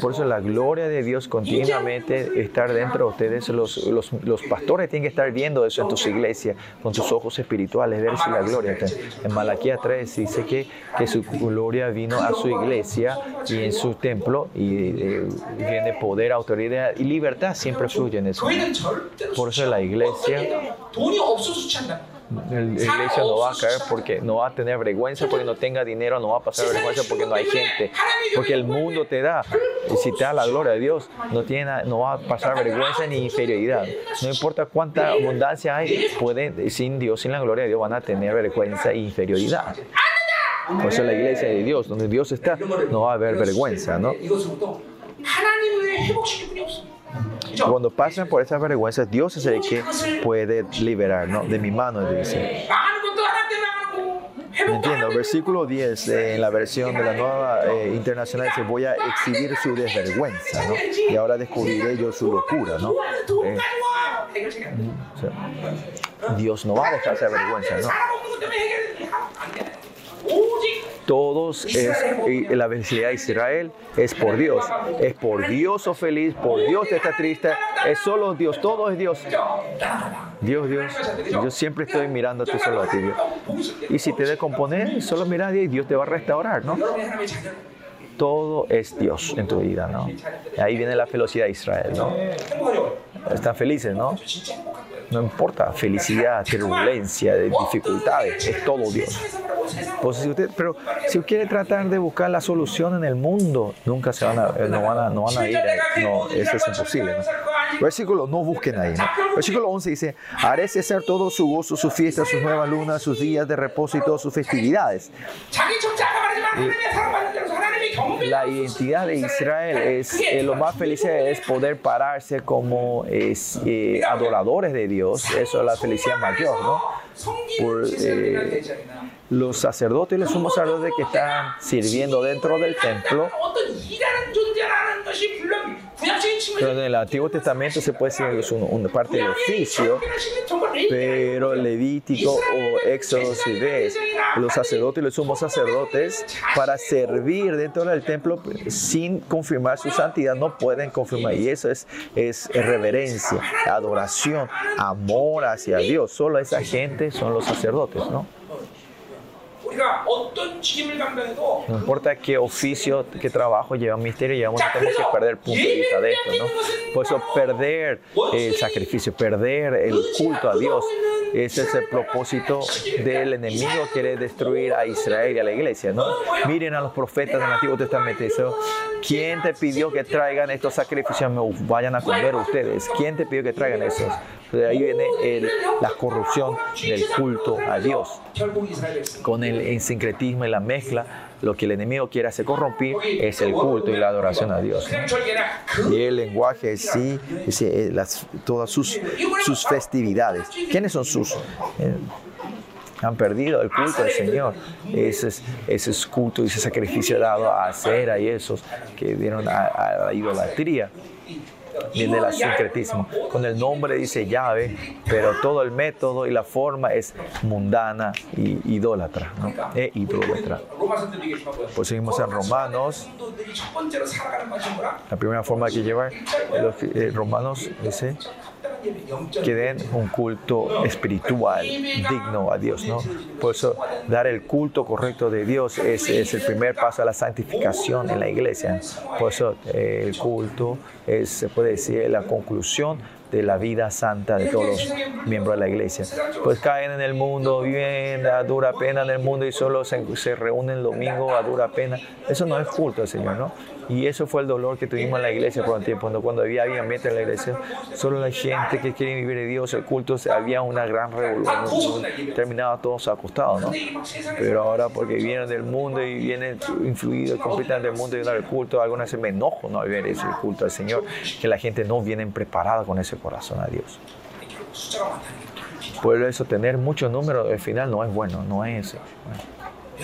por eso la gloria de Dios continuamente estar dentro de ustedes. Los, los, pastores tienen que estar viendo eso en tus iglesias con sus ojos espirituales, ver si la gloria está. En Malaquía 3 dice que, que su gloria vino a su iglesia y en su templo y eh, viene poder, autoridad y libertad siempre fluye en eso. Por eso la iglesia la iglesia no va a caer porque no va a tener vergüenza, porque no tenga dinero, no va a pasar vergüenza porque no hay gente, porque el mundo te da. Y si te da la gloria de Dios, no, tiene, no va a pasar vergüenza ni inferioridad. No importa cuánta abundancia hay, pueden, sin Dios, sin la gloria de Dios, van a tener vergüenza e inferioridad. Por eso la iglesia de Dios, donde Dios está, no va a haber vergüenza, ¿no? Cuando pasan por esas vergüenzas, Dios es el que puede liberar, ¿no? De mi mano, dice. Entiendo, versículo 10 eh, en la versión de la nueva eh, internacional dice, voy a exhibir su desvergüenza, ¿no? Y ahora descubriré yo su locura, ¿no? Eh, Dios no va a dejar esa vergüenza, ¿no? Todos es la felicidad de Israel es por Dios. Es por Dios o feliz, por Dios está triste, es solo Dios, todo es Dios. Dios, Dios, yo siempre estoy mirándote solo a ti, Dios. Y si te descompones, solo mira a Dios y Dios te va a restaurar, ¿no? Todo es Dios en tu vida, ¿no? Ahí viene la felicidad de Israel, ¿no? Están felices, ¿no? No importa, felicidad, turbulencia, dificultades, es todo Dios. Pues pero si usted quiere tratar de buscar la solución en el mundo, nunca se van a, eh, no, van a, no van a ir. No, eso es imposible. Versículo, no busquen ahí. Versículo 11 dice, haré cesar todo su gozo, sus fiestas, sus nuevas lunas, sus días de reposo y todas sus festividades. la identidad de Israel es eh, lo más feliz es poder pararse como es, eh, adoradores de Dios. Eso es la felicidad mayor, ¿no? Por, los sacerdotes y los sumos sacerdotes que están sirviendo dentro del templo. Pero en el Antiguo Testamento se puede decir que es una parte del oficio, pero Levítico o Éxodo si ves, los sacerdotes y los sumos sacerdotes para servir dentro del templo sin confirmar su santidad no pueden confirmar y eso es, es reverencia, adoración, amor hacia Dios. Solo esa gente son los sacerdotes, ¿no? No importa qué oficio, qué trabajo lleva un misterio, llevamos, tenemos que perder punto de vista de esto, ¿no? Por eso perder el sacrificio, perder el culto a Dios, ese es el propósito del enemigo, quiere destruir a Israel y a la iglesia, ¿no? Miren a los profetas del Antiguo Testamento, eso, ¿quién te pidió que traigan estos sacrificios? Vayan a comer ustedes. ¿Quién te pidió que traigan esos? De ahí viene la corrupción del culto a Dios. Con el sincretismo y la mezcla, lo que el enemigo quiere hacer corrompir es el culto y la adoración a Dios. Y el lenguaje sí, eh, todas sus, sus festividades. ¿Quiénes son sus? Eh, Han perdido el culto al Señor. Ese, es, ese es culto y ese sacrificio dado a Acera y esos que dieron a, a la idolatría viene el sincretismo. Con el nombre dice llave, pero todo el método y la forma es mundana y idólatra, ¿no? E idólatra. Pues seguimos en Romanos. La primera forma que llevar los eh, Romanos dice que den un culto espiritual digno a Dios, ¿no? Por eso dar el culto correcto de Dios es, es el primer paso a la santificación en la iglesia. Por eso eh, el culto es, se puede decir, la conclusión de la vida santa de todos los miembros de la iglesia. Pues caen en el mundo, viven a dura pena en el mundo y solo se, se reúnen el domingo a dura pena. Eso no es culto Señor, ¿no? Y eso fue el dolor que tuvimos en la iglesia por un tiempo. Cuando, cuando había ambiente en la iglesia, solo la gente que quiere vivir de Dios, el culto, había una gran revolución. Terminaba todos acostados, ¿no? Pero ahora, porque vienen del mundo y vienen influidos completamente del mundo y dar el culto, algunas veces me enojo no ver ese culto al Señor, que la gente no viene preparada con ese corazón a Dios. Por eso, tener muchos números al final no es bueno, no es eso.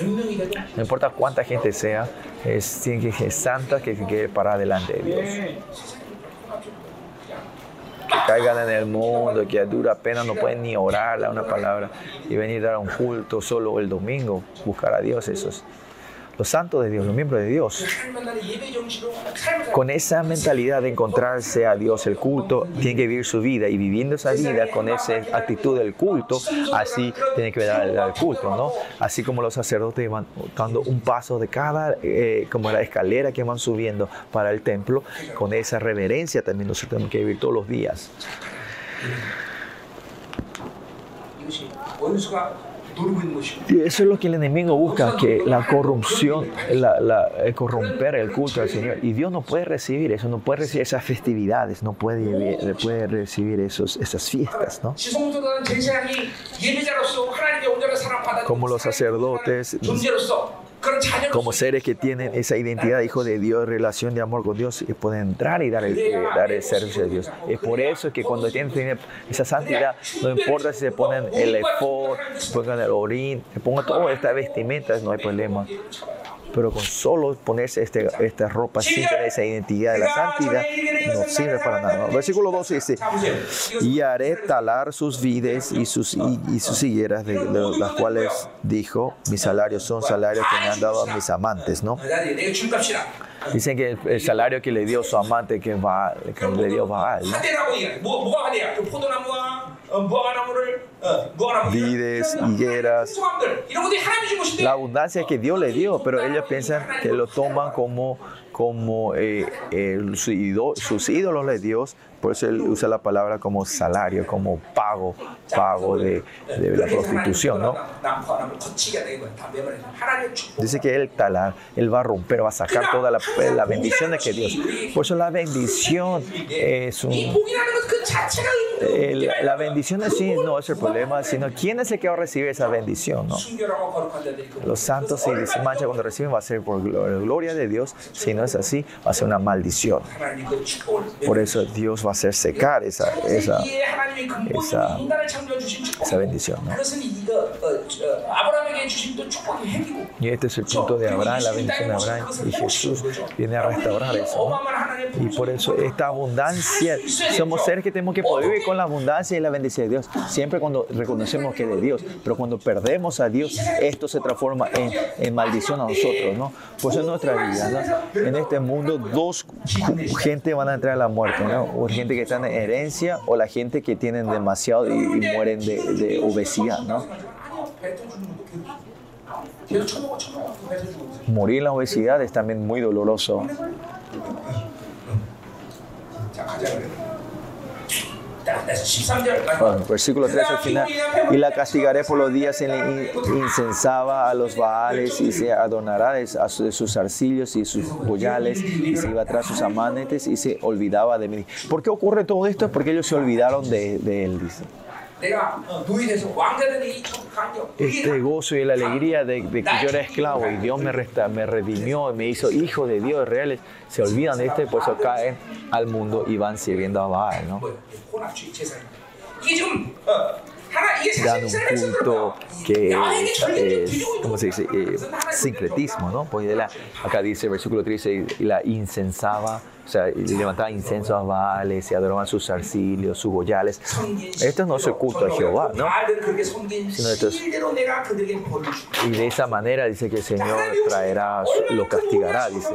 No importa cuánta gente sea, es, tiene que ser santa que quiere parar delante de Dios. Que caigan en el mundo, que a dura pena no pueden ni orar a una palabra y venir a dar un culto solo el domingo, buscar a Dios, eso es los santos de Dios, los miembros de Dios, con esa mentalidad de encontrarse a Dios, el culto, tienen que vivir su vida y viviendo esa vida con esa actitud del culto, así tienen que dar el culto, ¿no? Así como los sacerdotes van dando un paso de cada, eh, como la escalera que van subiendo para el templo, con esa reverencia también nosotros tenemos que vivir todos los días. Y eso es lo que el enemigo busca, que la corrupción, la, la, corromper el culto al Señor. Y Dios no puede recibir eso, no puede recibir esas festividades, no puede, puede recibir esos, esas fiestas, ¿no? Como los sacerdotes como seres que tienen esa identidad de hijo de Dios, relación de amor con Dios, y pueden entrar y dar el, dar el servicio a Dios. Es por eso que cuando tienen esa santidad, no importa si se ponen el efod, pongan el orín, se pongan toda esta vestimenta, no hay problema pero con solo ponerse este, esta ropa sin tener esa identidad de la santidad no sirve para nada. Versículo 12 dice, y haré talar sus vides y sus, y, sus higueras, de, las cuales dijo, mis salarios son salarios que me han dado a mis amantes, ¿no? Dicen que el, salario que le dio su amante, que, va, que le dio Baal, ¿no? Vides, higueras, la abundancia que Dios le dio, pero ellos piensan que lo toman como, como eh, sus ídolos de Dios, por eso él usa la palabra como salario, como pago, pago de, la prostitución, ¿no? Dice que él, él va a romper, va a sacar toda la, la bendición de que Dios. Por eso la bendición es un... la bendición así no es el problema, sino quién es el que va a recibir esa bendición, ¿no? Los santos, se mancha cuando reciben, va a ser por gloria de Dios. Si no es así, va a ser una maldición. Por eso Dios va hacer secar esa, bendición. Y este es el punto de Abraham, la bendición de Abraham. Y Jesús viene a restaurar eso. Y por eso esta abundancia, somos seres que tenemos que poder vivir con la abundancia y la bendición de Dios. Siempre cuando reconocemos que es de Dios, pero cuando perdemos a Dios, esto se transforma en, en maldición a nosotros. ¿no? Pues en nuestra vida, ¿no? en este mundo, dos gente van a entrar a la muerte. ¿no? O gente que está en herencia o la gente que tienen demasiado y, y mueren de, de obesidad. ¿no? Morir en la obesidad es también muy doloroso. Versículo 3 al final. Y la castigaré por los días en que incensaba a los baales y se adornará de sus arcillos y sus boyales y se iba tras sus amantes y se olvidaba de mí. ¿Por qué ocurre todo esto? Porque ellos se olvidaron de, de él, dice. Este gozo y la alegría de, que yo era esclavo y Dios me, resta, me redimió y me hizo hijo de Dios reales, se olvidan de esto y por eso caen al mundo y van sirviendo a Baal. ¿no? dan un culto que es, ¿cómo se dice? Eh, sincretismo, ¿no? Pues de la, acá dice, versículo 13, y la incensaba o sea, levantaban incensos a Baales y adoraban sus arcilios, sus boyales. Esto no es el culto a Jehová, ¿no? Sino esto es, y de esa manera dice que el Señor traerá, lo castigará, dice.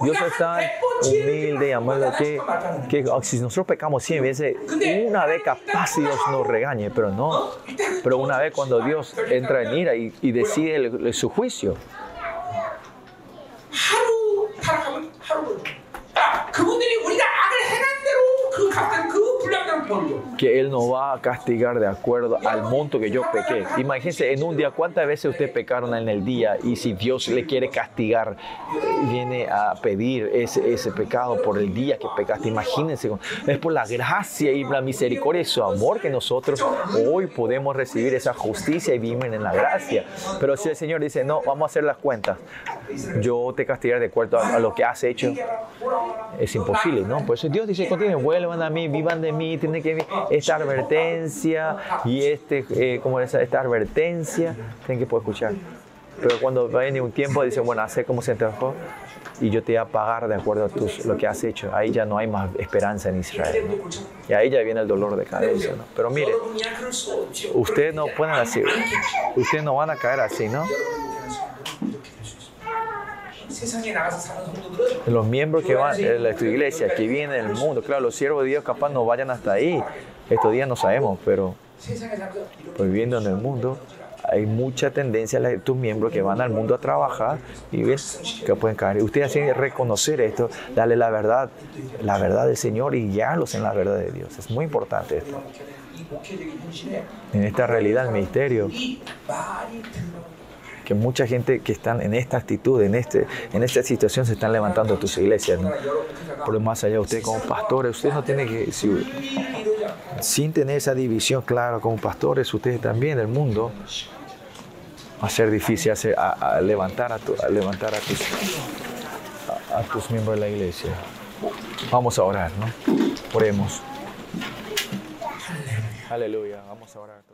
Dios es tan humilde y amable que, que si nosotros pecamos 100 veces, una vez capaz Dios nos regañe, pero no. Pero una vez cuando Dios entra en ira y, y decide su juicio que Él nos va a castigar de acuerdo al monto que yo pequé. Imagínense en un día cuántas veces ustedes pecaron en el día y si Dios le quiere castigar, viene a pedir ese, ese pecado por el día que pecaste. Imagínense, es por la gracia y la misericordia y su amor que nosotros hoy podemos recibir esa justicia y vivir en la gracia. Pero si el Señor dice, no, vamos a hacer las cuentas, yo te castigaré de acuerdo a, a lo que has hecho es imposible, ¿no? Por eso Dios dice, vuelvan a mí, vivan de mí, tienen que esta advertencia y este, eh, como esa, esta advertencia, tienen que poder escuchar. Pero cuando viene un tiempo, dice, bueno, hace como se trabajó y yo te voy a pagar de acuerdo a tus, lo que has hecho. Ahí ya no hay más esperanza en Israel. Y ahí ya viene el dolor de cabeza. ¿no? Pero mire, ustedes no pueden así, ustedes no van a caer así, ¿no? Los miembros que van de tu iglesia, que vienen del mundo, claro, los siervos de Dios capaz no vayan hasta ahí. Estos días no sabemos, pero pues viviendo en el mundo, hay mucha tendencia de tus miembros que van al mundo a trabajar y ves que pueden caer. Ustedes tienen que reconocer esto, darle la verdad, la verdad del Señor y guiarlos en la verdad de Dios. Es muy importante esto. En esta realidad, el ministerio que mucha gente que están en esta actitud, en, este, en esta situación, se están levantando tus iglesias. ¿no? Por más allá, usted como pastores, usted no tiene que, sin tener esa división clara como pastores, ustedes también, el mundo, va a ser difícil a, levantar, a, levantar a tus, a, miembros de la iglesia. Vamos a orar, ¿no? Oremos. Aleluya, vamos a orar.